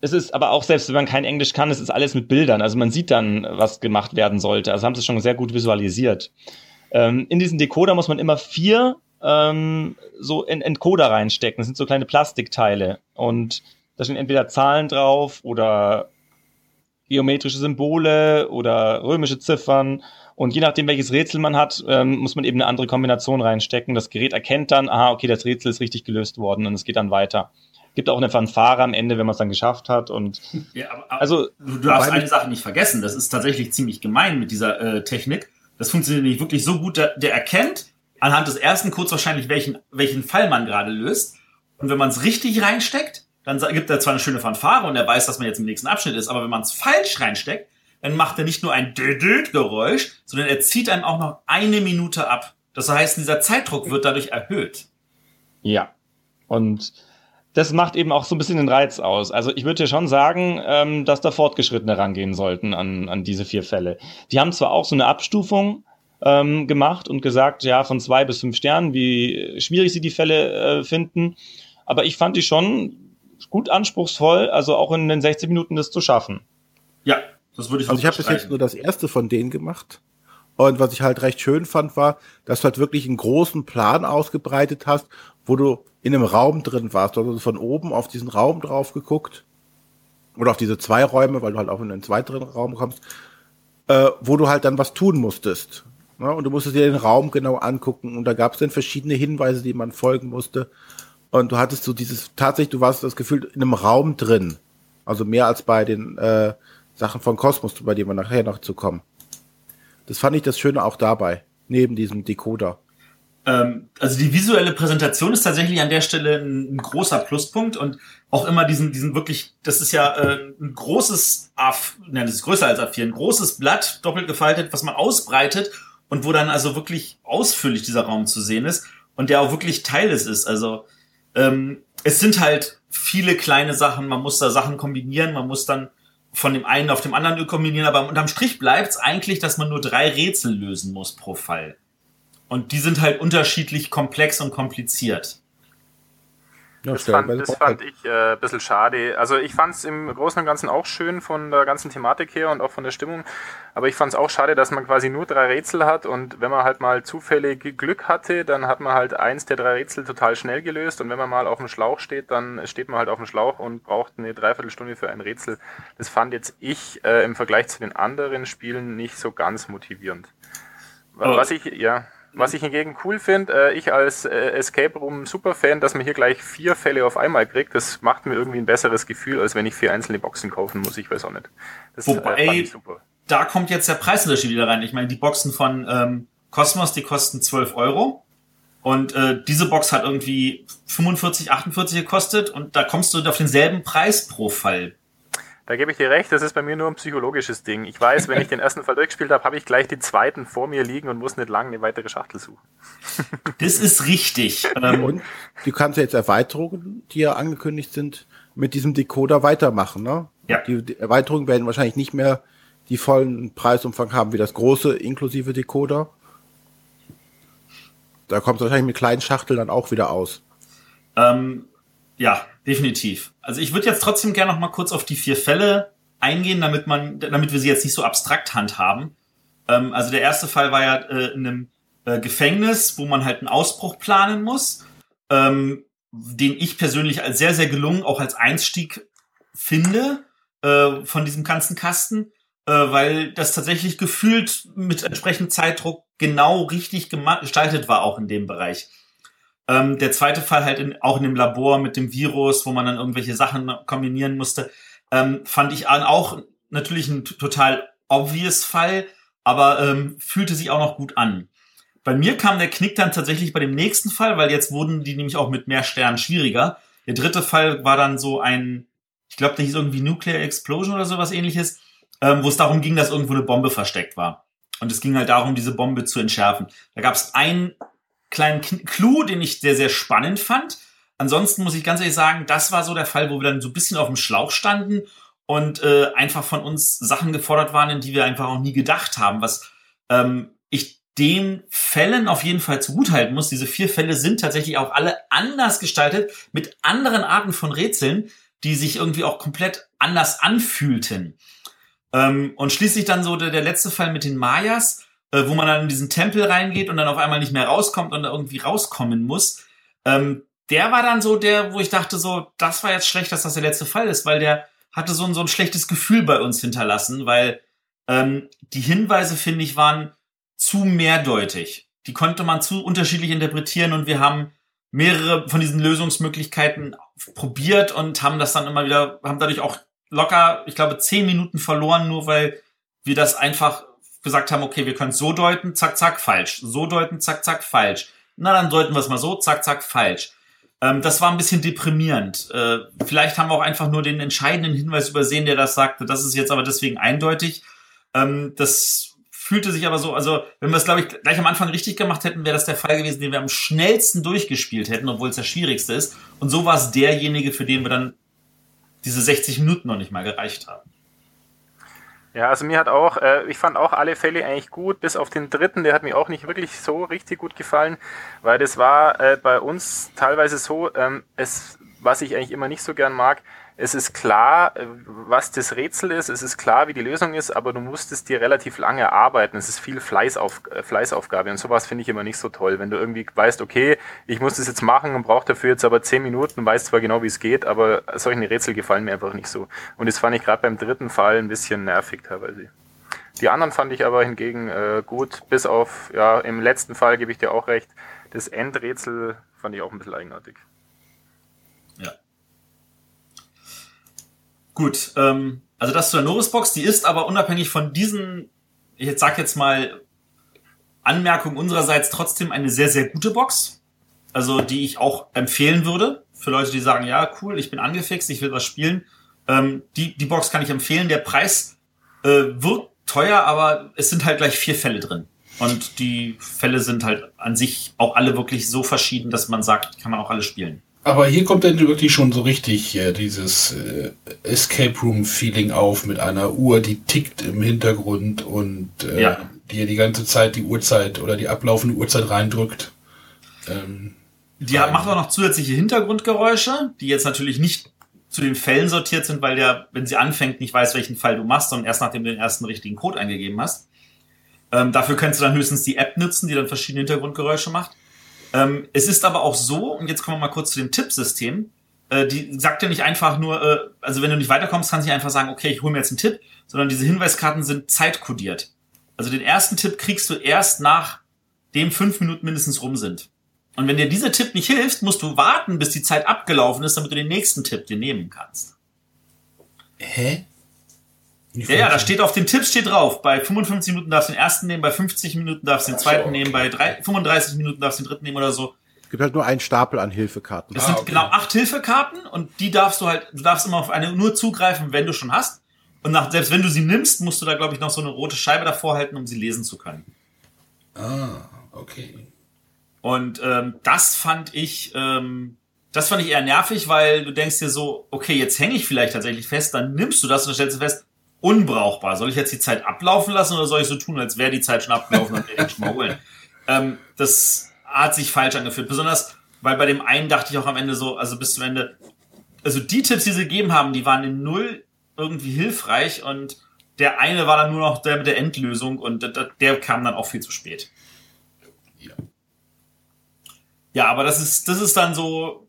es ist aber auch, selbst wenn man kein Englisch kann, es ist alles mit Bildern. Also man sieht dann, was gemacht werden sollte. Also haben sie schon sehr gut visualisiert. Ähm, in diesen Decoder muss man immer vier ähm, so in Encoder reinstecken. Das sind so kleine Plastikteile. Und da stehen entweder Zahlen drauf oder geometrische Symbole oder römische Ziffern. Und je nachdem, welches Rätsel man hat, ähm, muss man eben eine andere Kombination reinstecken. Das Gerät erkennt dann, aha, okay, das Rätsel ist richtig gelöst worden und es geht dann weiter. Gibt auch eine Fanfare am Ende, wenn man es dann geschafft hat. Und ja, aber, aber also du darfst eine Sache nicht vergessen. Das ist tatsächlich ziemlich gemein mit dieser äh, Technik. Das funktioniert nicht wirklich so gut. Der, der erkennt anhand des ersten kurz wahrscheinlich, welchen, welchen Fall man gerade löst. Und wenn man es richtig reinsteckt, dann gibt er zwar eine schöne Fanfare und er weiß, dass man jetzt im nächsten Abschnitt ist, aber wenn man es falsch reinsteckt, dann macht er nicht nur ein Geräusch, sondern er zieht einem auch noch eine Minute ab. Das heißt, dieser Zeitdruck wird dadurch erhöht. Ja. Und das macht eben auch so ein bisschen den Reiz aus. Also ich würde ja schon sagen, ähm, dass da Fortgeschrittene rangehen sollten an, an diese vier Fälle. Die haben zwar auch so eine Abstufung ähm, gemacht und gesagt, ja, von zwei bis fünf Sternen, wie schwierig sie die Fälle äh, finden. Aber ich fand die schon gut anspruchsvoll, also auch in den 60 Minuten das zu schaffen. Ja, das würde ich Also ich habe bis jetzt nur das erste von denen gemacht. Und was ich halt recht schön fand, war, dass du halt wirklich einen großen Plan ausgebreitet hast, wo du in einem Raum drin warst. Also von oben auf diesen Raum drauf geguckt. Oder auf diese zwei Räume, weil du halt auch in einen zweiten Raum kommst, äh, wo du halt dann was tun musstest. Ja, und du musstest dir den Raum genau angucken. Und da gab es dann verschiedene Hinweise, die man folgen musste. Und du hattest so dieses, tatsächlich, du warst das Gefühl in einem Raum drin. Also mehr als bei den äh, Sachen von Kosmos, bei denen wir nachher noch zu kommen. Das fand ich das Schöne auch dabei, neben diesem Decoder. Ähm, also die visuelle Präsentation ist tatsächlich an der Stelle ein, ein, großer Pluspunkt und auch immer diesen, diesen wirklich, das ist ja äh, ein großes A, nein, das ist größer als A4, ein großes Blatt, doppelt gefaltet, was man ausbreitet und wo dann also wirklich ausführlich dieser Raum zu sehen ist und der auch wirklich Teil des ist. Also ähm, es sind halt viele kleine Sachen, man muss da Sachen kombinieren, man muss dann von dem einen auf dem anderen kombinieren, aber unterm Strich bleibt es eigentlich, dass man nur drei Rätsel lösen muss pro Fall. Und die sind halt unterschiedlich komplex und kompliziert. Das, fand, das fand ich äh, ein bisschen schade. Also ich fand es im Großen und Ganzen auch schön von der ganzen Thematik her und auch von der Stimmung. Aber ich fand es auch schade, dass man quasi nur drei Rätsel hat und wenn man halt mal zufällig Glück hatte, dann hat man halt eins der drei Rätsel total schnell gelöst und wenn man mal auf dem Schlauch steht, dann steht man halt auf dem Schlauch und braucht eine Dreiviertelstunde für ein Rätsel. Das fand jetzt ich äh, im Vergleich zu den anderen Spielen nicht so ganz motivierend. Was ich, ja. Was ich hingegen cool finde, äh, ich als äh, Escape Room Superfan, dass man hier gleich vier Fälle auf einmal kriegt, das macht mir irgendwie ein besseres Gefühl, als wenn ich vier einzelne Boxen kaufen muss. Ich weiß auch nicht. Das Wobei, äh, super. da kommt jetzt der Preisunterschied wieder rein. Ich meine, die Boxen von ähm, Cosmos, die kosten 12 Euro. Und äh, diese Box hat irgendwie 45, 48 gekostet und da kommst du auf denselben Preis pro Fall. Da gebe ich dir recht, das ist bei mir nur ein psychologisches Ding. Ich weiß, wenn ich den ersten Fall durchgespielt habe, habe ich gleich den zweiten vor mir liegen und muss nicht lange eine weitere Schachtel suchen. Das ist richtig. Ähm, Und du kannst jetzt Erweiterungen, die ja angekündigt sind, mit diesem Decoder weitermachen, ne? Ja. Die, die Erweiterungen werden wahrscheinlich nicht mehr die vollen Preisumfang haben wie das große inklusive Decoder. Da kommt es wahrscheinlich mit kleinen Schachteln dann auch wieder aus. Ähm, ja, definitiv. Also ich würde jetzt trotzdem gerne noch mal kurz auf die vier Fälle eingehen, damit man, damit wir sie jetzt nicht so abstrakt handhaben. Ähm, also der erste Fall war ja äh, in einem äh, Gefängnis, wo man halt einen Ausbruch planen muss, ähm, den ich persönlich als sehr, sehr gelungen auch als Einstieg finde äh, von diesem ganzen Kasten, äh, weil das tatsächlich gefühlt mit entsprechendem Zeitdruck genau richtig gestaltet war, auch in dem Bereich. Ähm, der zweite Fall halt in, auch in dem Labor mit dem Virus, wo man dann irgendwelche Sachen kombinieren musste, ähm, fand ich auch natürlich ein total obvious Fall, aber ähm, fühlte sich auch noch gut an. Bei mir kam der Knick dann tatsächlich bei dem nächsten Fall, weil jetzt wurden die nämlich auch mit mehr Sternen schwieriger. Der dritte Fall war dann so ein, ich glaube, der hieß irgendwie Nuclear Explosion oder sowas ähnliches, ähm, wo es darum ging, dass irgendwo eine Bombe versteckt war. Und es ging halt darum, diese Bombe zu entschärfen. Da gab es einen kleinen Clou, den ich sehr, sehr spannend fand. Ansonsten muss ich ganz ehrlich sagen, das war so der Fall, wo wir dann so ein bisschen auf dem Schlauch standen und äh, einfach von uns Sachen gefordert waren, in die wir einfach auch nie gedacht haben, was ähm, ich den Fällen auf jeden Fall zugutehalten muss. Diese vier Fälle sind tatsächlich auch alle anders gestaltet, mit anderen Arten von Rätseln, die sich irgendwie auch komplett anders anfühlten. Ähm, und schließlich dann so der, der letzte Fall mit den Mayas, äh, wo man dann in diesen Tempel reingeht und dann auf einmal nicht mehr rauskommt und irgendwie rauskommen muss. Ähm, der war dann so der, wo ich dachte so, das war jetzt schlecht, dass das der letzte Fall ist, weil der hatte so ein, so ein schlechtes Gefühl bei uns hinterlassen, weil ähm, die Hinweise, finde ich, waren zu mehrdeutig. Die konnte man zu unterschiedlich interpretieren und wir haben mehrere von diesen Lösungsmöglichkeiten probiert und haben das dann immer wieder, haben dadurch auch locker, ich glaube, zehn Minuten verloren, nur weil wir das einfach gesagt haben, okay, wir können so deuten, zack, zack, falsch. So deuten, zack, zack, falsch. Na, dann deuten wir es mal so, zack, zack, falsch. Ähm, das war ein bisschen deprimierend. Äh, vielleicht haben wir auch einfach nur den entscheidenden Hinweis übersehen, der das sagte. Das ist jetzt aber deswegen eindeutig. Ähm, das fühlte sich aber so, also wenn wir es, glaube ich, gleich am Anfang richtig gemacht hätten, wäre das der Fall gewesen, den wir am schnellsten durchgespielt hätten, obwohl es der schwierigste ist. Und so war es derjenige, für den wir dann diese 60 Minuten noch nicht mal gereicht haben. Ja, also mir hat auch, äh, ich fand auch alle Fälle eigentlich gut, bis auf den dritten, der hat mir auch nicht wirklich so richtig gut gefallen, weil das war äh, bei uns teilweise so, ähm, es, was ich eigentlich immer nicht so gern mag, es ist klar, äh, was das Rätsel ist, es ist klar, wie die Lösung ist, aber du musst es dir relativ lange erarbeiten. Es ist viel Fleißauf, äh, Fleißaufgabe und sowas finde ich immer nicht so toll. Wenn du irgendwie weißt, okay, ich muss das jetzt machen und brauche dafür jetzt aber zehn Minuten und weiß zwar genau, wie es geht, aber solche Rätsel gefallen mir einfach nicht so. Und das fand ich gerade beim dritten Fall ein bisschen nervig teilweise. Die anderen fand ich aber hingegen äh, gut, bis auf, ja, im letzten Fall gebe ich dir auch recht, das Endrätsel fand ich auch ein bisschen eigenartig. Ja. Gut, ähm, also das zur Norris-Box, die ist aber unabhängig von diesen, ich jetzt sag jetzt mal, Anmerkungen unsererseits trotzdem eine sehr, sehr gute Box. Also die ich auch empfehlen würde. Für Leute, die sagen, ja, cool, ich bin angefixt, ich will was spielen. Ähm, die, die Box kann ich empfehlen. Der Preis äh, wird teuer, aber es sind halt gleich vier Fälle drin. Und die Fälle sind halt an sich auch alle wirklich so verschieden, dass man sagt, kann man auch alle spielen. Aber hier kommt dann wirklich schon so richtig äh, dieses äh, Escape Room Feeling auf mit einer Uhr, die tickt im Hintergrund und äh, Ja. die ja die ganze Zeit die Uhrzeit oder die ablaufende Uhrzeit reindrückt. Ähm, Die hat, macht auch noch zusätzliche Hintergrundgeräusche, die jetzt natürlich nicht zu den Fällen sortiert sind, weil der, wenn sie anfängt, nicht weiß, welchen Fall du machst, sondern erst nachdem du den ersten richtigen Code eingegeben hast. Ähm, dafür kannst du dann höchstens die App nutzen, die dann verschiedene Hintergrundgeräusche macht. Ähm, es ist aber auch so, und jetzt kommen wir mal kurz zu dem Tippsystem, äh, die sagt ja nicht einfach nur, äh, also wenn du nicht weiterkommst, kannst du nicht einfach sagen, okay, ich hole mir jetzt einen Tipp, sondern diese Hinweiskarten sind zeitkodiert. Also den ersten Tipp kriegst du erst nach dem fünf Minuten mindestens rum sind. Und wenn dir dieser Tipp nicht hilft, musst du warten, bis die Zeit abgelaufen ist, damit du den nächsten Tipp dir nehmen kannst. hä? Ja, ja, da steht auf den Tipps steht drauf, bei 55 Minuten darfst du den ersten nehmen, bei 50 Minuten darfst du den zweiten nehmen, bei drei, 35 Minuten darfst du den dritten nehmen oder so. gibt halt nur einen Stapel an Hilfekarten. Es Ah, sind okay. genau acht Hilfekarten und die darfst du halt, du darfst immer auf eine nur zugreifen, wenn du schon hast. Und nach, selbst wenn du sie nimmst, musst du da, glaube ich, noch so eine rote Scheibe davor halten, um sie lesen zu können. Ah, okay. Und ähm, das fand ich, ähm, das fand ich eher nervig, weil du denkst dir so, okay, jetzt hänge ich vielleicht tatsächlich fest, dann nimmst du das und dann stellst du fest, unbrauchbar. Soll ich jetzt die Zeit ablaufen lassen oder soll ich so tun, als wäre die Zeit schon abgelaufen und ich schon mal holen? Ähm, das hat sich falsch angefühlt. Besonders, weil bei dem einen dachte ich auch am Ende so, also bis zum Ende, also die Tipps, die sie gegeben haben, die waren in null irgendwie hilfreich und der eine war dann nur noch der mit der Endlösung und der, der kam dann auch viel zu spät. Ja. Ja, aber das ist, das ist dann so,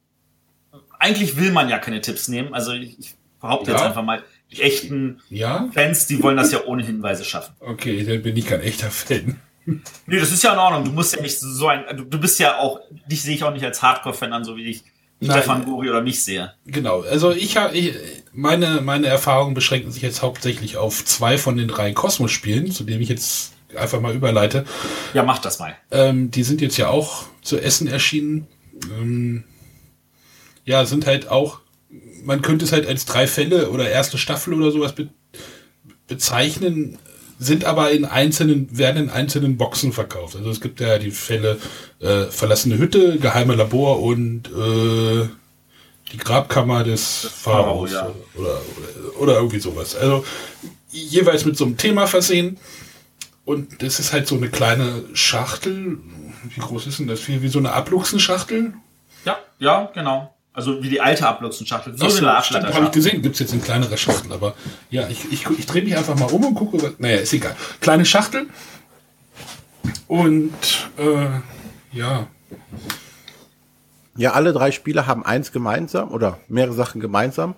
eigentlich will man ja keine Tipps nehmen. Also ich, ich behaupte jetzt Ja. einfach mal, die echten Ja? Fans, die wollen das ja ohne Hinweise schaffen. Okay, dann bin ich kein echter Fan. Nee, das ist ja in Ordnung. Du musst ja nicht so ein, du, du bist ja auch, dich sehe ich auch nicht als Hardcore-Fan an, so wie ich Nein. Stefan Gori oder mich sehe. Genau, also ich habe meine meine Erfahrungen beschränken sich jetzt hauptsächlich auf zwei von den drei Kosmos-Spielen, zu denen ich jetzt einfach mal überleite. Ja, mach das mal. Ähm, die sind jetzt ja auch zu Essen erschienen. Ähm, ja, sind halt auch, man könnte es halt als drei Fälle oder erste Staffel oder sowas be bezeichnen, sind aber in einzelnen, werden in einzelnen Boxen verkauft. Also es gibt ja die Fälle äh, verlassene Hütte, geheime Labor und äh, die Grabkammer des Pharaos ja. oder, oder, oder irgendwie sowas. Also jeweils mit so einem Thema versehen. Und das ist halt so eine kleine Schachtel. Wie groß ist denn das? Wie, wie so eine Abluchsenschachtel? Ja, ja, genau. Also wie die alte Abluchsenschachtel. So Ach eine stimmt, habe ich gesehen. Gibt es jetzt in kleinere Schachtel. Aber ja, ich, ich, ich drehe mich einfach mal um und gucke. Was, naja, ist egal. Kleine Schachtel. Und äh, ja, Ja, alle drei Spiele haben eins gemeinsam oder mehrere Sachen gemeinsam.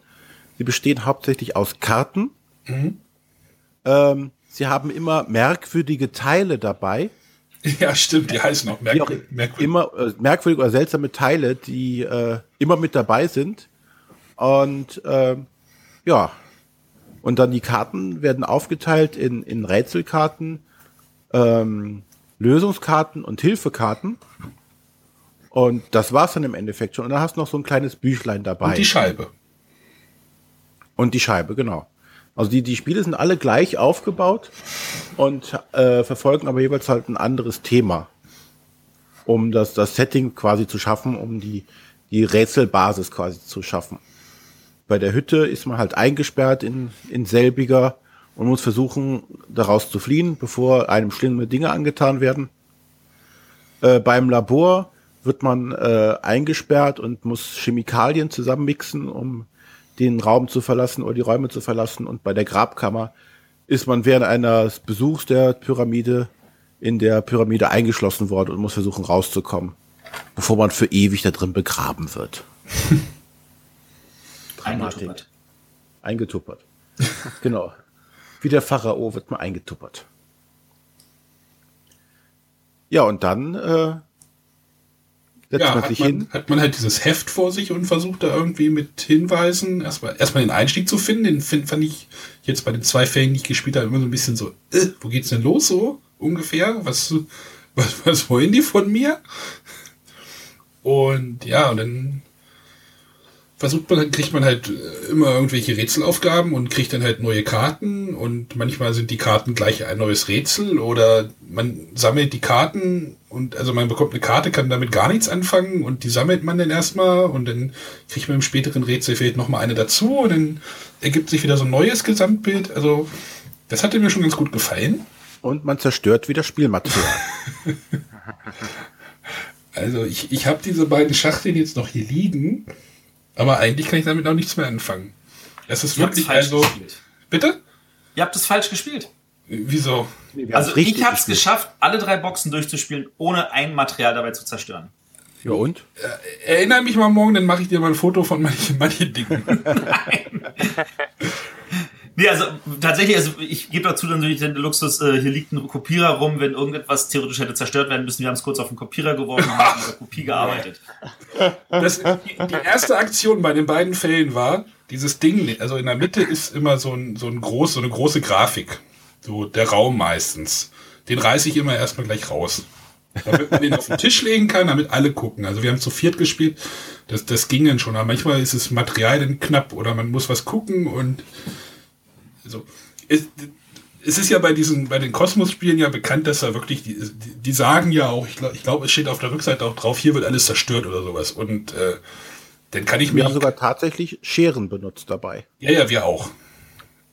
Sie bestehen hauptsächlich aus Karten. Ähm, sie haben immer merkwürdige Teile dabei. ja, stimmt. Die heißen auch Die auch merkwürdig. merkwürdig. immer äh, merkwürdige oder seltsame Teile, die äh, immer mit dabei sind. Und ähm, ja, und dann die Karten werden aufgeteilt in, in Rätselkarten, ähm, Lösungskarten und Hilfekarten. Und das war's dann im Endeffekt schon. Und dann hast du noch so ein kleines Büchlein dabei. Und die Scheibe. Und die Scheibe, genau. Also die, die Spiele sind alle gleich aufgebaut und äh, verfolgen aber jeweils halt ein anderes Thema, um das, das Setting quasi zu schaffen, um die, die Rätselbasis quasi zu schaffen. Bei der Hütte ist man halt eingesperrt in, in selbiger und muss versuchen, daraus zu fliehen, bevor einem schlimme Dinge angetan werden. Äh, beim Labor wird man äh, eingesperrt und muss Chemikalien zusammenmixen, um den Raum zu verlassen oder die Räume zu verlassen. Und bei der Grabkammer ist man während eines Besuchs der Pyramide in der Pyramide eingeschlossen worden und muss versuchen rauszukommen, bevor man für ewig da drin begraben wird. Eingetuppert. Eingetuppert. genau. Wie der Pharao wird man eingetuppert. Ja, und dann äh, setzt Ja, man hat sich man, hin. hat man halt dieses Heft vor sich und versucht da irgendwie mit Hinweisen erstmal, erstmal den Einstieg zu finden. Den find, fand ich jetzt bei den zwei Fällen, die ich gespielt habe, immer so ein bisschen so, äh, wo geht's denn los so ungefähr? Was, was, was wollen die von mir? Und ja, und dann versucht man, kriegt man halt äh, immer irgendwelche Rätselaufgaben und kriegt dann halt neue Karten und manchmal sind die Karten gleich ein neues Rätsel oder man sammelt die Karten und also man bekommt eine Karte, kann damit gar nichts anfangen und die sammelt man dann erstmal und dann kriegt man im späteren Rätsel vielleicht nochmal eine dazu und dann ergibt sich wieder so ein neues Gesamtbild. Also das hatte mir schon ganz gut gefallen. Und man zerstört wieder Spielmaterial. Also ich, ich habe diese beiden Schachteln jetzt noch hier liegen, aber eigentlich kann ich damit noch nichts mehr anfangen. Es ist Ihr wirklich falsch also. gespielt. Bitte? Ihr habt es falsch gespielt. Wieso? Wir Also ich habe es geschafft, alle drei Boxen durchzuspielen, ohne ein Material dabei zu zerstören. Ja, und? Erinnere mich mal morgen, dann mache ich dir mal ein Foto von manchen, manchen Dingen. Nee, also tatsächlich, also ich gebe dazu dann den Luxus, äh, hier liegt ein Kopierer rum, wenn irgendetwas theoretisch hätte zerstört werden müssen. Wir haben es kurz auf den Kopierer geworfen und haben mit der Kopie gearbeitet. Das, die erste Aktion bei den beiden Fällen war, dieses Ding, also in der Mitte ist immer so, ein, so, ein groß, so eine große Grafik. So der Raum meistens. Den reiße ich immer erstmal gleich raus. Damit man den auf den Tisch legen kann, damit alle gucken. Also wir haben zu viert gespielt. Das, das ging dann schon. Aber manchmal ist das Material dann knapp oder man muss was gucken und so. Es, es ist ja bei diesen, bei den Kosmos-Spielen ja bekannt, dass da wirklich, die, die sagen ja auch, ich glaube, ich glaub, es steht auf der Rückseite auch drauf, hier wird alles zerstört oder sowas. Und äh, dann kann ich mir. Wir haben sogar tatsächlich Scheren benutzt dabei. Ja, ja, wir auch.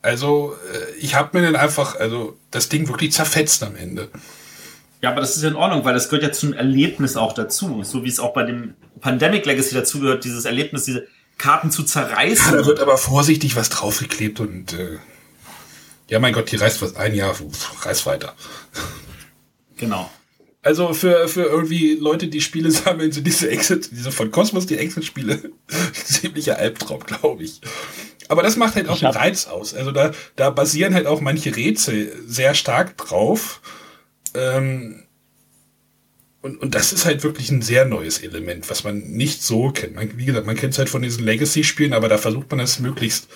Also, äh, ich habe mir dann einfach, also das Ding wirklich zerfetzt am Ende. Ja, aber das ist ja in Ordnung, weil das gehört ja zum Erlebnis auch dazu. So wie es auch bei dem Pandemic Legacy dazugehört, dieses Erlebnis, diese Karten zu zerreißen. Ja, da wird aber vorsichtig was draufgeklebt und äh, ja, mein Gott, die reißt was ein Jahr, reißt weiter. Genau. Also für, für irgendwie Leute, die Spiele sammeln, sind diese Exit, diese von Cosmos, die Exit-Spiele, ziemlicher Albtraum, glaube ich. Aber das macht halt auch den Reiz aus. Also da, da basieren halt auch manche Rätsel sehr stark drauf. Ähm, und, und das ist halt wirklich ein sehr neues Element, was man nicht so kennt. Man, wie gesagt, man kennt es halt von diesen Legacy-Spielen, aber da versucht man es möglichst,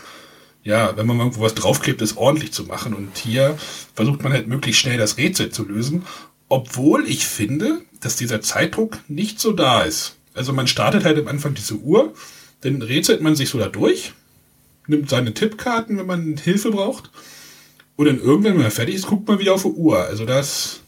ja, wenn man irgendwo was draufklebt, es ordentlich zu machen. Und hier versucht man halt möglichst schnell das Rätsel zu lösen. Obwohl ich finde, dass dieser Zeitdruck nicht so da ist. Also man startet halt am Anfang diese Uhr, dann rätselt man sich so da durch, nimmt seine Tippkarten, wenn man Hilfe braucht. Und dann irgendwann, wenn man fertig ist, guckt man wieder auf die Uhr. Also das.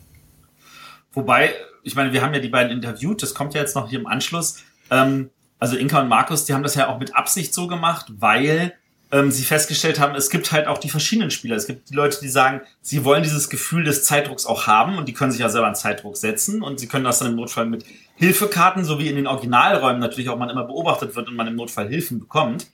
Wobei, ich meine, wir haben ja die beiden interviewt, das kommt ja jetzt noch hier im Anschluss. Ähm, also Inka und Markus, die haben das ja auch mit Absicht so gemacht, weil ähm, sie festgestellt haben, es gibt halt auch die verschiedenen Spieler. Es gibt die Leute, die sagen, sie wollen dieses Gefühl des Zeitdrucks auch haben und die können sich ja selber einen Zeitdruck setzen und sie können das dann im Notfall mit Hilfekarten, so wie in den Originalräumen natürlich auch man immer beobachtet wird und man im Notfall Hilfen bekommt.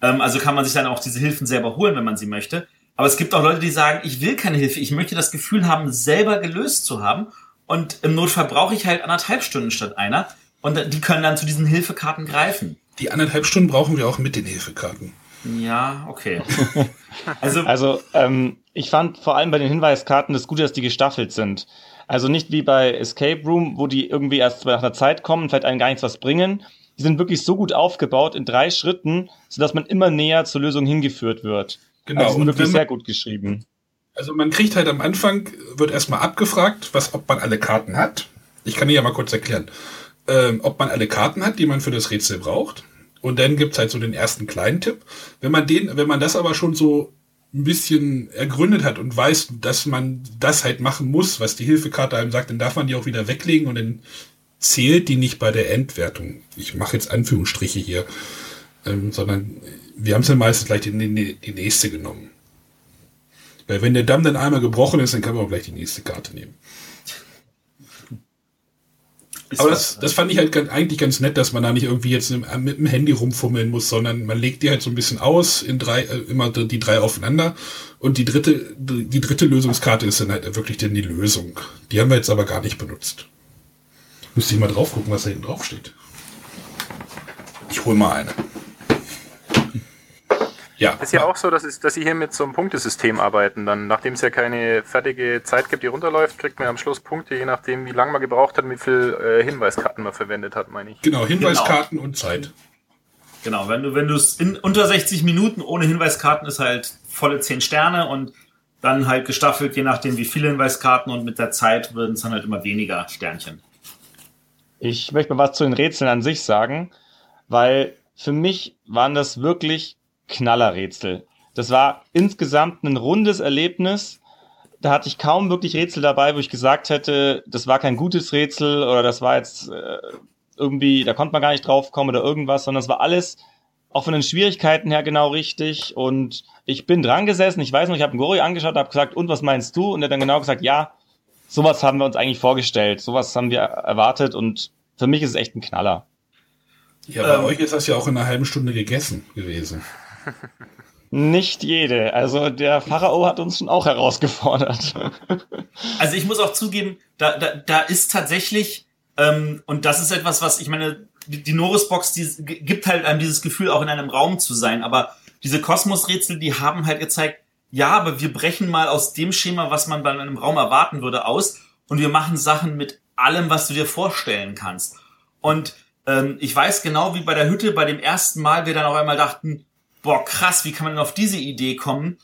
Ähm, also kann man sich dann auch diese Hilfen selber holen, wenn man sie möchte. Aber es gibt auch Leute, die sagen, ich will keine Hilfe, ich möchte das Gefühl haben, selber gelöst zu haben. Und im Notfall brauche ich halt anderthalb Stunden statt einer. Und die können dann zu diesen Hilfekarten greifen. Die anderthalb Stunden brauchen wir auch mit den Hilfekarten. Ja, okay. also, also ähm, ich fand vor allem bei den Hinweiskarten das Gute, dass die gestaffelt sind. Also nicht wie bei Escape Room, wo die irgendwie erst nach einer Zeit kommen, vielleicht einem gar nichts was bringen. Die sind wirklich so gut aufgebaut in drei Schritten, sodass man immer näher zur Lösung hingeführt wird. Genau. Also sind wirklich man, sehr gut geschrieben. Also man kriegt halt am Anfang, wird erstmal abgefragt, was, ob man alle Karten hat. Ich kann dir ja mal kurz erklären. Ähm, ob man alle Karten hat, die man für das Rätsel braucht. Und dann gibt's halt so den ersten kleinen Tipp. Wenn man den, wenn man das aber schon so ein bisschen ergründet hat und weiß, dass man das halt machen muss, was die Hilfekarte einem sagt, dann darf man die auch wieder weglegen und dann zählt die nicht bei der Endwertung. Ich mache jetzt Anführungsstriche hier, ähm, sondern wir haben es dann meistens gleich die, die, die nächste genommen. Weil wenn der Damm dann einmal gebrochen ist, dann kann man auch gleich die nächste Karte nehmen. Ist Aber das, das fand ich halt eigentlich ganz nett, dass man da nicht irgendwie jetzt mit dem Handy rumfummeln muss, sondern man legt die halt so ein bisschen aus, in drei, äh, immer die drei aufeinander. Und die dritte, die dritte Lösungskarte ist dann halt wirklich denn die Lösung. Die haben wir jetzt aber gar nicht benutzt. Müsste ich mal drauf gucken, was da hinten drauf steht. Ich hol mal eine. Ja. Ist ja auch so, dass, es, dass sie hier mit so einem Punktesystem arbeiten. Dann, nachdem es ja keine fertige Zeit gibt, die runterläuft, kriegt man am Schluss Punkte, je nachdem, wie lange man gebraucht hat, wie viel äh, Hinweiskarten man verwendet hat, meine ich. Genau, Hinweiskarten genau. und Zeit. Genau, wenn du, wenn du es in unter 60 Minuten ohne Hinweiskarten ist halt volle 10 Sterne und dann halt gestaffelt, je nachdem wie viele Hinweiskarten und mit der Zeit würden es dann halt immer weniger Sternchen. Ich möchte mal was zu den Rätseln an sich sagen, weil für mich waren das wirklich Knallerrätsel. Das war insgesamt ein rundes Erlebnis. Da hatte ich kaum wirklich Rätsel dabei, wo ich gesagt hätte, das war kein gutes Rätsel oder das war jetzt äh, irgendwie, da konnte man gar nicht drauf kommen oder irgendwas, sondern es war alles auch von den Schwierigkeiten her genau richtig. Und ich bin dran gesessen, ich weiß noch, ich habe einen Gori angeschaut, habe gesagt, und was meinst du? Und er hat dann genau gesagt, ja, sowas haben wir uns eigentlich vorgestellt, sowas haben wir erwartet und für mich ist es echt ein Knaller. Ja, bei ähm, euch ist das ja auch in einer halben Stunde gegessen gewesen. Nicht jede. Also der Pharao hat uns schon auch herausgefordert. Also ich muss auch zugeben, da, da, da ist tatsächlich, ähm, und das ist etwas, was ich meine, die, Norris-Box, die gibt halt einem dieses Gefühl, auch in einem Raum zu sein. Aber diese Kosmos-Rätsel, die haben halt gezeigt, ja, aber wir brechen mal aus dem Schema, was man bei einem Raum erwarten würde, aus und wir machen Sachen mit allem, was du dir vorstellen kannst. Und ähm, ich weiß genau, wie bei der Hütte bei dem ersten Mal wir dann auch einmal dachten, boah, krass, wie kann man auf diese Idee kommen?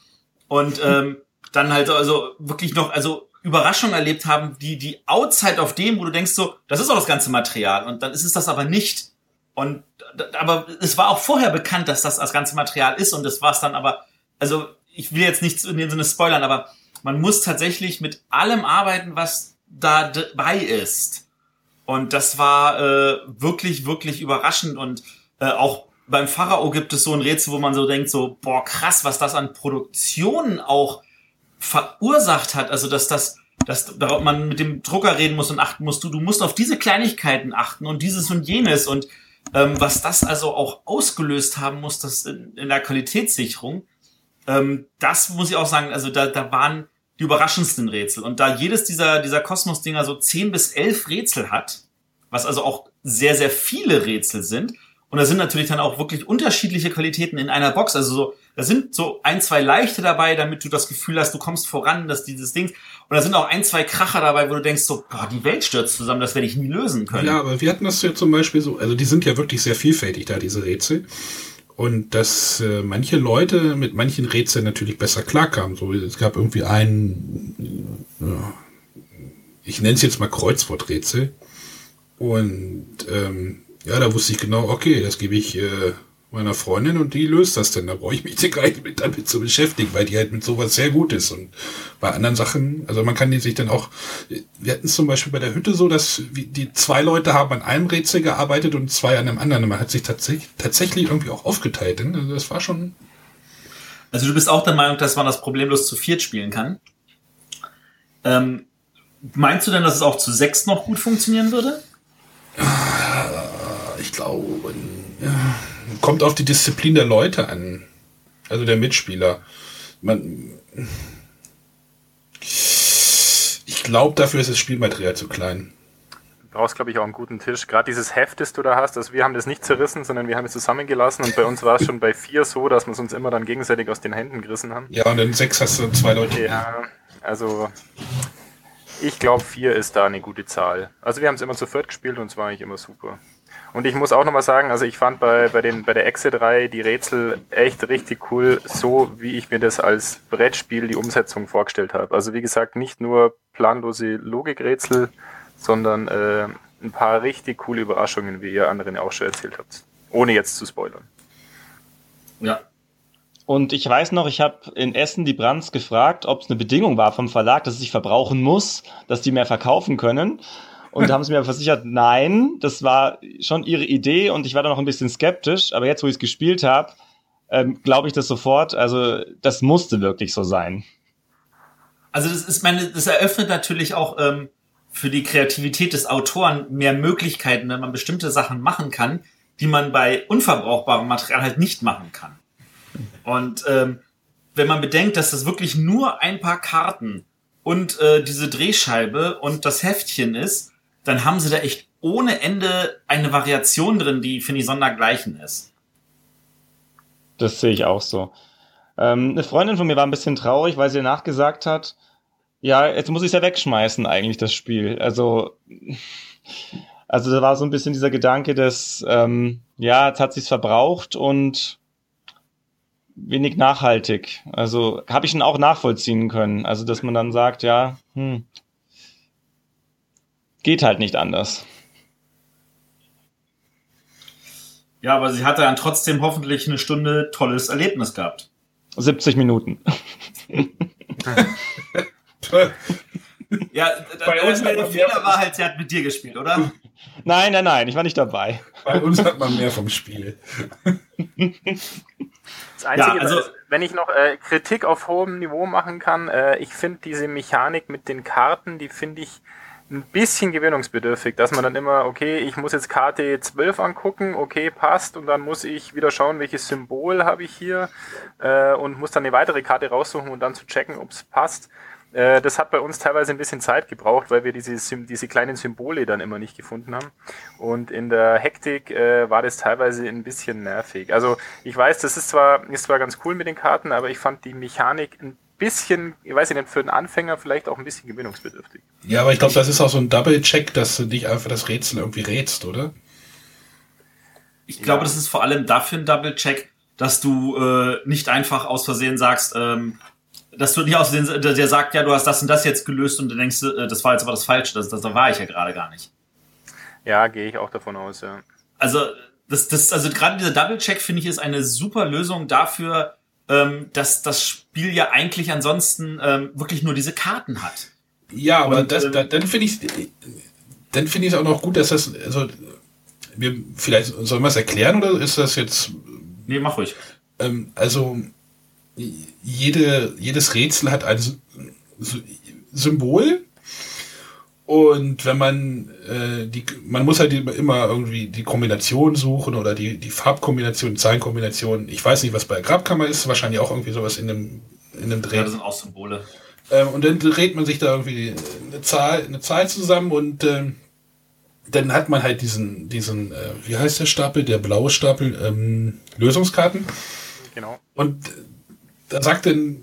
Und ähm, dann halt also wirklich noch, also Überraschungen erlebt haben, die, die outside auf dem, wo du denkst so, das ist auch das ganze Material und dann ist es das aber nicht. Und, aber es war auch vorher bekannt, dass das das ganze Material ist und das war es dann aber, also ich will jetzt nichts in dem Sinne spoilern, aber man muss tatsächlich mit allem arbeiten, was da dabei ist. Und das war äh, wirklich, wirklich überraschend und äh, auch beim Pharao gibt es so ein Rätsel, wo man so denkt, so, boah, krass, was das an Produktionen auch verursacht hat, also dass das dass man mit dem Drucker reden muss und achten muss, du, du musst auf diese Kleinigkeiten achten und dieses und jenes. Und ähm, was das also auch ausgelöst haben muss, das in, in der Qualitätssicherung, ähm, das muss ich auch sagen, also da, da waren die überraschendsten Rätsel. Und da jedes dieser, dieser Kosmos-Dinger so zehn bis elf Rätsel hat, was also auch sehr, sehr viele Rätsel sind, und da sind natürlich dann auch wirklich unterschiedliche Qualitäten in einer Box. Also so, da sind so ein, zwei leichte dabei, damit du das Gefühl hast, du kommst voran, dass dieses Ding. Und da sind auch ein, zwei Kracher dabei, wo du denkst, so, boah, die Welt stürzt zusammen, das werde ich nie lösen können. Ja, aber wir hatten das ja zum Beispiel so, also die sind ja wirklich sehr vielfältig da, diese Rätsel. Und dass äh, manche Leute mit manchen Rätseln natürlich besser klarkamen. So, es gab irgendwie ein, ja, ich nenne es jetzt mal Kreuzworträtsel. Und ähm, ja, da wusste ich genau, okay, das gebe ich äh, meiner Freundin und die löst das denn. Da brauche ich mich gar nicht mit damit zu beschäftigen, weil die halt mit sowas sehr gut ist. Und bei anderen Sachen, also man kann die sich dann auch, wir hatten es zum Beispiel bei der Hütte so, dass die zwei Leute haben an einem Rätsel gearbeitet und zwei an einem anderen. Und man hat sich tatsächlich, tatsächlich irgendwie auch aufgeteilt. Denn? Also das war schon. Also du bist auch der Meinung, dass man das problemlos zu viert spielen kann? Ähm, meinst du denn, dass es auch zu sechs noch gut funktionieren würde? Glaube, ja, kommt auf die Disziplin der Leute an. Also der Mitspieler. Man, ich glaube, dafür ist das Spielmaterial zu klein. Du brauchst, glaube ich, auch einen guten Tisch. Gerade dieses Heft, das du da hast, also wir haben das nicht zerrissen, sondern wir haben es zusammengelassen und bei uns war es schon bei vier so, dass wir es uns immer dann gegenseitig aus den Händen gerissen haben. Ja, und in sechs hast du zwei Leute. Ja, also ich glaube, vier ist da eine gute Zahl. Also wir haben es immer zu viert gespielt und es war eigentlich immer super. Und ich muss auch nochmal sagen, also ich fand bei, bei, den, bei der Exe 3 die Rätsel echt richtig cool, so wie ich mir das als Brettspiel die Umsetzung vorgestellt habe. Also wie gesagt, nicht nur planlose Logikrätsel, sondern äh, ein paar richtig coole Überraschungen, wie ihr anderen auch schon erzählt habt. Ohne jetzt zu spoilern. Ja. Und ich weiß noch, ich habe in Essen die Brands gefragt, ob es eine Bedingung war vom Verlag, dass es sich verbrauchen muss, dass die mehr verkaufen können und haben sie mir versichert, nein, das war schon ihre Idee und ich war da noch ein bisschen skeptisch, aber jetzt, wo ich es gespielt habe, ähm, glaube ich das sofort. Also das musste wirklich so sein. Also das ist meine, das eröffnet natürlich auch ähm, für die Kreativität des Autoren mehr Möglichkeiten, wenn man bestimmte Sachen machen kann, die man bei unverbrauchbarem Material halt nicht machen kann. Und ähm, wenn man bedenkt, dass das wirklich nur ein paar Karten und äh, diese Drehscheibe und das Heftchen ist, dann haben sie da echt ohne Ende eine Variation drin, die, finde ich, sondergleichen ist. Das sehe ich auch so. Ähm, eine Freundin von mir war ein bisschen traurig, weil sie nachgesagt hat, ja, jetzt muss ich es ja wegschmeißen, eigentlich, das Spiel. Also, also da war so ein bisschen dieser Gedanke, dass, ähm, ja, jetzt hat sich's verbraucht und wenig nachhaltig. Also habe ich ihn auch nachvollziehen können. Also, dass man dann sagt, ja, hm, geht halt nicht anders. Ja, aber sie hatte dann trotzdem hoffentlich eine Stunde tolles Erlebnis gehabt. 70 Minuten. ja, bei uns der Fehler war halt, sie hat mit dir gespielt, oder? Nein, nein, nein, ich war nicht dabei. Bei uns hat man mehr vom Spiel. Das Einzige, ja, also, ist, wenn ich noch äh, Kritik auf hohem Niveau machen kann, äh, ich finde diese Mechanik mit den Karten, die finde ich ein bisschen gewöhnungsbedürftig, dass man dann immer, okay, ich muss jetzt Karte 12 angucken, okay, passt, und dann muss ich wieder schauen, welches Symbol habe ich hier äh, und muss dann eine weitere Karte raussuchen und dann zu checken, ob es passt. Äh, das hat bei uns teilweise ein bisschen Zeit gebraucht, weil wir diese, diese kleinen Symbole dann immer nicht gefunden haben. Und in der Hektik äh, war das teilweise ein bisschen nervig. Also ich weiß, das ist zwar, ist zwar ganz cool mit den Karten, aber ich fand die Mechanik ein bisschen, ich weiß nicht, für einen Anfänger vielleicht auch ein bisschen gewöhnungsbedürftig. Ja, aber ich glaube, das ist auch so ein Double-Check, dass du nicht einfach das Rätsel irgendwie rätst, oder? Ich glaube, ja. das ist vor allem dafür ein Double-Check, dass du äh, nicht einfach aus Versehen sagst, ähm, dass du nicht aus den, der sagt, ja, du hast das und das jetzt gelöst und du denkst, äh, das war jetzt aber das Falsche, das, das, da war ich ja gerade gar nicht. Ja, gehe ich auch davon aus, ja. Also, das, das, also gerade dieser Double-Check finde ich ist eine super Lösung dafür, ähm, dass das Spiel ja eigentlich ansonsten ähm, wirklich nur diese Karten hat. Ja, aber Und, das, ähm, da, dann finde ich, dann finde ich es auch noch gut, dass das, also, wir, vielleicht sollen wir es erklären oder ist das jetzt, Nee, mach ruhig. ähm, also, jede, jedes Rätsel hat ein Sy- Sy- Symbol und wenn man äh, die, man muss halt immer- irgendwie die Kombination suchen oder die, die Farbkombination, Zahlenkombination. Ich weiß nicht, was bei der Grabkammer ist, wahrscheinlich auch irgendwie sowas in einem, in einem Dreh. Ja, das sind auch Symbole. Ähm, und dann dreht man sich da irgendwie eine Zahl, eine Zahl zusammen und ähm, dann hat man halt diesen, diesen, äh, wie heißt der Stapel, der blaue Stapel, ähm, Lösungskarten. Genau. Und äh, da sagt dann,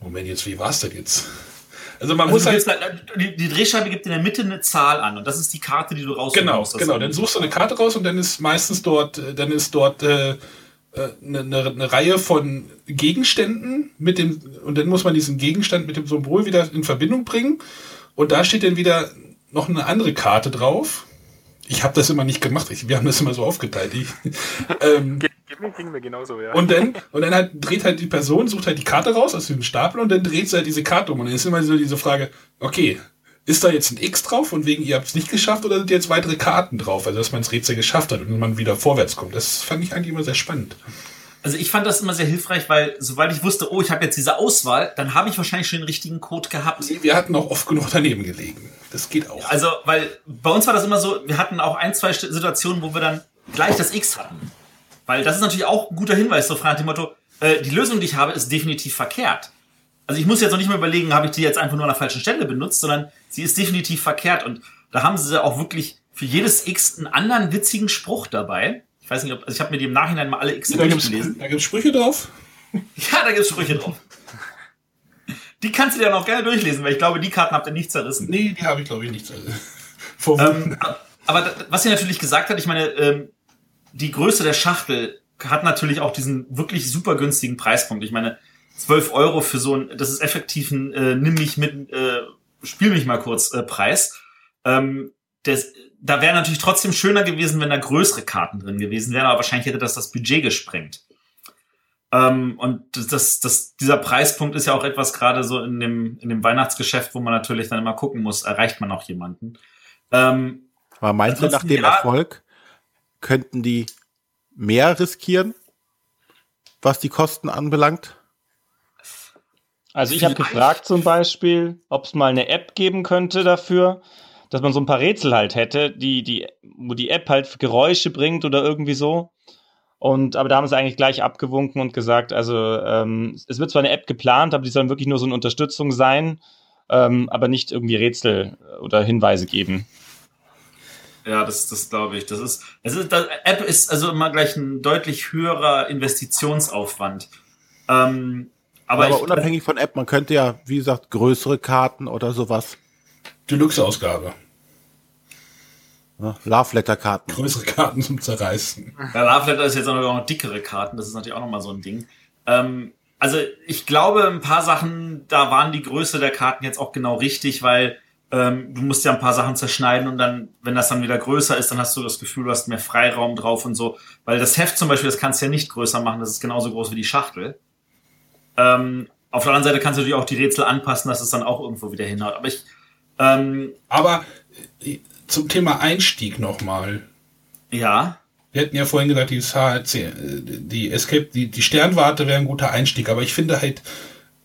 Moment, jetzt, wie war's denn jetzt? Also man Also muss halt, gibst die, die Drehscheibe gibt in der Mitte eine Zahl an und das ist die Karte, die du raussuchst. genau, Das genau, dann suchst du eine Karte raus und dann ist meistens dort, äh, dann ist dort äh, äh, eine, eine, eine Reihe von Gegenständen mit dem, und dann muss man diesen Gegenstand mit dem Symbol wieder in Verbindung bringen. Und da steht dann wieder noch eine andere Karte drauf. Ich habe das immer nicht gemacht. Ich, wir haben das immer so aufgeteilt. Ich, ähm, ging mir genauso, ja. und dann, und dann halt dreht halt die Person, sucht halt die Karte raus aus diesem Stapel und dann dreht sie halt diese Karte um. Und dann ist immer so diese Frage, okay, ist da jetzt ein X drauf und wegen ihr habt es nicht geschafft oder sind jetzt weitere Karten drauf? Also dass man das Rätsel geschafft hat und man wieder vorwärts kommt. Das fand ich eigentlich immer sehr spannend. Also ich fand das immer sehr hilfreich, weil sobald ich wusste, oh, ich habe jetzt diese Auswahl, dann habe ich wahrscheinlich schon den richtigen Code gehabt. Wir hatten auch oft genug daneben gelegen. Das geht auch. Also, weil bei uns war das immer so, wir hatten auch ein, zwei Situationen, wo wir dann gleich das X hatten. Weil das ist natürlich auch ein guter Hinweis, so frei nach dem Motto, äh, die Lösung, die ich habe, ist definitiv verkehrt. Also ich muss jetzt noch nicht mehr überlegen, habe ich die jetzt einfach nur an der falschen Stelle benutzt, sondern sie ist definitiv verkehrt. Und da haben sie auch wirklich für jedes X einen anderen witzigen Spruch dabei. Ich weiß nicht, ob, also ich habe mir die im Nachhinein mal alle X da durchgelesen. da gibt's Sprüche drauf. Ja, da gibt's Sprüche drauf. Die kannst du dir dann auch gerne durchlesen, weil ich glaube, die Karten habt ihr nicht zerrissen. Nee, die habe ich glaube ich nicht. Vor Ähm, aber was sie natürlich gesagt hat, ich meine, ähm, die Größe der Schachtel hat natürlich auch diesen wirklich super günstigen Preispunkt. Ich meine, 12 Euro für so ein, das ist effektiv ein äh, nimm mich mit, äh, spiel mich mal kurz äh, Preis. Ähm, das, da wäre natürlich trotzdem schöner gewesen, wenn da größere Karten drin gewesen wären, aber wahrscheinlich hätte das das Budget gesprengt. Ähm, und das, das, dieser Preispunkt ist ja auch etwas gerade so in dem, in dem Weihnachtsgeschäft, wo man natürlich dann immer gucken muss, erreicht man auch jemanden. Ähm, Aber meinst du, nach dem ja. Erfolg könnten die mehr riskieren, was die Kosten anbelangt? Also ich habe gefragt zum Beispiel, ob es mal eine App geben könnte dafür, dass man so ein paar Rätsel halt hätte, die, die, wo die App halt Geräusche bringt oder irgendwie so. Und aber da haben sie eigentlich gleich abgewunken und gesagt, also ähm, es wird zwar eine App geplant, aber die sollen wirklich nur so eine Unterstützung sein, ähm, aber nicht irgendwie Rätsel oder Hinweise geben. Ja, das, das glaube ich. Das ist, es ist, das App ist also immer gleich ein deutlich höherer Investitionsaufwand. Ähm, aber, Aber, ich, unabhängig von App, man könnte ja, wie gesagt, größere Karten oder sowas, Deluxe-Ausgabe. ne, Love Letter Karten. Größere Karten zum Zerreißen. bei Love Letter ist jetzt auch noch dickere Karten. Das ist natürlich auch noch mal so ein Ding. Ähm, also ich glaube, ein paar Sachen, da waren die Größe der Karten jetzt auch genau richtig, weil ähm, du musst ja ein paar Sachen zerschneiden und dann, wenn das dann wieder größer ist, dann hast du das Gefühl, du hast mehr Freiraum drauf und so. Weil das Heft zum Beispiel, das kannst du ja nicht größer machen, das ist genauso groß wie die Schachtel. Ähm, auf der anderen Seite kannst du natürlich auch die Rätsel anpassen, dass es dann auch irgendwo wieder hinhaut. Aber ich, ähm, Aber äh, zum Thema Einstieg nochmal. ja, Wir hatten ja vorhin gesagt, dieses HRC, äh, die Escape, die, die Sternwarte wäre ein guter Einstieg, aber ich finde halt,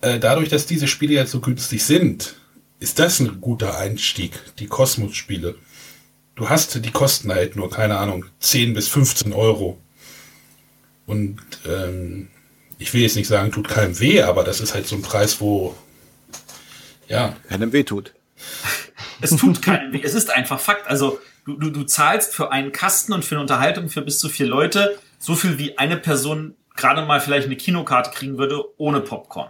äh, dadurch, dass diese Spiele jetzt so günstig sind, ist das ein guter Einstieg, die Kosmos-Spiele. Du hast die Kosten halt nur, keine Ahnung, 10 bis 15 Euro. Und ähm, ich will jetzt nicht sagen, tut keinem weh, aber das ist halt so ein Preis, wo ja, Keinem wehtut. Es tut keinen weh. Es ist einfach Fakt. Also du, du, du zahlst für einen Kasten und für eine Unterhaltung für bis zu vier Leute so viel wie eine Person gerade mal vielleicht eine Kinokarte kriegen würde ohne Popcorn.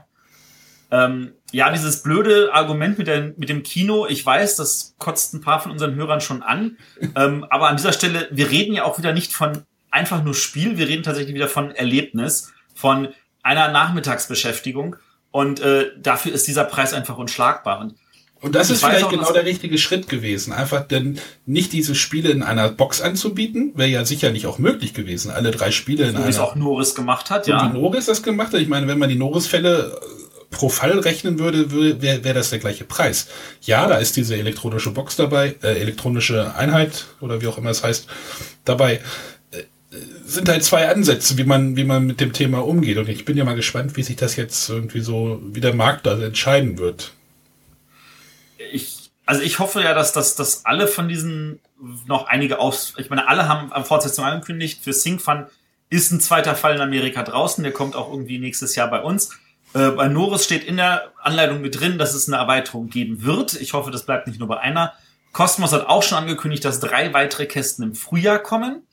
Ähm, ja, dieses blöde Argument mit, der, mit dem Kino, ich weiß, das kotzt ein paar von unseren Hörern schon an. Ähm, aber an dieser Stelle, wir reden ja auch wieder nicht von einfach nur Spiel, wir reden tatsächlich wieder von Erlebnis, von einer Nachmittagsbeschäftigung. Und äh, dafür ist dieser Preis einfach unschlagbar. Und Und das Ich ist vielleicht auch, genau der richtige Schritt gewesen. Einfach denn nicht diese Spiele in einer Box anzubieten, wäre ja sicherlich auch möglich gewesen. Alle drei Spiele in so wie es einer. auch Norris gemacht hat, Und ja. wie Norris das gemacht hat. Ich meine, wenn man die Norris-Fälle äh, pro Fall rechnen würde, wäre wär wär das der gleiche Preis. Ja, da ist diese elektronische Box dabei, äh, elektronische Einheit oder wie auch immer es heißt, dabei. Äh, sind halt zwei Ansätze, wie man, wie man mit dem Thema umgeht. Und ich bin ja mal gespannt, wie sich das jetzt irgendwie so, wie der Markt da entscheiden wird. ich, also ich hoffe ja, dass, dass, dass alle von diesen noch einige aus, ich meine, alle haben am Fortsetzung angekündigt. Für SyncFun ist ein zweiter Fall in Amerika draußen. Der kommt auch irgendwie nächstes Jahr bei uns. Äh, bei Norris steht in der Anleitung mit drin, dass es eine Erweiterung geben wird. Ich hoffe, das bleibt nicht nur bei einer. Cosmos hat auch schon angekündigt, dass drei weitere Kästen im Frühjahr kommen.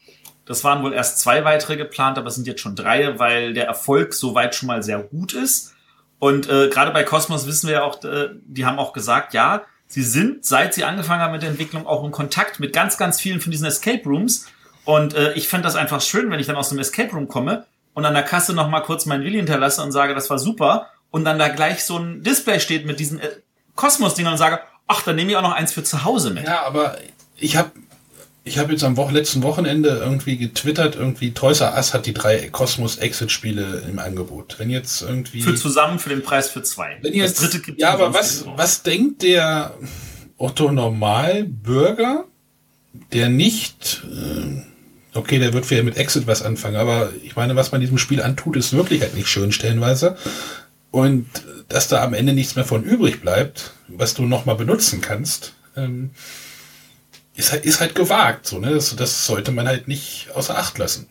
Das waren wohl erst zwei weitere geplant, aber es sind jetzt schon drei, weil der Erfolg soweit schon mal sehr gut ist. Und äh, gerade bei Cosmos wissen wir ja auch, äh, die haben auch gesagt, ja, sie sind, seit sie angefangen haben mit der Entwicklung, auch in Kontakt mit ganz, ganz vielen von diesen Escape Rooms. Und äh, ich fand das einfach schön, wenn ich dann aus dem Escape Room komme und an der Kasse noch mal kurz meinen Willi hinterlasse und sage, das war super. Und dann da gleich so ein Display steht mit diesen äh, Cosmos-Dingern und sage, ach, dann nehme ich auch noch eins für zu Hause mit. Ja, aber ich habe ich hab jetzt am Wo letzten Wochenende irgendwie getwittert, irgendwie Toys R Us hat die drei Cosmos Exit Spiele im Angebot. Wenn jetzt irgendwie Für zusammen für den Preis für zwei. wenn jetzt das dritte gibt's Ja, aber was was denkt der Otto Normalbürger, der nicht äh, okay, der wird vielleicht mit Exit was anfangen, aber ich meine, was man diesem Spiel antut, ist wirklich halt nicht schön stellenweise. Und dass da am Ende nichts mehr von übrig bleibt, was du nochmal benutzen kannst, ähm, ist halt, ist halt gewagt. So, ne? das, das sollte man halt nicht außer Acht lassen.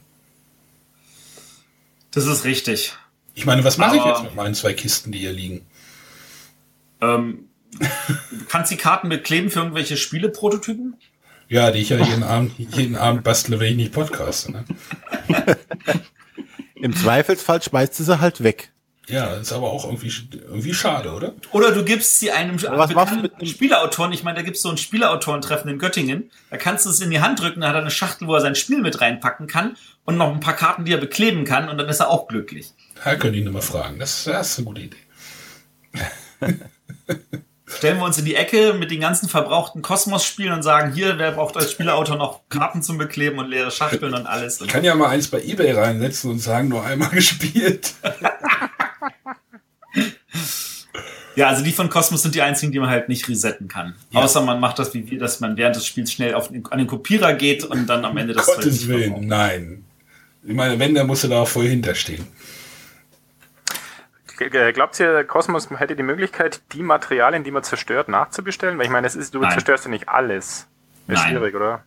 Das ist richtig. Ich meine, was mache ich jetzt mit meinen zwei Kisten, die hier liegen? Ähm, du kannst die Karten bekleben für irgendwelche Spieleprototypen? Ja, die ich ja jeden Abend, jeden Abend bastle, wenn ich nicht podcaste. Ne? Im Zweifelsfall schmeißt du sie halt weg. Ja, ist aber auch irgendwie, irgendwie schade, oder? Oder du gibst sie einem was machst du mit dem- Spieleautoren. Ich meine, da gibt's so ein Spieleautorentreffen in Göttingen. Da kannst du es in die Hand drücken, da hat er eine Schachtel, wo er sein Spiel mit reinpacken kann und noch ein paar Karten, die er bekleben kann und dann ist er auch glücklich. Da können die ihn mal fragen. Das, das ist eine gute Idee. Stellen wir uns in die Ecke mit den ganzen verbrauchten Kosmos-Spielen und sagen, hier, wer braucht als Spieleautor noch Karten zum Bekleben und leere Schachteln und alles. Ich kann ja mal eins bei Ebay reinsetzen und sagen, nur einmal gespielt. Ja, also die von Cosmos sind die einzigen, die man halt nicht resetten kann. Ja. Außer man macht das wie wir, dass man während des Spiels schnell auf an den Kopierer geht und dann am Ende das Zeug Gottes Willen, nein. Ich meine, wenn, dann musst du da auch voll hinterstehen. Glaubt ihr, Cosmos hätte die Möglichkeit, die Materialien, die man zerstört, nachzubestellen? Weil ich meine, es ist, du Nein. zerstörst ja nicht alles. Ist Nein. schwierig, oder?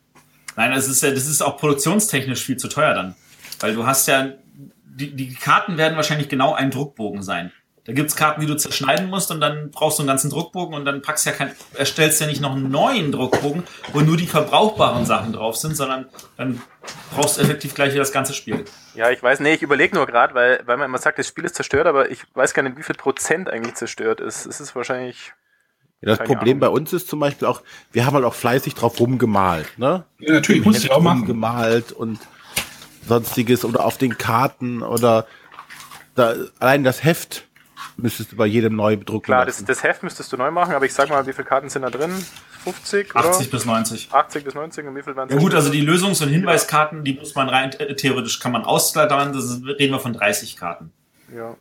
Nein, das ist ja, das ist auch produktionstechnisch viel zu teuer dann. Weil du hast ja, die, die Karten werden wahrscheinlich genau ein Druckbogen sein. Da gibt's Karten, die du zerschneiden musst und dann brauchst du einen ganzen Druckbogen und dann packst ja kein, erstellst ja nicht noch einen neuen Druckbogen, wo nur die verbrauchbaren Sachen drauf sind, sondern dann brauchst du effektiv gleich wieder das ganze Spiel. Ja, ich weiß, nee, ich überlege nur gerade, weil, weil man immer sagt, das Spiel ist zerstört, aber ich weiß gar nicht, wie viel Prozent eigentlich zerstört ist. Es ist wahrscheinlich. Ja, das Problem Ahnung. bei uns ist zum Beispiel auch, wir haben halt auch fleißig drauf rumgemalt, ne? Ja, natürlich, musst du ja auch machen. Rumgemalt und sonstiges oder auf den Karten oder da, allein das Heft müsstest du bei jedem neu bedrucken Klar, das, das Heft müsstest du neu machen, aber ich sag mal, wie viele Karten sind da drin? 50 oder? 80 bis 90. 80 bis 90 und wie viel waren Ja gut, also die Lösungs- und Hinweiskarten, die muss man rein, äh, theoretisch kann man ausklammern, das ist- reden wir von 30 Karten. Ja.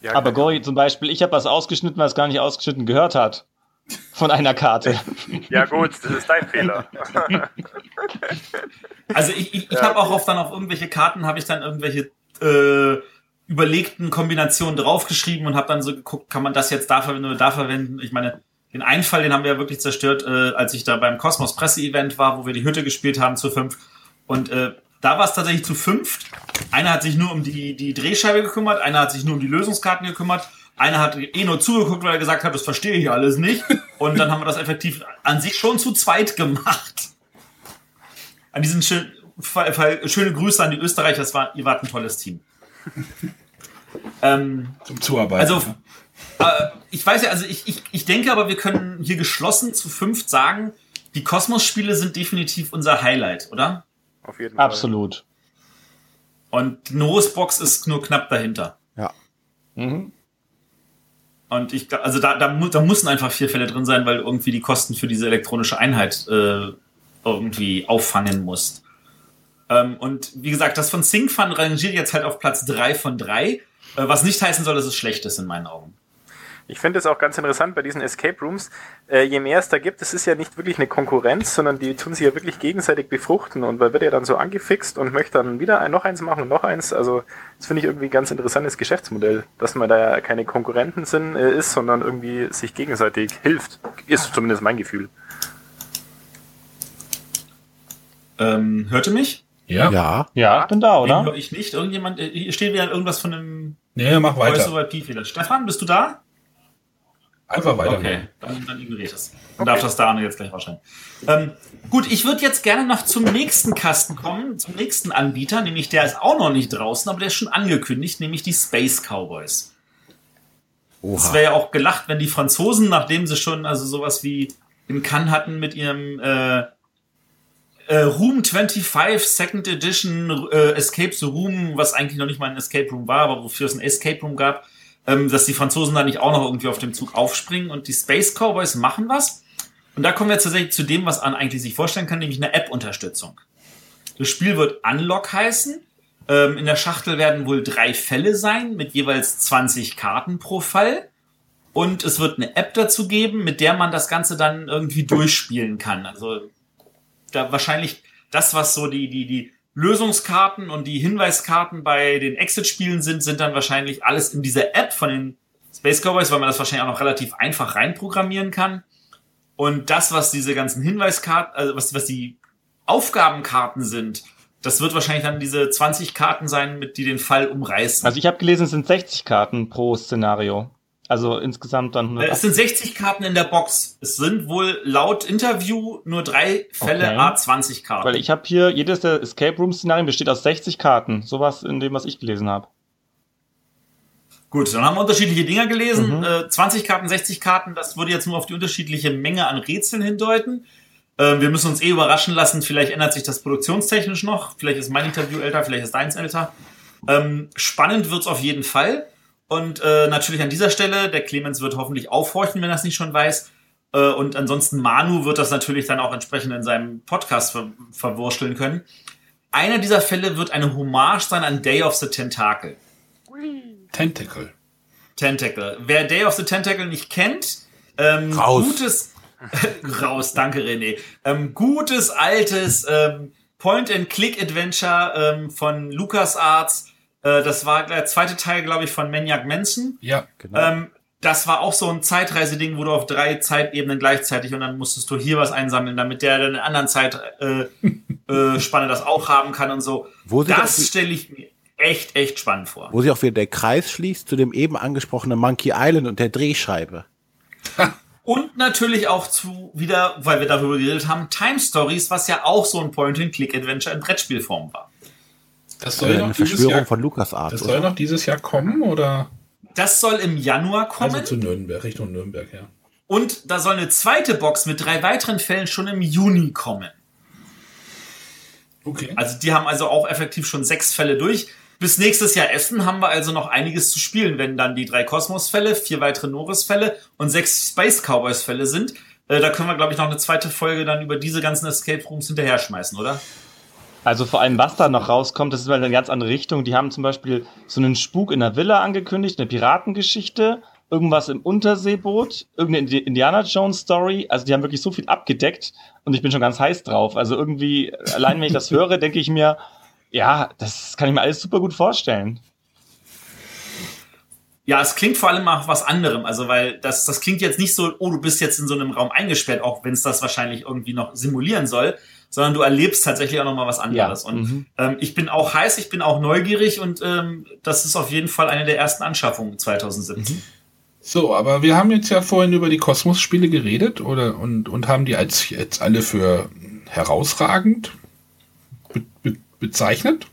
ja Aber Gori zum Beispiel, ich habe was ausgeschnitten, was gar nicht ausgeschnitten gehört hat. Von einer Karte. Ja gut, das ist dein Fehler. Also ich, ich, ich habe auch oft dann auf irgendwelche Karten habe ich dann irgendwelche äh, überlegten Kombinationen draufgeschrieben und habe dann so geguckt, kann man das jetzt da verwenden oder da verwenden. Ich meine, den Einfall, den haben wir ja wirklich zerstört, äh, als ich da beim Cosmos Presse-Event war, wo wir die Hütte gespielt haben zu fünf. Und äh, da war es tatsächlich zu fünft. Einer hat sich nur um die, die Drehscheibe gekümmert, einer hat sich nur um die Lösungskarten gekümmert, einer hat eh nur zugeguckt, weil er gesagt hat, das verstehe ich alles nicht. Und dann haben wir das effektiv an sich schon zu zweit gemacht. An diesen schön, Fall, Fall, schöne Grüße an die Österreicher, das war, ihr wart ein tolles Team. Ähm, Zum Zuarbeiten. also, ne? äh, ich weiß ja, also ich, ich, ich denke aber, wir können hier geschlossen zu fünft sagen, die Kosmos-Spiele sind definitiv unser Highlight, oder? Auf jeden Fall. Absolut. Und die Norris Box ist nur knapp dahinter. Ja. Mhm. Und ich, also da, da, da müssen einfach vier Fälle drin sein, weil irgendwie die Kosten für diese elektronische Einheit äh, irgendwie auffangen musst. Ähm, und wie gesagt, das von SyncFun rangiert jetzt halt auf Platz drei von drei, äh, was nicht heißen soll, dass es schlecht ist in meinen Augen. Ich finde es auch ganz interessant bei diesen Escape Rooms. Äh, je mehr es da gibt, es ist ja nicht wirklich eine Konkurrenz, sondern die tun sich ja wirklich gegenseitig befruchten und man wird ja dann so angefixt und möchte dann wieder ein, noch eins machen und noch eins. Also das finde ich irgendwie ein ganz interessantes Geschäftsmodell, dass man da ja keine Konkurrenten sind, äh, ist, sondern irgendwie sich gegenseitig hilft. Ist zumindest mein Gefühl. Ähm, hört ihr mich? Ja. Ja. Ja, ich bin da, oder? ich nicht? Irgendjemand, äh, hier steht wieder irgendwas von einem Nee, mach Voice weiter. over IP-Fehler. Stefan, bist du da? Einfach weiter. Okay, dann, dann ignoriert es. Dann darf das da jetzt gleich wahrscheinlich. Ähm, gut, ich würde jetzt gerne noch zum nächsten Kasten kommen, zum nächsten Anbieter, nämlich der ist auch noch nicht draußen, aber der ist schon angekündigt, nämlich die Space Cowboys. Es Oha. wäre ja auch gelacht, wenn die Franzosen, nachdem sie schon also sowas wie in Cannes hatten mit ihrem äh, äh, Room 25 Second Edition äh, Escape the Room, was eigentlich noch nicht mal ein Escape Room war, aber wofür es ein Escape Room gab, ähm, dass die Franzosen da nicht auch noch irgendwie auf dem Zug aufspringen und die Space Cowboys machen was. Und da kommen wir tatsächlich zu dem, was man eigentlich sich vorstellen kann, nämlich eine App-Unterstützung. Das Spiel wird Unlock heißen. Ähm, in der Schachtel werden wohl drei Fälle sein, mit jeweils 20 Karten pro Fall. Und es wird eine App dazu geben, mit der man das Ganze dann irgendwie durchspielen kann. Also da wahrscheinlich das, was so die, die, die Lösungskarten und die Hinweiskarten bei den Exit-Spielen sind, sind dann wahrscheinlich alles in dieser App von den Space Cowboys, weil man das wahrscheinlich auch noch relativ einfach reinprogrammieren kann. Und das, was diese ganzen Hinweiskarten, also was, was die Aufgabenkarten sind, das wird wahrscheinlich dann diese 20 Karten sein, mit die den Fall umreißen. Also ich habe gelesen, es sind 60 Karten pro Szenario. Also insgesamt dann Äh, 100. Es sind 60 Karten in der Box. Es sind wohl laut Interview nur drei Fälle Okay. A20 Karten. Weil ich habe hier, jedes der Escape Room Szenarien besteht aus 60 Karten. Sowas in dem, was ich gelesen habe. Gut, dann haben wir unterschiedliche Dinger gelesen. Mhm. Äh, 20 Karten, 60 Karten, das würde jetzt nur auf die unterschiedliche Menge an Rätseln hindeuten. Ähm, wir müssen uns eh überraschen lassen. Vielleicht ändert sich das produktionstechnisch noch. Vielleicht ist mein Interview älter, vielleicht ist deins älter. Ähm, spannend wird's auf jeden Fall. Und äh, natürlich an dieser Stelle, der Clemens wird hoffentlich aufhorchen, wenn er es nicht schon weiß. Äh, und ansonsten Manu wird das natürlich dann auch entsprechend in seinem Podcast ver verwursteln können. Einer dieser Fälle wird eine Hommage sein an Day of the Tentacle. Tentacle. Tentacle. Wer Day of the Tentacle nicht kennt, ähm, Raus. gutes raus, danke René. Ähm, gutes altes ähm, Point-and-Click-Adventure ähm, von LucasArts. Äh, das war der zweite Teil, glaube ich, von Maniac Manson. Ja. Genau. Ähm, das war auch so ein Zeitreiseding, wo du auf drei Zeitebenen gleichzeitig und dann musstest du hier was einsammeln, damit der dann in anderen Zeitspanne äh, äh, Spanne das auch haben kann und so. Wo das stelle ich mir echt, echt spannend vor. Wo sich auch wieder der Kreis schließt zu dem eben angesprochenen Monkey Island und der Drehscheibe. Und natürlich auch zu wieder, weil wir darüber geredet haben, Time Stories, was ja auch so ein Point-and-Click-Adventure in Brettspielform war. Das Äh, soll eine noch dieses Verschwörung Jahr, von LucasArts. das soll oder? noch dieses Jahr kommen oder Das soll im Januar kommen. also zu Nürnberg, Richtung Nürnberg, ja. und da soll eine zweite Box mit drei weiteren Fällen schon im Juni kommen. Okay. Also die haben also auch effektiv schon sechs Fälle durch. Bis nächstes Jahr Essen haben wir also noch einiges zu spielen, wenn dann die drei Kosmos-Fälle, vier weitere Norris-Fälle und sechs Space Cowboys-Fälle sind. Äh, da können wir, glaube ich, noch eine zweite Folge dann über diese ganzen Escape Rooms hinterher schmeißen, oder? Also vor allem, was da noch rauskommt, das ist mal eine ganz andere Richtung. Die haben zum Beispiel so einen Spuk in der Villa angekündigt, eine Piratengeschichte, irgendwas im Unterseeboot, irgendeine Indi- Indiana Jones Story. Also die haben wirklich so viel abgedeckt und ich bin schon ganz heiß drauf. Also irgendwie, allein wenn ich das höre, denke ich mir, ja, das kann ich mir alles super gut vorstellen. Ja, es klingt vor allem nach was anderem. Also, weil das, das klingt jetzt nicht so, oh, du bist jetzt in so einem Raum eingesperrt, auch wenn es das wahrscheinlich irgendwie noch simulieren soll, sondern du erlebst tatsächlich auch noch mal was anderes. Ja, Und mhm. ähm, ich bin auch heiß, ich bin auch neugierig und ähm, das ist auf jeden Fall eine der ersten Anschaffungen 2017. So, aber wir haben jetzt ja vorhin über die Kosmos-Spiele geredet oder und, und haben die als jetzt alle für herausragend be be bezeichnet,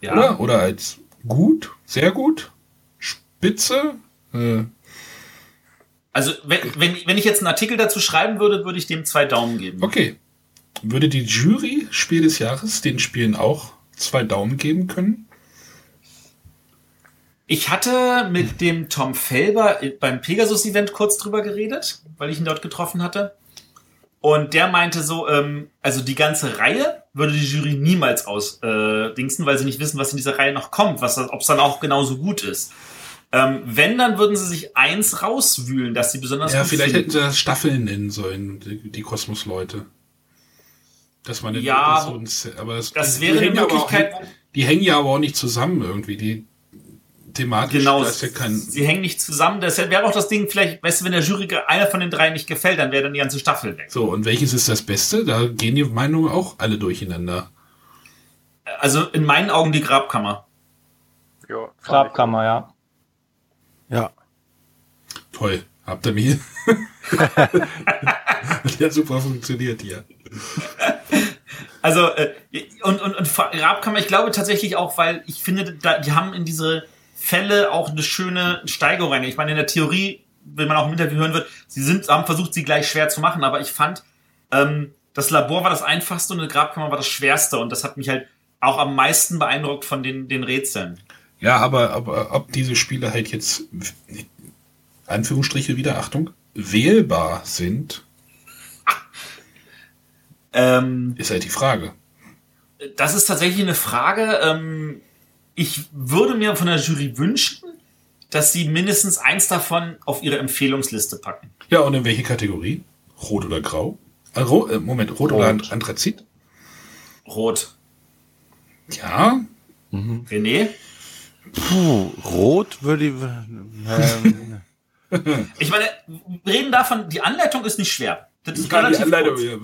Ja. oder? Oder als gut, sehr gut, spitze. Äh, Also, wenn, wenn, wenn ich jetzt einen Artikel dazu schreiben würde, würde ich dem zwei Daumen geben. okay. Würde die Jury Spiel des Jahres den Spielen auch zwei Daumen geben können? Ich hatte mit dem Tom Felber beim Pegasus-Event kurz drüber geredet, weil ich ihn dort getroffen hatte. Und der meinte so, ähm, also die ganze Reihe würde die Jury niemals ausdingsen, äh, weil sie nicht wissen, was in dieser Reihe noch kommt, was ob es dann auch genauso gut ist. Ähm, wenn, dann würden sie sich eins rauswühlen, dass sie besonders Ja, vielleicht finden. hätten sie das Staffeln nennen sollen, die, die Kosmos-Leute. Dass man ja, so ein, aber das, das die, wäre die eine Möglichkeit. Auch, die hängen ja aber auch nicht zusammen irgendwie. Die thematisch. Genau, ja kein sie hängen nicht zusammen. Das wäre auch das Ding, vielleicht, weißt du, wenn der Jury einer von den drei nicht gefällt, dann wäre dann die ganze Staffel weg. So, und welches ist das Beste? Da gehen die Meinungen auch alle durcheinander. Also in meinen Augen die Grabkammer. Ja, Grabkammer, ja. Ja. Toll. Habt ihr mir? Der super funktioniert hier. Also, äh, und, und, und Grabkammer, ich glaube tatsächlich auch, weil ich finde, da, die haben in diese Fälle auch eine schöne Steigerung rein. Ich meine, in der Theorie, wenn man auch im Interview hören wird, sie sind, haben versucht, sie gleich schwer zu machen, aber ich fand, ähm, das Labor war das einfachste und eine Grabkammer war das schwerste und das hat mich halt auch am meisten beeindruckt von den, den Rätseln. Ja, aber, aber ob diese Spiele halt jetzt, Anführungsstriche wieder, Achtung, wählbar sind, ähm, ist halt die Frage. Das ist tatsächlich eine Frage. Ähm, ich würde mir von der Jury wünschen, dass sie mindestens eins davon auf ihre Empfehlungsliste packen. Ja, und in welche Kategorie? Rot oder grau? Äh, äh, Moment, rot, rot, oder Anthrazit? Rot. Ja. Mhm. René? Puh, rot würde ich. Ähm, ich meine, wir reden davon, die Anleitung ist nicht schwer. Das ist relativ die Anleitung, ja.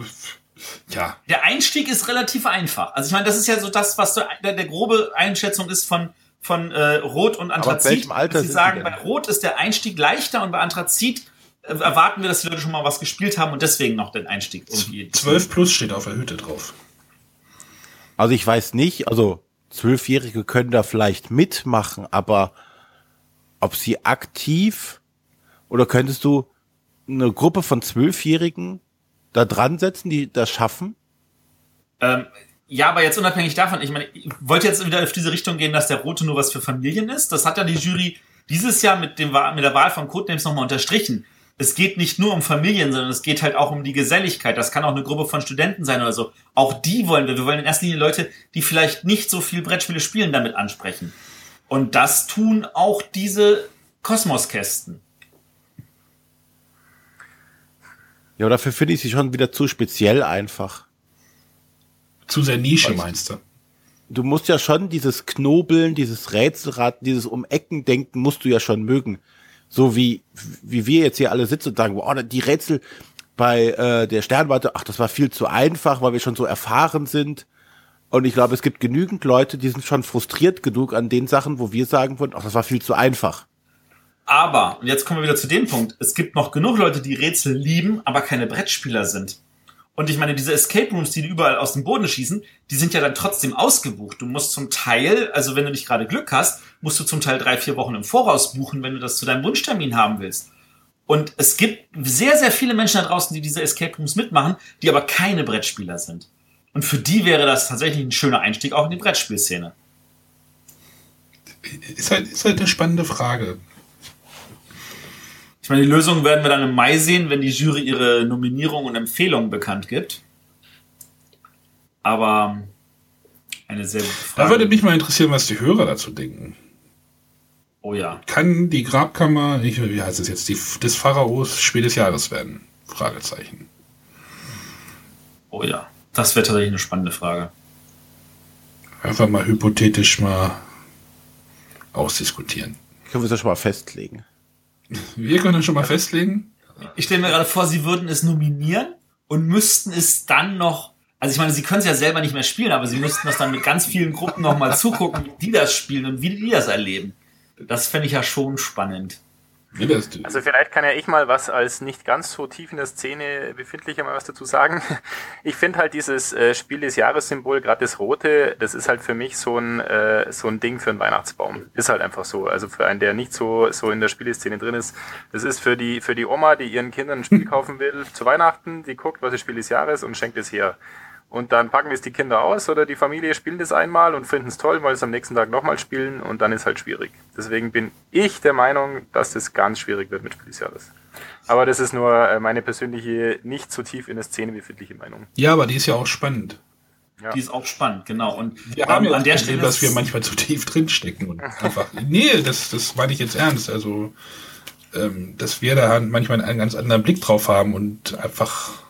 ja. Der Einstieg ist relativ einfach. Also ich meine, das ist ja so das, was der, der grobe Einschätzung ist von von äh, Rot und Anthrazit. Aber welchem Alter Sie sagen, bei Rot ist der Einstieg leichter und bei Anthrazit äh, erwarten wir, dass die Leute schon mal was gespielt haben und deswegen noch den Einstieg irgendwie. 12 plus steht auf der Hütte drauf. Also ich weiß nicht, also Zwölfjährige können da vielleicht mitmachen, aber ob sie aktiv oder könntest du eine Gruppe von Zwölfjährigen da dran setzen, die das schaffen? Ähm, ja, aber jetzt unabhängig davon, ich meine, ich wollte jetzt wieder auf diese Richtung gehen, dass der Rote nur was für Familien ist. Das hat ja die Jury dieses Jahr mit, dem, mit der Wahl von Codenames nochmal unterstrichen. Es geht nicht nur um Familien, sondern es geht halt auch um die Geselligkeit. Das kann auch eine Gruppe von Studenten sein oder so. Auch die wollen wir. Wir wollen in erster Linie Leute, die vielleicht nicht so viel Brettspiele spielen, damit ansprechen. Und das tun auch diese Kosmoskästen. Ja, dafür finde ich sie schon wieder zu speziell einfach. Zu sehr Nische, Weiß. meinst du? Du musst ja schon dieses Knobeln, dieses Rätselraten, dieses Um-Ecken denken, musst du ja schon mögen. So wie, wie wir jetzt hier alle sitzen und sagen, boah, die Rätsel bei äh, der Sternwarte, ach, das war viel zu einfach, weil wir schon so erfahren sind. Und ich glaube, es gibt genügend Leute, die sind schon frustriert genug an den Sachen, wo wir sagen würden, ach, das war viel zu einfach. Aber, und jetzt kommen wir wieder zu dem Punkt, es gibt noch genug Leute, die Rätsel lieben, aber keine Brettspieler sind. Und ich meine, diese Escape Rooms, die überall aus dem Boden schießen, die sind ja dann trotzdem ausgebucht. Du musst zum Teil, also wenn du nicht gerade Glück hast, musst du zum Teil drei, vier Wochen im Voraus buchen, wenn du das zu deinem Wunschtermin haben willst. Und es gibt sehr, sehr viele Menschen da draußen, die diese Escape Rooms mitmachen, die aber keine Brettspieler sind. Und für die wäre das tatsächlich ein schöner Einstieg auch in die Brettspielszene. Ist halt, ist halt eine spannende Frage. Ich meine, die Lösung werden wir dann im Mai sehen, wenn die Jury ihre Nominierung und Empfehlungen bekannt gibt. Aber eine sehr gute Frage. Da würde mich mal interessieren, was die Hörer dazu denken. Oh ja. Kann die Grabkammer, ich, wie heißt es jetzt, die, des Pharaos Spiel des Jahres werden? Fragezeichen. Oh ja, das wäre tatsächlich eine spannende Frage. Einfach mal hypothetisch mal ausdiskutieren. Können wir das schon mal festlegen? Wir können schon mal festlegen. Ich stelle mir gerade vor, sie würden es nominieren und müssten es dann noch, also ich meine, sie können es ja selber nicht mehr spielen, aber sie müssten das dann mit ganz vielen Gruppen nochmal zugucken, wie die das spielen und wie die das erleben. Das fände ich ja schon spannend. Also vielleicht kann ja ich mal was als nicht ganz so tief in der Szene befindlicher mal was dazu sagen. Ich finde halt dieses äh, Spiel des Jahressymbol, gerade das Rote, das ist halt für mich so ein, äh, so ein Ding für einen Weihnachtsbaum. Ist halt einfach so. Also für einen, der nicht so, so in der Spieleszene drin ist. Das ist für die, für die Oma, die ihren Kindern ein Spiel kaufen will zu Weihnachten, die guckt, was ist Spiel des Jahres und schenkt es her. Und dann packen es die Kinder aus oder die Familie spielt es einmal und finden es toll, weil es am nächsten Tag nochmal spielen und dann ist halt schwierig. Deswegen bin ich der Meinung, dass das ganz schwierig wird mit Spiel des Jahres. Aber das ist nur äh, meine persönliche, nicht so tief in der Szene befindliche Meinung. Ja, aber die ist ja auch spannend. Ja. Die ist auch spannend, genau. Und wir haben ja an der Stelle, dass wir manchmal zu tief drinstecken und einfach. nee, das, das meine ich jetzt ernst. Also, ähm, dass wir da manchmal einen ganz anderen Blick drauf haben und einfach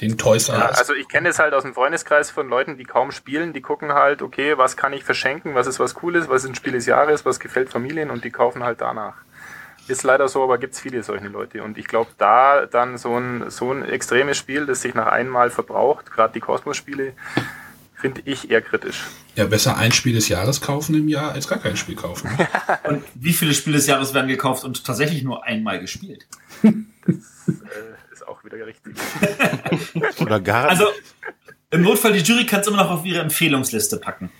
den Toys ja, Also ich kenne es halt aus dem Freundeskreis von Leuten, die kaum spielen, die gucken halt, okay, was kann ich verschenken, was ist was Cooles, was ist ein Spiel des Jahres, was gefällt Familien und die kaufen halt danach. Ist leider so, aber gibt es viele solche Leute. Und ich glaube, da dann so ein, so ein extremes Spiel, das sich nach einmal verbraucht, gerade die Kosmos-Spiele, finde ich eher kritisch. Ja, besser ein Spiel des Jahres kaufen im Jahr, als gar kein Spiel kaufen. und wie viele Spiele des Jahres werden gekauft und tatsächlich nur einmal gespielt? Das, äh, auch wieder richtig. Oder gar Also im Notfall, die Jury kann es immer noch auf ihre Empfehlungsliste packen.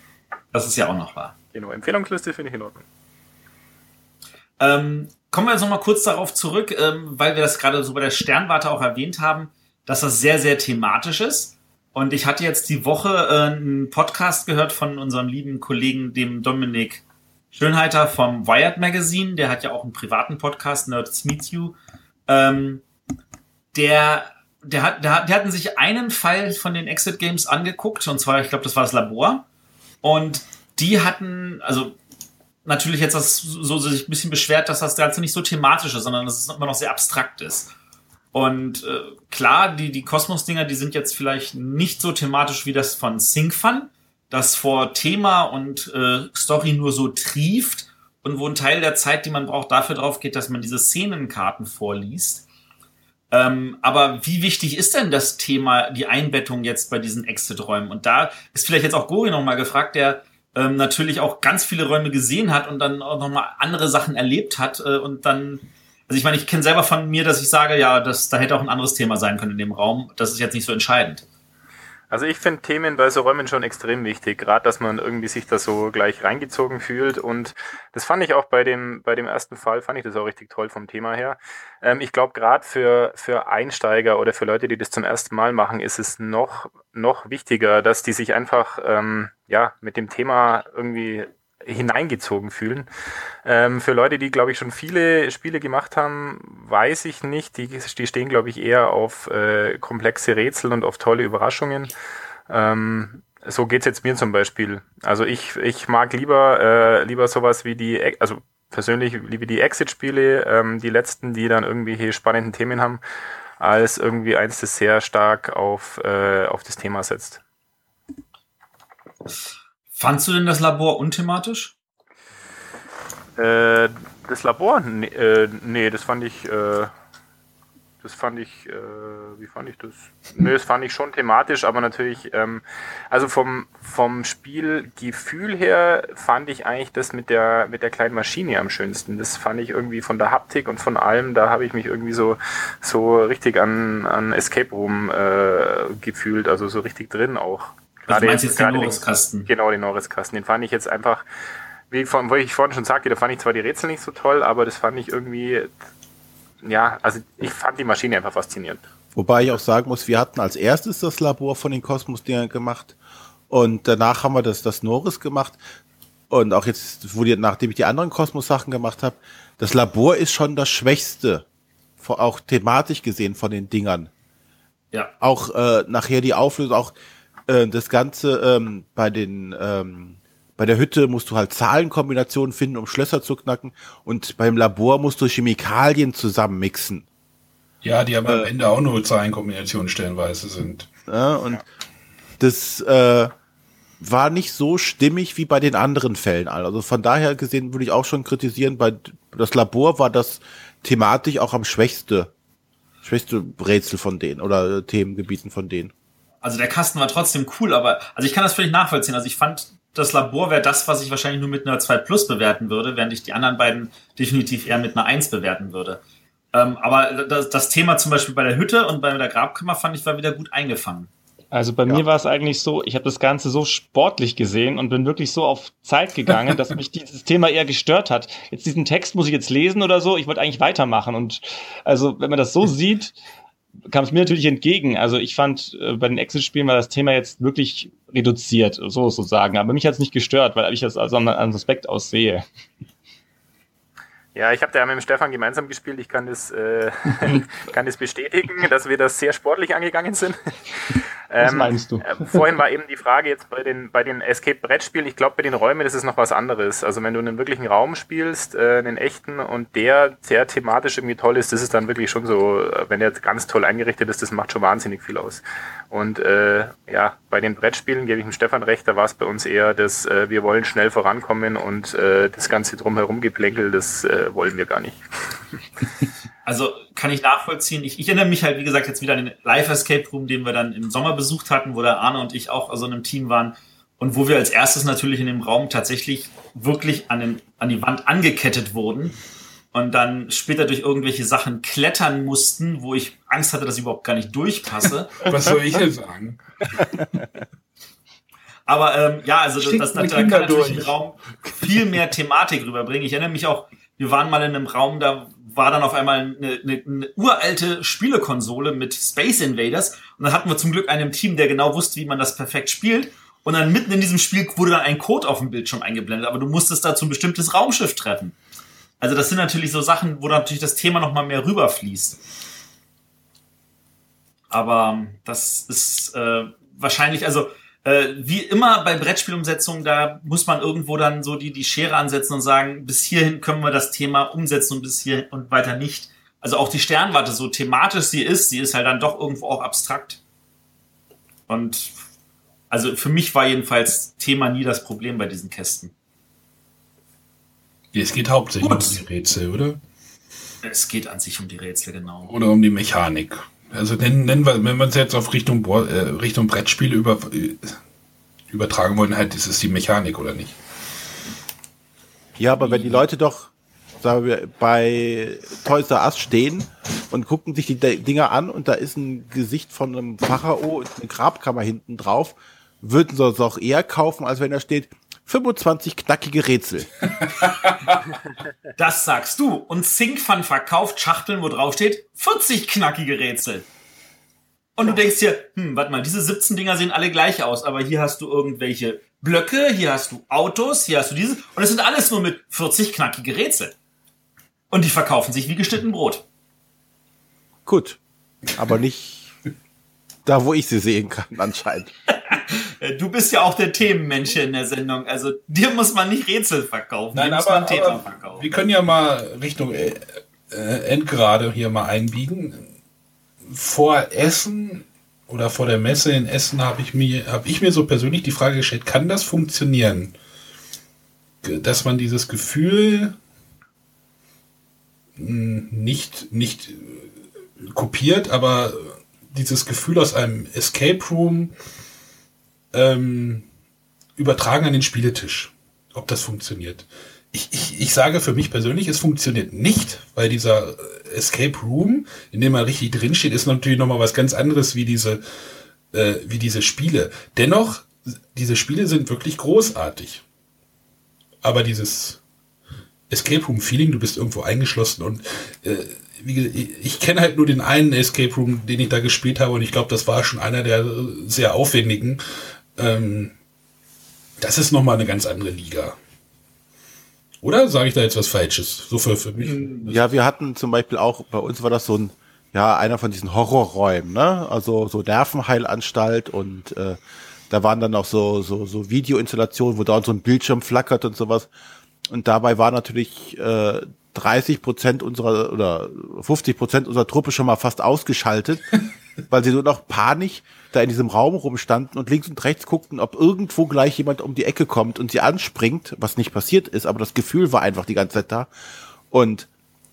Das ist ja auch noch wahr. Genau, Empfehlungsliste finde ich in Ordnung. Ähm, kommen wir jetzt noch mal kurz darauf zurück, ähm, weil wir das gerade so bei der Sternwarte auch erwähnt haben, dass das sehr, sehr thematisch ist. Und ich hatte jetzt die Woche äh, einen Podcast gehört von unserem lieben Kollegen, dem Dominik Schönheiter vom Wired Magazine. Der hat ja auch einen privaten Podcast, Nerds Meet You. Ähm, der, der, hat, der, der hatten sich einen Fall von den Exit Games angeguckt, und zwar, ich glaube, das war das Labor. Und die hatten, also natürlich jetzt das so sich ein bisschen beschwert, dass das Ganze nicht so thematisch ist, sondern dass es immer noch sehr abstrakt ist. Und äh, klar, die, die Kosmos-Dinger, die sind jetzt vielleicht nicht so thematisch wie das von SyncFun, das vor Thema und äh, Story nur so trieft und wo ein Teil der Zeit, die man braucht, dafür drauf geht, dass man diese Szenenkarten vorliest. Ähm, aber wie wichtig ist denn das Thema, die Einbettung jetzt bei diesen Exit-Räumen? Und da ist vielleicht jetzt auch Gori nochmal gefragt, der ähm, natürlich auch ganz viele Räume gesehen hat und dann auch nochmal andere Sachen erlebt hat äh, und dann, also ich meine, ich kenne selber von mir, dass ich sage, ja, das, da hätte auch ein anderes Thema sein können in dem Raum. Das ist jetzt nicht so entscheidend. Also ich finde Themen bei so Räumen schon extrem wichtig, gerade dass man irgendwie sich da so gleich reingezogen fühlt und das fand ich auch bei dem bei dem ersten Fall fand ich das auch richtig toll vom Thema her. Ähm, ich glaube gerade für für Einsteiger oder für Leute, die das zum ersten Mal machen, ist es noch noch wichtiger, dass die sich einfach ähm, ja mit dem Thema irgendwie hineingezogen fühlen. Ähm, für Leute, die, glaube ich, schon viele Spiele gemacht haben, weiß ich nicht. Die, die stehen, glaube ich, eher auf äh, komplexe Rätsel und auf tolle Überraschungen. Ähm, so geht's jetzt mir zum Beispiel. Also ich, ich mag lieber, äh, lieber sowas wie die, also persönlich lieber die Exit-Spiele, ähm, die letzten, die dann irgendwelche spannenden Themen haben, als irgendwie eins, das sehr stark auf, äh, auf das Thema setzt. Fandst du denn das Labor unthematisch? Äh, das Labor? Nee, äh, nee, das fand ich. Das fand ich. Äh, wie fand ich das? Nee, das fand ich schon thematisch, aber natürlich. Ähm, also vom, vom Spielgefühl her fand ich eigentlich das mit der, mit der kleinen Maschine am schönsten. Das fand ich irgendwie von der Haptik und von allem. Da habe ich mich irgendwie so, so richtig an, an Escape Room äh, gefühlt, also so richtig drin auch. Also meinst jetzt den Norris-Kasten? Genau, den Norris-Kasten. Den fand ich jetzt einfach, wie, von, wo ich vorhin schon sagte, da fand ich zwar die Rätsel nicht so toll, aber das fand ich irgendwie, ja, also ich fand die Maschine einfach faszinierend. Wobei ich auch sagen muss, wir hatten als erstes das Labor von den Kosmos-Dingern gemacht und danach haben wir das, das Norris gemacht und auch jetzt, wo die, nachdem ich die anderen Kosmos-Sachen gemacht habe, das Labor ist schon das Schwächste, auch thematisch gesehen von den Dingern. Ja. Auch äh, nachher die Auflösung, auch äh, das Ganze ähm, bei den ähm, bei der Hütte musst du halt Zahlenkombinationen finden, um Schlösser zu knacken. Und beim Labor musst du Chemikalien zusammenmixen. Ja, die aber äh, am Ende auch nur Zahlenkombinationen stellenweise sind. Ja, und ja. das äh, war nicht so stimmig wie bei den anderen Fällen. Also von daher gesehen würde ich auch schon kritisieren, bei das Labor war das thematisch auch am schwächste, schwächste Rätsel von denen oder Themengebieten von denen also der Kasten war trotzdem cool, aber also ich kann das völlig nachvollziehen. Also ich fand, das Labor wäre das, was ich wahrscheinlich nur mit einer 2 Plus bewerten würde, während ich die anderen beiden definitiv eher mit einer 1 bewerten würde. Ähm, aber das, das, Thema zum Beispiel bei der Hütte und bei der Grabkammer fand ich war wieder gut eingefangen. Also bei ja. mir war es eigentlich so, ich habe das Ganze so sportlich gesehen und bin wirklich so auf Zeit gegangen, dass mich dieses Thema eher gestört hat. Jetzt diesen Text muss ich jetzt lesen oder so, ich wollte eigentlich weitermachen. Und also wenn man das so sieht, kam es mir natürlich entgegen. Also ich fand, äh, bei den Exit-Spielen war das Thema jetzt wirklich reduziert, so sozusagen. Aber mich hat es nicht gestört, weil ich das an einem Aspekt aussehe. Ja, ich habe da mit dem Stefan gemeinsam gespielt. Ich kann das, äh, kann das bestätigen, dass wir das sehr sportlich angegangen sind. Was ähm, meinst du? Äh, vorhin war eben die Frage jetzt bei den, bei den Escape-Brettspielen. Ich glaube, bei den Räumen das ist noch was anderes. Also wenn du einen wirklichen Raum spielst, äh, einen echten und der sehr thematisch irgendwie toll ist, das ist dann wirklich schon so, äh, wenn der jetzt ganz toll eingerichtet ist, das macht schon wahnsinnig viel aus. Und äh, ja, bei den Brettspielen gebe ich dem Stefan recht, da war es bei uns eher, dass äh, wir wollen schnell vorankommen und äh, das ganze drumherum geplänkel, das äh, wollen wir gar nicht. Also kann ich nachvollziehen. Ich, ich erinnere mich halt, wie gesagt, jetzt wieder an den Live Escape Room, den wir dann im Sommer besucht hatten, wo der Arne und ich auch so einem Team waren und wo wir als erstes natürlich in dem Raum tatsächlich wirklich an, den, an die Wand angekettet wurden und dann später durch irgendwelche Sachen klettern mussten, wo ich Angst hatte, dass ich überhaupt gar nicht durchpasse. Was soll ich denn sagen? Aber ähm, ja, also das, das, das da kann natürlich ein Raum viel mehr Thematik rüberbringen. Ich erinnere mich auch, wir waren mal in einem Raum, da war dann auf einmal eine, eine, eine uralte Spielekonsole mit Space Invaders und dann hatten wir zum Glück einen Team, der genau wusste, wie man das perfekt spielt. Und dann mitten in diesem Spiel wurde dann ein Code auf dem Bildschirm eingeblendet, aber du musstest dazu ein bestimmtes Raumschiff treffen. Also das sind natürlich so Sachen, wo natürlich das Thema noch mal mehr rüberfließt. Aber das ist äh, wahrscheinlich, also äh, wie immer bei Brettspielumsetzungen, da muss man irgendwo dann so die, die Schere ansetzen und sagen, bis hierhin können wir das Thema umsetzen und bis hier und weiter nicht. Also auch die Sternwarte, so thematisch sie ist, sie ist halt dann doch irgendwo auch abstrakt. Und also für mich war jedenfalls Thema nie das Problem bei diesen Kästen. Es geht hauptsächlich Gut. um die Rätsel, oder? Es geht an sich um die Rätsel, genau. Oder um die Mechanik. Also nennen, nennen wir, wenn wir es jetzt auf Richtung, äh, Richtung Brettspiele über, äh, übertragen wollen, halt ist es die Mechanik, oder nicht? Ja, aber wenn die Leute doch sagen wir, bei Toys R Us stehen und gucken sich die Dinger an und da ist ein Gesicht von einem Pharao und eine Grabkammer hinten drauf, würden sie es auch eher kaufen, als wenn da steht, 25 knackige Rätsel. Das sagst du. Und Syncfun verkauft Schachteln, wo drauf steht 40 knackige Rätsel. Und du denkst dir, hm, warte mal, diese 17 Dinger sehen alle gleich aus, aber hier hast du irgendwelche Blöcke, hier hast du Autos, hier hast du dieses. Und es sind alles nur mit 40 knackige Rätsel. Und die verkaufen sich wie geschnitten Brot. Gut. Aber nicht da, wo ich sie sehen kann, anscheinend. Äh, du bist ja auch der Themenmensch in der Sendung. Also dir muss man nicht Rätsel verkaufen. Nein, aber, aber verkaufen. wir können ja mal Richtung äh, äh, Endgrade hier mal einbiegen. Vor Essen oder vor der Messe in Essen habe ich mir habe ich mir so persönlich die Frage gestellt, kann das funktionieren? Dass man dieses Gefühl hm, nicht nicht kopiert, aber dieses Gefühl aus einem Escape Room ähm, übertragen an den Spieletisch, ob das funktioniert. Ich, ich, ich sage für mich persönlich, es funktioniert nicht, weil dieser Escape Room, in dem man richtig drinsteht, ist natürlich nochmal was ganz anderes wie diese, äh, wie diese Spiele. Dennoch, diese Spiele sind wirklich großartig. Aber dieses Escape Room Feeling, du bist irgendwo eingeschlossen und äh, wie, ich, ich kenne halt nur den einen Escape Room, den ich da gespielt habe und ich glaube, das war schon einer der sehr aufwendigen. Ähm, das ist nochmal eine ganz andere Liga. Oder sage ich da jetzt was Falsches? So für, für mich. Ja, wir hatten zum Beispiel auch, bei uns war das so ein, ja, einer von diesen Horrorräumen, ne? Also so Nervenheilanstalt und äh, da waren dann auch so, so, so Videoinstallationen, wo da so ein Bildschirm flackert und sowas. Und dabei war natürlich äh, 30 Prozent unserer oder 50 Prozent unserer Truppe schon mal fast ausgeschaltet, weil sie nur noch panisch da in diesem Raum rumstanden und links und rechts guckten, ob irgendwo gleich jemand um die Ecke kommt und sie anspringt, was nicht passiert ist, aber das Gefühl war einfach die ganze Zeit da. Und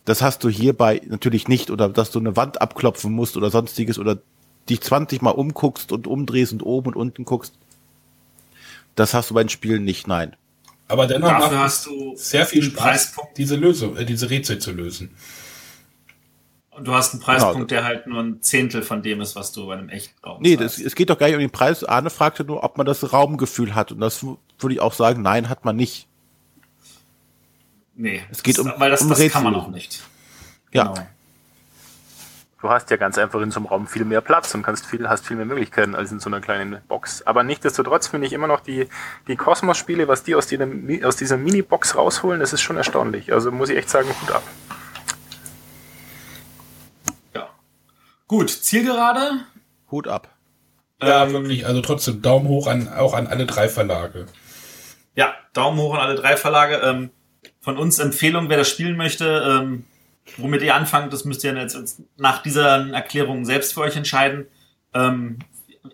das hast du hierbei natürlich nicht oder dass du eine Wand abklopfen musst oder sonstiges oder dich 20 mal umguckst und umdrehst und oben und unten guckst. Das hast du bei den Spielen nicht, nein. Aber dennoch Dafür hast du sehr viel Spaß, diese Lösung, äh, diese Rätsel zu lösen. Und du hast einen Preispunkt, genau. der halt nur ein Zehntel von dem ist, was du bei einem echten Raum Nee, das, es geht doch gar nicht um den Preis. Arne fragte nur, ob man das Raumgefühl hat. Und das würde ich auch sagen, nein, hat man nicht. Nee. Es geht das, um, weil das, um das kann man auch nicht. Genau. Ja. du hast ja ganz einfach in so einem Raum viel mehr Platz und kannst viel, hast viel mehr Möglichkeiten als in so einer kleinen Box. Aber nichtsdestotrotz finde ich immer noch die, die Kosmos-Spiele, was die aus, die aus dieser Mini-Box rausholen, das ist schon erstaunlich. Also muss ich echt sagen, gut ab. Ja. Gut, Zielgerade? Hut ab. Ja, ähm, wirklich. Also trotzdem Daumen hoch an, auch an alle drei Verlage. Ja, Daumen hoch an alle drei Verlage. Ähm, von uns Empfehlung, wer das spielen möchte. Ähm, womit ihr anfangt, das müsst ihr jetzt nach dieser Erklärung selbst für euch entscheiden. Ähm,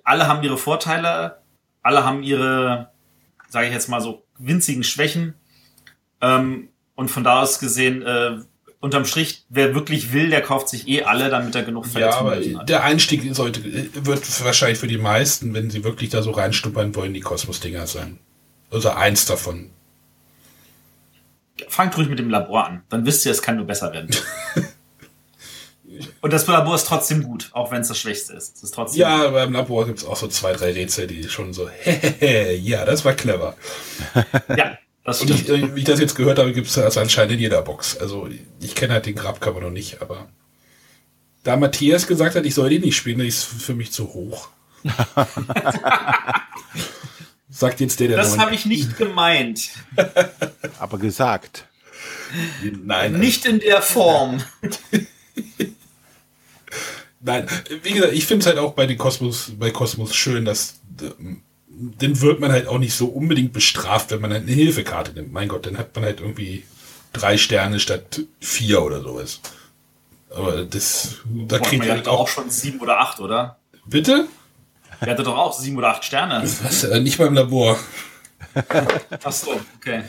alle haben ihre Vorteile, alle haben ihre, sage ich jetzt mal so, winzigen Schwächen. Ähm, und von da aus gesehen, äh, unterm Strich, wer wirklich will, der kauft sich eh alle, damit er genug Fälle ja, aber hat. Der Einstieg sollte, wird wahrscheinlich für die meisten, wenn sie wirklich da so reinstuppern wollen, die Kosmos-Dinger sein. Also eins davon. Fangt ruhig mit dem Labor an. Dann wisst ihr, es kann nur besser werden. Und das Labor ist trotzdem gut, auch wenn es das Schwächste ist. ist trotzdem ja, gut. aber im Labor gibt es auch so zwei, drei Rätsel, die schon so, hehehe, ja, das war clever. ja, das Und ich, wie ich das jetzt gehört habe, gibt es das anscheinend in jeder Box. Also ich kenne halt den Grabkammer noch nicht, aber da Matthias gesagt hat, ich soll den nicht spielen, dann ist für mich zu hoch. Sagt jetzt der, der Das habe ich nicht gemeint. aber gesagt. Nein. Nicht in der Form. Nein, wie gesagt, ich finde es halt auch bei den Kosmos, bei Kosmos schön, dass dann wird man halt auch nicht so unbedingt bestraft, wenn man halt eine Hilfekarte nimmt. Mein Gott, dann hat man halt irgendwie drei Sterne statt vier oder sowas. Aber das, da Boah, kriegt man halt auch, auch schon sieben oder acht, oder? Bitte? Er hatte doch auch sieben oder acht Sterne. Was? Äh, nicht beim Labor. Ach so, okay.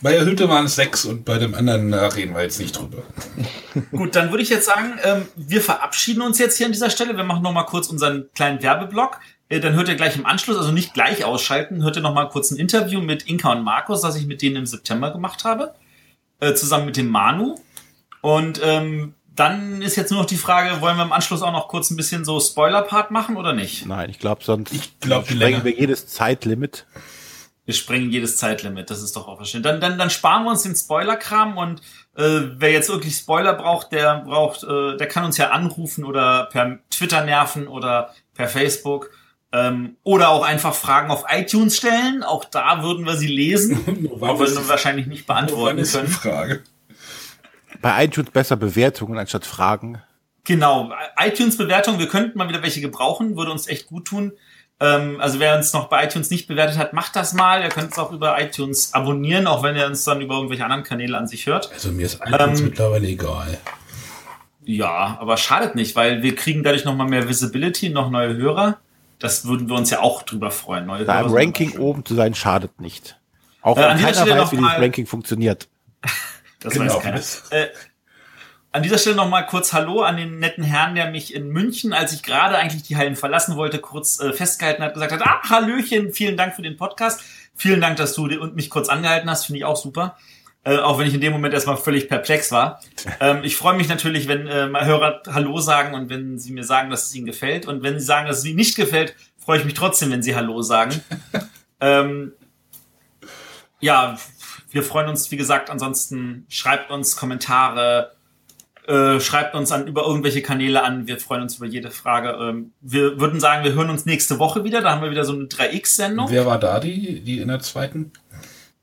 Bei der Hütte waren es sechs und bei dem anderen na, reden wir jetzt nicht drüber. Gut, dann würde ich jetzt sagen, ähm, wir verabschieden uns jetzt hier an dieser Stelle. Wir machen noch mal kurz unseren kleinen Werbeblock. Äh, dann hört ihr gleich im Anschluss, also nicht gleich ausschalten, hört ihr noch mal kurz ein Interview mit Inka und Markus, das ich mit denen im September gemacht habe, äh, zusammen mit dem Manu. Und ähm, dann ist jetzt nur noch die Frage, wollen wir im Anschluss auch noch kurz ein bisschen so Spoiler-Part machen oder nicht? Nein, ich glaube sonst ich glaub, sprengen wir jedes Zeitlimit. Wir sprengen jedes Zeitlimit, das ist doch auch verständlich. Dann, dann, dann sparen wir uns den Spoiler-Kram und äh, wer jetzt wirklich Spoiler braucht, der braucht, äh, der kann uns ja anrufen oder per Twitter nerven oder per Facebook. Ähm, oder auch einfach Fragen auf iTunes stellen. Auch da würden wir sie lesen, aber wir wahrscheinlich nicht beantworten können. Frage bei iTunes besser Bewertungen anstatt Fragen. Genau, iTunes-Bewertungen, wir könnten mal wieder welche gebrauchen, würde uns echt gut tun. Ähm, also wer uns noch bei iTunes nicht bewertet hat, macht das mal. Ihr könnt es auch über iTunes abonnieren, auch wenn ihr uns dann über irgendwelche anderen Kanäle an sich hört. Also mir ist iTunes ähm, mittlerweile egal. Ja, aber schadet nicht, weil wir kriegen dadurch nochmal mehr Visibility, noch neue Hörer. Das würden wir uns ja auch drüber freuen. Neue da im Ranking oben zu sein, schadet nicht. Auch äh, wenn keiner weiß, wie das Ranking funktioniert. Das genau. weiß keiner. Äh, an dieser Stelle nochmal kurz Hallo an den netten Herrn, der mich in München, als ich gerade eigentlich die Hallen verlassen wollte, kurz äh, festgehalten hat, gesagt hat, ah, Hallöchen, vielen Dank für den Podcast. Vielen Dank, dass du mich kurz angehalten hast, finde ich auch super. Äh, auch wenn ich in dem Moment erstmal völlig perplex war. Ähm, ich freue mich natürlich, wenn äh, Hörer Hallo sagen und wenn sie mir sagen, dass es ihnen gefällt. Und wenn sie sagen, dass es ihnen nicht gefällt, freue ich mich trotzdem, wenn sie Hallo sagen. ähm, ja, wir freuen uns, wie gesagt, ansonsten schreibt uns Kommentare, äh, schreibt uns an über irgendwelche Kanäle an. Wir freuen uns über jede Frage. Ähm, wir würden sagen, wir hören uns nächste Woche wieder. Da haben wir wieder so eine 3X-Sendung. Wer war da die, die in der zweiten?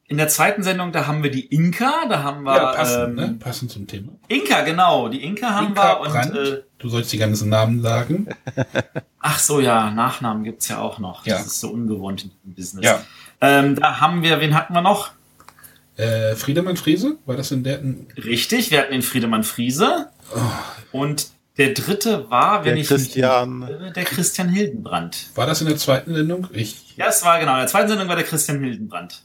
In der zweiten Sendung, da haben wir die Inka, da haben wir. Ja, passend, ähm, ne? passend zum Thema. Inka, genau. Die Inka haben Inka wir. Brandt. Und, äh, du sollst die ganzen Namen sagen. Ach so, ja, Nachnamen gibt's ja auch noch. Ja. Das ist so ungewohnt im Business. Ja. Ähm, da haben wir, wen hatten wir noch? Äh, Friedemann Friese? War das in der? Richtig, wir hatten den Friedemann Friese. Oh. Und der dritte war, wenn der ich Christian, nicht, äh, der Christian Hildenbrand. War das in der zweiten Sendung? Ich. Ja, es war genau. In der zweiten Sendung war der Christian Hildenbrand.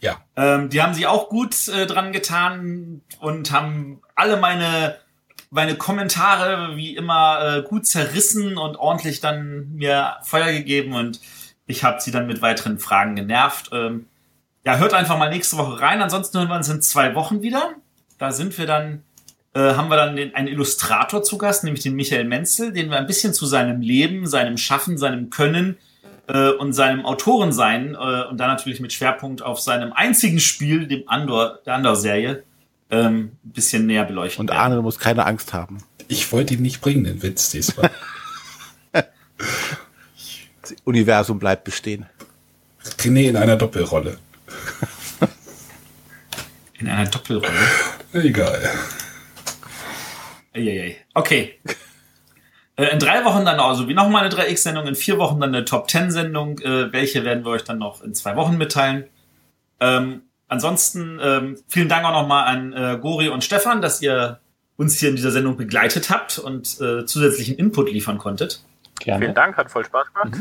Ja. Ähm, die haben sich auch gut äh, dran getan und haben alle meine meine Kommentare wie immer äh, gut zerrissen und ordentlich dann mir Feuer gegeben und ich habe sie dann mit weiteren Fragen genervt. Ähm, ja, hört einfach mal nächste Woche rein. Ansonsten hören wir uns in zwei Wochen wieder. Da sind wir dann, äh, haben wir dann den, einen Illustrator zu Gast, nämlich den Michael Menzel, den wir ein bisschen zu seinem Leben, seinem Schaffen, seinem Können äh, und seinem Autorensein äh, und dann natürlich mit Schwerpunkt auf seinem einzigen Spiel, dem Andor, der Andor-Serie, ähm, ein bisschen näher beleuchten. Und. Arne muss keine Angst haben. Ich wollte ihn nicht bringen, den Witz diesmal. Das Universum bleibt bestehen. René in einer Doppelrolle. In einer Doppelrolle. Egal. Eieiei. Okay. Äh, In drei Wochen dann also wie nochmal eine 3X-Sendung, in vier Wochen dann eine Top-10-Sendung. Äh, welche werden wir euch dann noch in zwei Wochen mitteilen. Ähm, ansonsten ähm, vielen Dank auch nochmal an äh, Gori und Stefan, dass ihr uns hier in dieser Sendung begleitet habt und äh, zusätzlichen Input liefern konntet. Gerne. Vielen Dank, hat voll Spaß gemacht.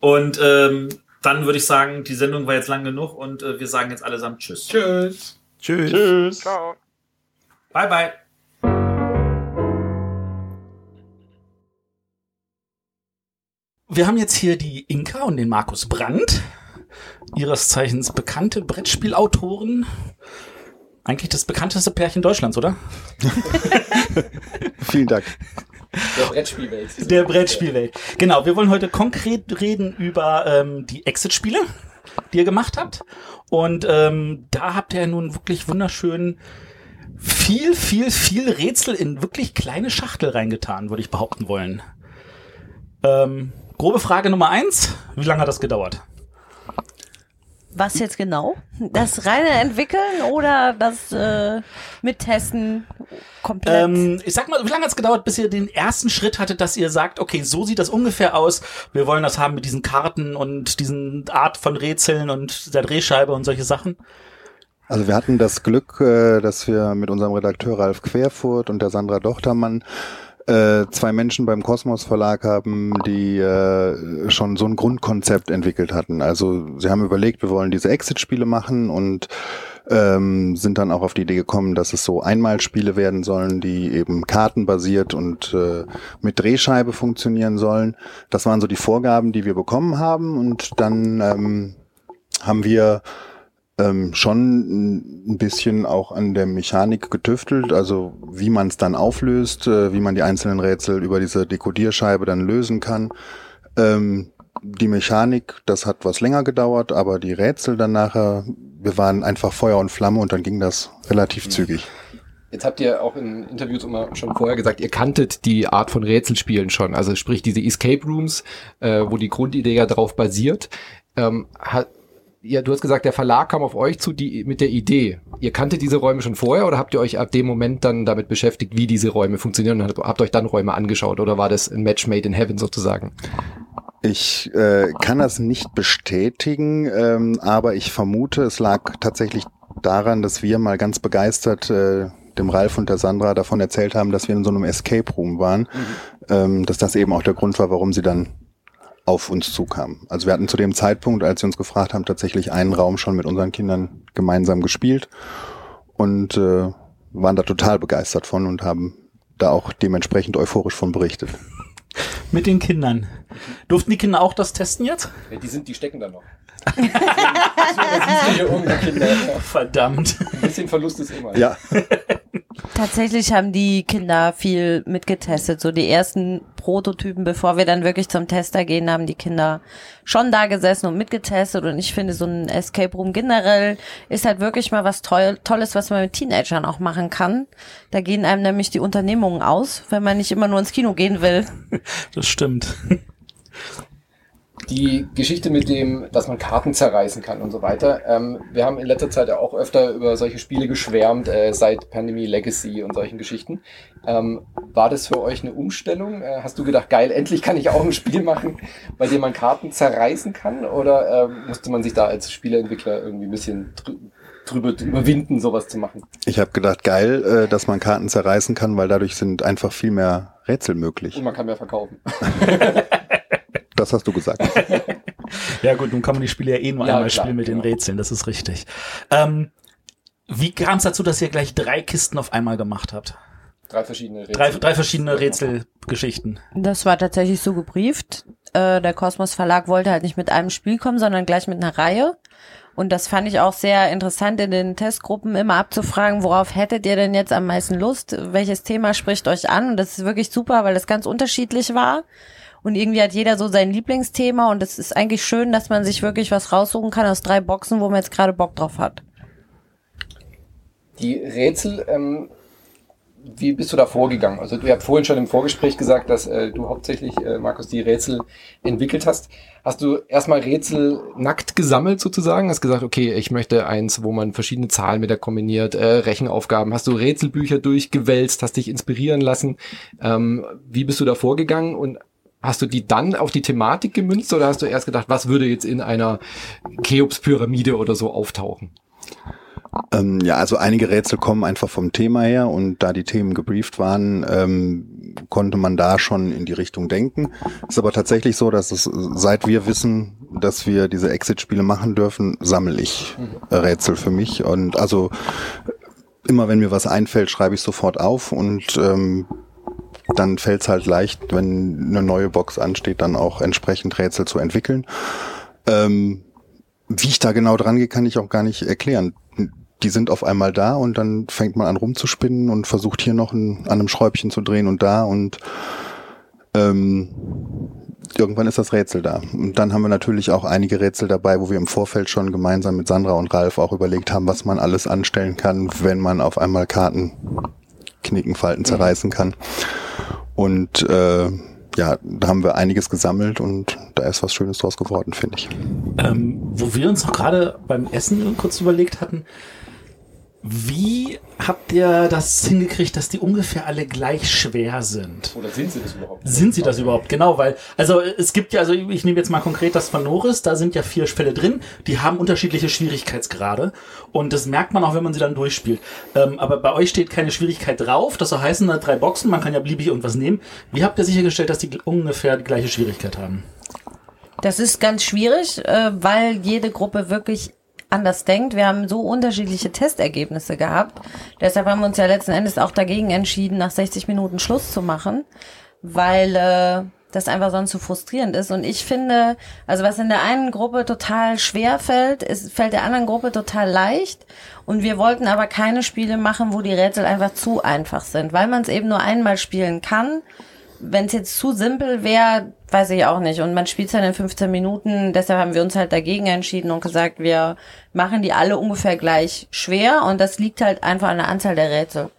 Und ähm, dann würde ich sagen, die Sendung war jetzt lang genug und äh, wir sagen jetzt allesamt Tschüss. Tschüss. Tschüss. Tschüss. Ciao. Bye, bye. Wir haben jetzt hier die Inka und den Markus Brandt, ihres Zeichens bekannte Brettspielautoren. Eigentlich das bekannteste Pärchen Deutschlands, oder? Vielen Dank. Der Brettspielwelt. Der Brettspielwelt. Genau, wir wollen heute konkret reden über ähm, die Exit-Spiele, die ihr gemacht habt. Und ähm, da habt ihr nun wirklich wunderschön viel, viel, viel Rätsel in wirklich kleine Schachtel reingetan, würde ich behaupten wollen. Ähm, grobe Frage Nummer eins. Wie lange hat das gedauert? Was jetzt genau? Das reine Entwickeln oder das äh, Mittesten komplett? Ähm, ich sag mal, wie lange hat es gedauert, bis ihr den ersten Schritt hattet, dass ihr sagt, okay, so sieht das ungefähr aus. Wir wollen das haben mit diesen Karten und diesen Art von Rätseln und der Drehscheibe und solche Sachen. Also wir hatten das Glück, äh, dass wir mit unserem Redakteur Ralf Querfurt und der Sandra Dochtermann äh, zwei Menschen beim Kosmos Verlag haben, die äh, schon so ein Grundkonzept entwickelt hatten. Also sie haben überlegt, wir wollen diese Exit-Spiele machen und ähm, sind dann auch auf die Idee gekommen, dass es so Einmalspiele werden sollen, die eben kartenbasiert und äh, mit Drehscheibe funktionieren sollen. Das waren so die Vorgaben, die wir bekommen haben und dann ähm, haben wir ähm, schon ein bisschen auch an der Mechanik getüftelt, also wie man es dann auflöst, äh, wie man die einzelnen Rätsel über diese Dekodierscheibe dann lösen kann. Ähm, die Mechanik, das hat was länger gedauert, aber die Rätsel dann nachher, wir waren einfach Feuer und Flamme und dann ging das relativ zügig. Jetzt habt ihr auch in Interviews immer schon vorher gesagt, ihr kanntet die Art von Rätselspielen schon. Also sprich diese Escape Rooms, äh, wo die Grundidee ja darauf basiert. Ähm, hat, ja, du hast gesagt, der Verlag kam auf euch zu die, mit der Idee. Ihr kanntet diese Räume schon vorher oder habt ihr euch ab dem Moment dann damit beschäftigt, wie diese Räume funktionieren und habt, euch dann Räume angeschaut oder war das ein Match made in heaven sozusagen? Ich äh, kann das nicht bestätigen, ähm, aber ich vermute, es lag tatsächlich daran, dass wir mal ganz begeistert äh, dem Ralf und der Sandra davon erzählt haben, dass wir in so einem Escape Room waren, ähm, dass das eben auch der Grund war, warum sie dann auf uns zukamen. Also wir hatten zu dem Zeitpunkt, als sie uns gefragt haben, tatsächlich einen Raum schon mit unseren Kindern gemeinsam gespielt und äh, waren da total begeistert von und haben da auch dementsprechend euphorisch von berichtet. Mit den Kindern. Durften die Kinder auch das testen jetzt? Ja, die sind, die stecken da noch. Verdammt. Ein bisschen Verlust ist immer. Ja, Tatsächlich haben die Kinder viel mitgetestet. So die ersten Prototypen, bevor wir dann wirklich zum Tester gehen, haben die Kinder schon da gesessen und mitgetestet. Und ich finde, so ein Escape Room generell ist halt wirklich mal was toll, Tolles, was man mit Teenagern auch machen kann. Da gehen einem nämlich die Unternehmungen aus, wenn man nicht immer nur ins Kino gehen will. Das stimmt. Die Geschichte mit dem, dass man Karten zerreißen kann und so weiter. Ähm, wir haben in letzter Zeit ja auch öfter über solche Spiele geschwärmt, äh, seit Pandemie Legacy und solchen Geschichten. Ähm, war das für euch eine Umstellung? Äh, hast du gedacht, geil, endlich kann ich auch ein Spiel machen, bei dem man Karten zerreißen kann? Oder äh, musste man sich da als Spieleentwickler irgendwie ein bisschen drü drüber überwinden, sowas zu machen? ich habe gedacht, geil, äh, dass man Karten zerreißen kann, weil dadurch sind einfach viel mehr Rätsel möglich. Und man kann mehr verkaufen. Das hast du gesagt. Ja gut, nun kann man die Spiele ja eh nur Ja, einmal klar, spielen mit genau. den Rätseln, das ist richtig. Ähm, wie kam es dazu, dass ihr gleich drei Kisten auf einmal gemacht habt? Drei verschiedene Rätsel. Drei, drei verschiedene Rätselgeschichten. Das war tatsächlich so gebrieft. Äh, der Kosmos Verlag wollte halt nicht mit einem Spiel kommen, sondern gleich mit einer Reihe. Und das fand ich auch sehr interessant in den Testgruppen immer abzufragen, worauf hättet ihr denn jetzt am meisten Lust? Welches Thema spricht euch an? Und das ist wirklich super, weil das ganz unterschiedlich war. Und irgendwie hat jeder so sein Lieblingsthema und es ist eigentlich schön, dass man sich wirklich was raussuchen kann aus drei Boxen, wo man jetzt gerade Bock drauf hat. Die Rätsel, ähm, wie bist du da vorgegangen? Also du habt vorhin schon im Vorgespräch gesagt, dass äh, du hauptsächlich, äh, Markus, die Rätsel entwickelt hast. Hast du erstmal Rätsel nackt gesammelt sozusagen? Hast gesagt, okay, ich möchte eins, wo man verschiedene Zahlen mit der kombiniert, äh, Rechenaufgaben. Hast du Rätselbücher durchgewälzt, hast dich inspirieren lassen? Ähm, wie bist du da vorgegangen und Hast du die dann auf die Thematik gemünzt oder hast du erst gedacht, was würde jetzt in einer Cheops-Pyramide oder so auftauchen? Ähm, ja, also einige Rätsel kommen einfach vom Thema her und da die Themen gebrieft waren, ähm, konnte man da schon in die Richtung denken. Ist aber tatsächlich so, dass es, seit wir wissen, dass wir diese Exit-Spiele machen dürfen, sammle ich äh, Rätsel für mich und also immer wenn mir was einfällt, schreibe ich sofort auf und ähm, dann fällt es halt leicht, wenn eine neue Box ansteht, dann auch entsprechend Rätsel zu entwickeln. Ähm, wie ich da genau dran gehe, kann ich auch gar nicht erklären. Die sind auf einmal da und dann fängt man an rumzuspinnen und versucht hier noch ein, an einem Schräubchen zu drehen und da und ähm, irgendwann ist das Rätsel da. Und dann haben wir natürlich auch einige Rätsel dabei, wo wir im Vorfeld schon gemeinsam mit Sandra und Ralf auch überlegt haben, was man alles anstellen kann, wenn man auf einmal Karten knicken, falten, zerreißen kann. Und äh, ja, da haben wir einiges gesammelt und da ist was Schönes draus geworden, finde ich. Ähm, wo wir uns auch gerade beim Essen kurz überlegt hatten, wie habt ihr das hingekriegt, dass die ungefähr alle gleich schwer sind? Oder sind sie das überhaupt? Sind sie das überhaupt? Genau, weil, also es gibt ja, also ich nehme jetzt mal konkret das von Norris, da sind ja vier Fälle drin, die haben unterschiedliche Schwierigkeitsgrade und das merkt man auch, wenn man sie dann durchspielt. Ähm, aber bei euch steht keine Schwierigkeit drauf, das soll heißen, da drei Boxen, man kann ja beliebig irgendwas nehmen. Wie habt ihr sichergestellt, dass die ungefähr die gleiche Schwierigkeit haben? Das ist ganz schwierig, äh, weil jede Gruppe wirklich anders denkt. Wir haben so unterschiedliche Testergebnisse gehabt. Deshalb haben wir uns ja letzten Endes auch dagegen entschieden, nach 60 Minuten Schluss zu machen, weil äh, das einfach sonst zu frustrierend ist. Und ich finde, also was in der einen Gruppe total schwer fällt, ist, fällt der anderen Gruppe total leicht. Und wir wollten aber keine Spiele machen, wo die Rätsel einfach zu einfach sind, weil man es eben nur einmal spielen kann. Wenn es jetzt zu simpel wäre, weiß ich auch nicht. Und man spielt dann in 15 Minuten. Deshalb haben wir uns halt dagegen entschieden und gesagt, wir machen die alle ungefähr gleich schwer. Und das liegt halt einfach an der Anzahl der Rätsel,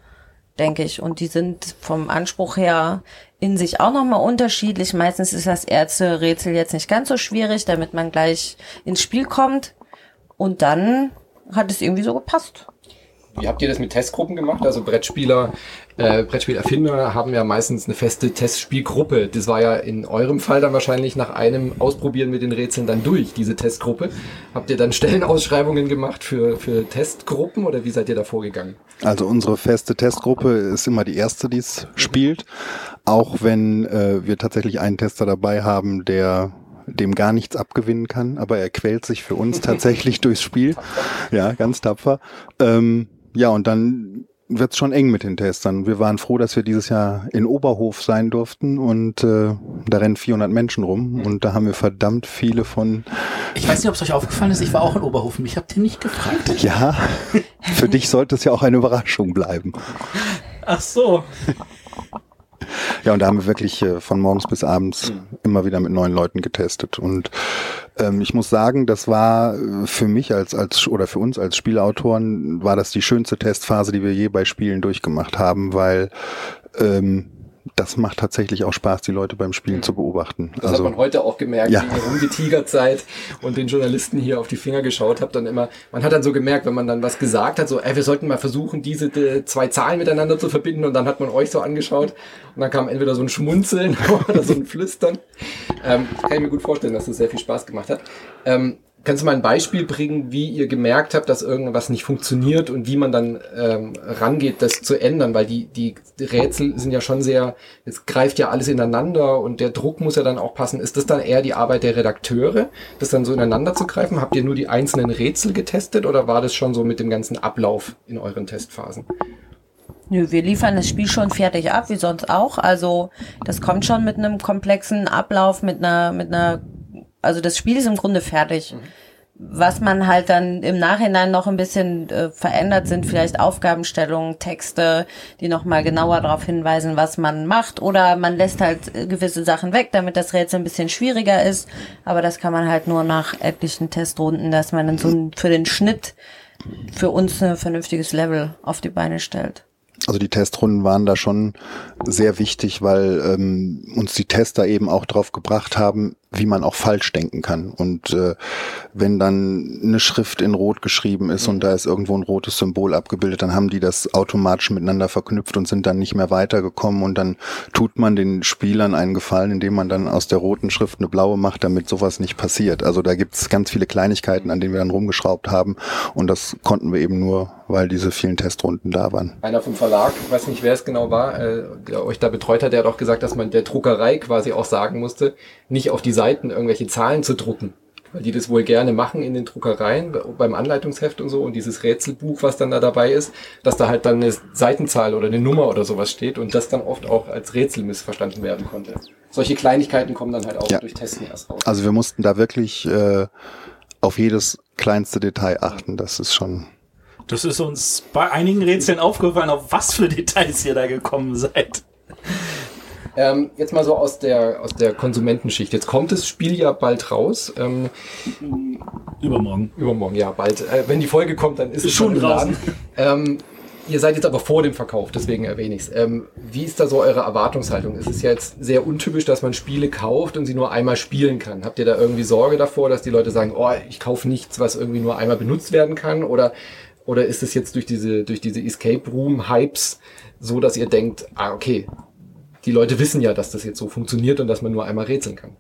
denke ich. Und die sind vom Anspruch her in sich auch nochmal unterschiedlich. Meistens ist das erste Rätsel jetzt nicht ganz so schwierig, damit man gleich ins Spiel kommt. Und dann hat es irgendwie so gepasst. Wie habt ihr das mit Testgruppen gemacht? Also Brettspieler, äh, Brettspielerfinder haben ja meistens eine feste Testspielgruppe. Das war ja in eurem Fall dann wahrscheinlich nach einem Ausprobieren mit den Rätseln dann durch, diese Testgruppe. Habt ihr dann Stellenausschreibungen gemacht für, für Testgruppen oder wie seid ihr da vorgegangen? Also unsere feste Testgruppe ist immer die erste, die es spielt. Auch wenn äh, wir tatsächlich einen Tester dabei haben, der dem gar nichts abgewinnen kann, aber er quält sich für uns tatsächlich durchs Spiel. Ja, ganz tapfer. Ähm, ja, und dann wird's schon eng mit den Testern. Wir waren froh, dass wir dieses Jahr in Oberhof sein durften und äh, da rennen 400 Menschen rum und da haben wir verdammt viele von. Ich weiß nicht, ob es euch aufgefallen ist, ich war auch in Oberhofen. Ich habe dir nicht gefragt. Ja, für dich sollte es ja auch eine Überraschung bleiben. Ach so. Ja, und da haben wir wirklich äh, von morgens bis abends immer wieder mit neuen Leuten getestet. Und ähm, ich muss sagen, das war äh, für mich als, als oder für uns als Spielautoren war das die schönste Testphase, die wir je bei Spielen durchgemacht haben, weil ähm, das macht tatsächlich auch Spaß, die Leute beim Spielen zu beobachten. Das hat man heute auch gemerkt, Ja. wie ihr rumgetigert seid und den Journalisten hier auf die Finger geschaut habt. Dann immer, man hat dann so gemerkt, wenn man dann was gesagt hat, so, ey, wir sollten mal versuchen, diese äh, zwei Zahlen miteinander zu verbinden. Und dann hat man euch so angeschaut und dann kam entweder so ein Schmunzeln oder so ein Flüstern. Ähm, kann ich mir gut vorstellen, dass das sehr viel Spaß gemacht hat. Ähm, Kannst du mal ein Beispiel bringen, wie ihr gemerkt habt, dass irgendwas nicht funktioniert und wie man dann ähm, rangeht, das zu ändern? Weil die, die Rätsel sind ja schon sehr, es greift ja alles ineinander und der Druck muss ja dann auch passen. Ist das dann eher die Arbeit der Redakteure, das dann so ineinander zu greifen? Habt ihr nur die einzelnen Rätsel getestet oder war das schon so mit dem ganzen Ablauf in euren Testphasen? Nö, wir liefern das Spiel schon fertig ab, wie sonst auch. Also das kommt schon mit einem komplexen Ablauf, mit einer, mit einer, also das Spiel ist im Grunde fertig. Was man halt dann im Nachhinein noch ein bisschen äh, verändert, sind vielleicht Aufgabenstellungen, Texte, die nochmal genauer darauf hinweisen, was man macht. Oder man lässt halt äh, gewisse Sachen weg, damit das Rätsel ein bisschen schwieriger ist. Aber das kann man halt nur nach etlichen Testrunden, dass man dann so ein- für den Schnitt für uns ein vernünftiges Level auf die Beine stellt. Also die Testrunden waren da schon sehr wichtig, weil ähm, uns die Tester eben auch drauf gebracht haben, wie man auch falsch denken kann. Und äh, wenn dann eine Schrift in Rot geschrieben ist und da ist irgendwo ein rotes Symbol abgebildet, dann haben die das automatisch miteinander verknüpft und sind dann nicht mehr weitergekommen. Und dann tut man den Spielern einen Gefallen, indem man dann aus der roten Schrift eine blaue macht, damit sowas nicht passiert. Also da gibt's ganz viele Kleinigkeiten, an denen wir dann rumgeschraubt haben. Und das konnten wir eben nur, weil diese vielen Testrunden da waren. Einer vom Verlag, ich weiß nicht, wer es genau war, äh, der euch da betreut hat, der hat auch gesagt, dass man der Druckerei quasi auch sagen musste, nicht auf die Seiten irgendwelche Zahlen zu drucken. Weil die das wohl gerne machen in den Druckereien, beim Anleitungsheft und so und dieses Rätselbuch, was dann da dabei ist, dass da halt dann eine Seitenzahl oder eine Nummer oder sowas steht und das dann oft auch als Rätsel missverstanden werden konnte. Solche Kleinigkeiten kommen dann halt auch Ja. durch Testen erst raus. Also wir mussten da wirklich äh, auf jedes kleinste Detail achten. Das ist schon Das ist uns bei einigen Rätseln aufgefallen, auf was für Details ihr da gekommen seid. Ähm, jetzt mal so aus der, aus der Konsumentenschicht. Jetzt kommt das Spiel ja bald raus. Ähm, Übermorgen. übermorgen, ja, bald. Äh, wenn die Folge kommt, dann ist es Schon im. Laden. Ähm, ihr seid jetzt aber vor dem Verkauf, deswegen erwähne ich es. Ähm, wie ist da so eure Erwartungshaltung? Es ist ja jetzt sehr untypisch, dass man Spiele kauft und sie nur einmal spielen kann. Habt ihr da irgendwie Sorge davor, dass die Leute sagen, oh, ich kaufe nichts, was irgendwie nur einmal benutzt werden kann? Oder, oder ist es jetzt durch diese, durch diese Escape Room Hypes so, dass ihr denkt, ah, okay, die Leute wissen ja, dass das jetzt so funktioniert und dass man nur einmal rätseln kann?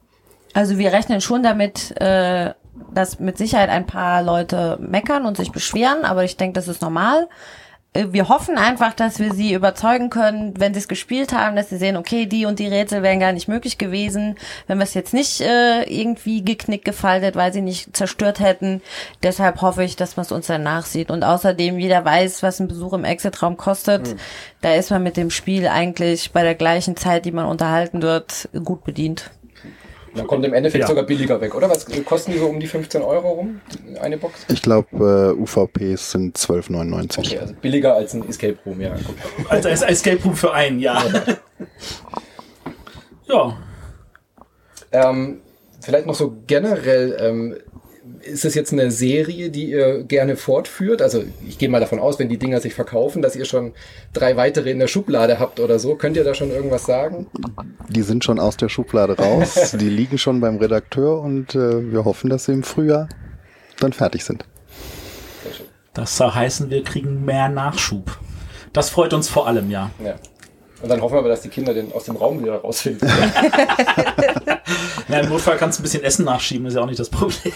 Also wir rechnen schon damit, äh, dass mit Sicherheit ein paar Leute meckern und sich beschweren, aber ich denke, das ist normal. Äh, Wir hoffen einfach, dass wir sie überzeugen können, wenn sie es gespielt haben, dass sie sehen, okay, die und die Rätsel wären gar nicht möglich gewesen, wenn wir es jetzt nicht äh, irgendwie geknickt gefaltet, weil sie nicht zerstört hätten. Deshalb hoffe ich, dass man es uns dann nachsieht. Und außerdem jeder weiß, was ein Besuch im Exit-Raum kostet. Da ist man mit dem Spiel eigentlich bei der gleichen Zeit, die man unterhalten wird, gut bedient. Dann kommt im Endeffekt Ja. sogar billiger weg, oder? Was kosten die so um die 15 Euro rum, eine Box? Ich glaube, äh, UVPs sind 12,99. Okay, also billiger als ein Escape Room, ja. Gut. Als, als Escape Room für ein Jahr. Ja. Ähm, vielleicht noch so generell, ähm, ist es jetzt eine Serie, die ihr gerne fortführt? Also ich gehe mal davon aus, wenn die Dinger sich verkaufen, dass ihr schon drei weitere in der Schublade habt oder so. Könnt ihr da schon irgendwas sagen? Die sind schon aus der Schublade raus. die liegen schon beim Redakteur und äh, wir hoffen, dass sie im Frühjahr dann fertig sind. Das soll heißen, wir kriegen mehr Nachschub. Das freut uns vor allem, ja. Ja. Und dann hoffen wir aber, dass die Kinder den aus dem Raum wieder rausfinden. Na, Im Notfall kannst du ein bisschen Essen nachschieben, ist ja auch nicht das Problem.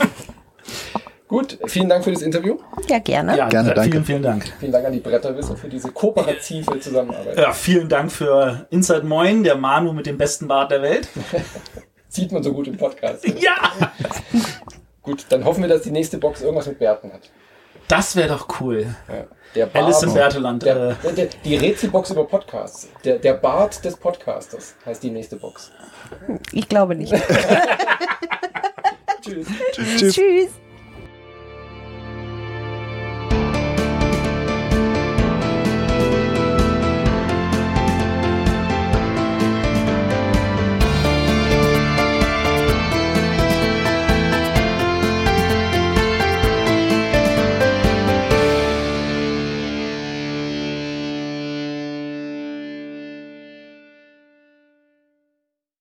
Gut, vielen Dank für das Interview. Ja, gerne. Ja, Gerne, danke. Vielen, vielen Dank. Vielen Dank an die Bretterwisser für diese kooperative Zusammenarbeit. Ja, vielen Dank für Inside Moin, der Manu mit dem besten Bart der Welt. Sieht man so gut im Podcast. Ja! Gut, dann hoffen wir, dass die nächste Box irgendwas mit Bärten hat. Das wäre doch cool. Ja. Der Bart, Alice im Berteland. der, Äh, der, der, die Rätselbox über Podcasts. Der, der Bart des Podcasters heißt die nächste Box. Ich glaube nicht. Tschüss. Tschüss.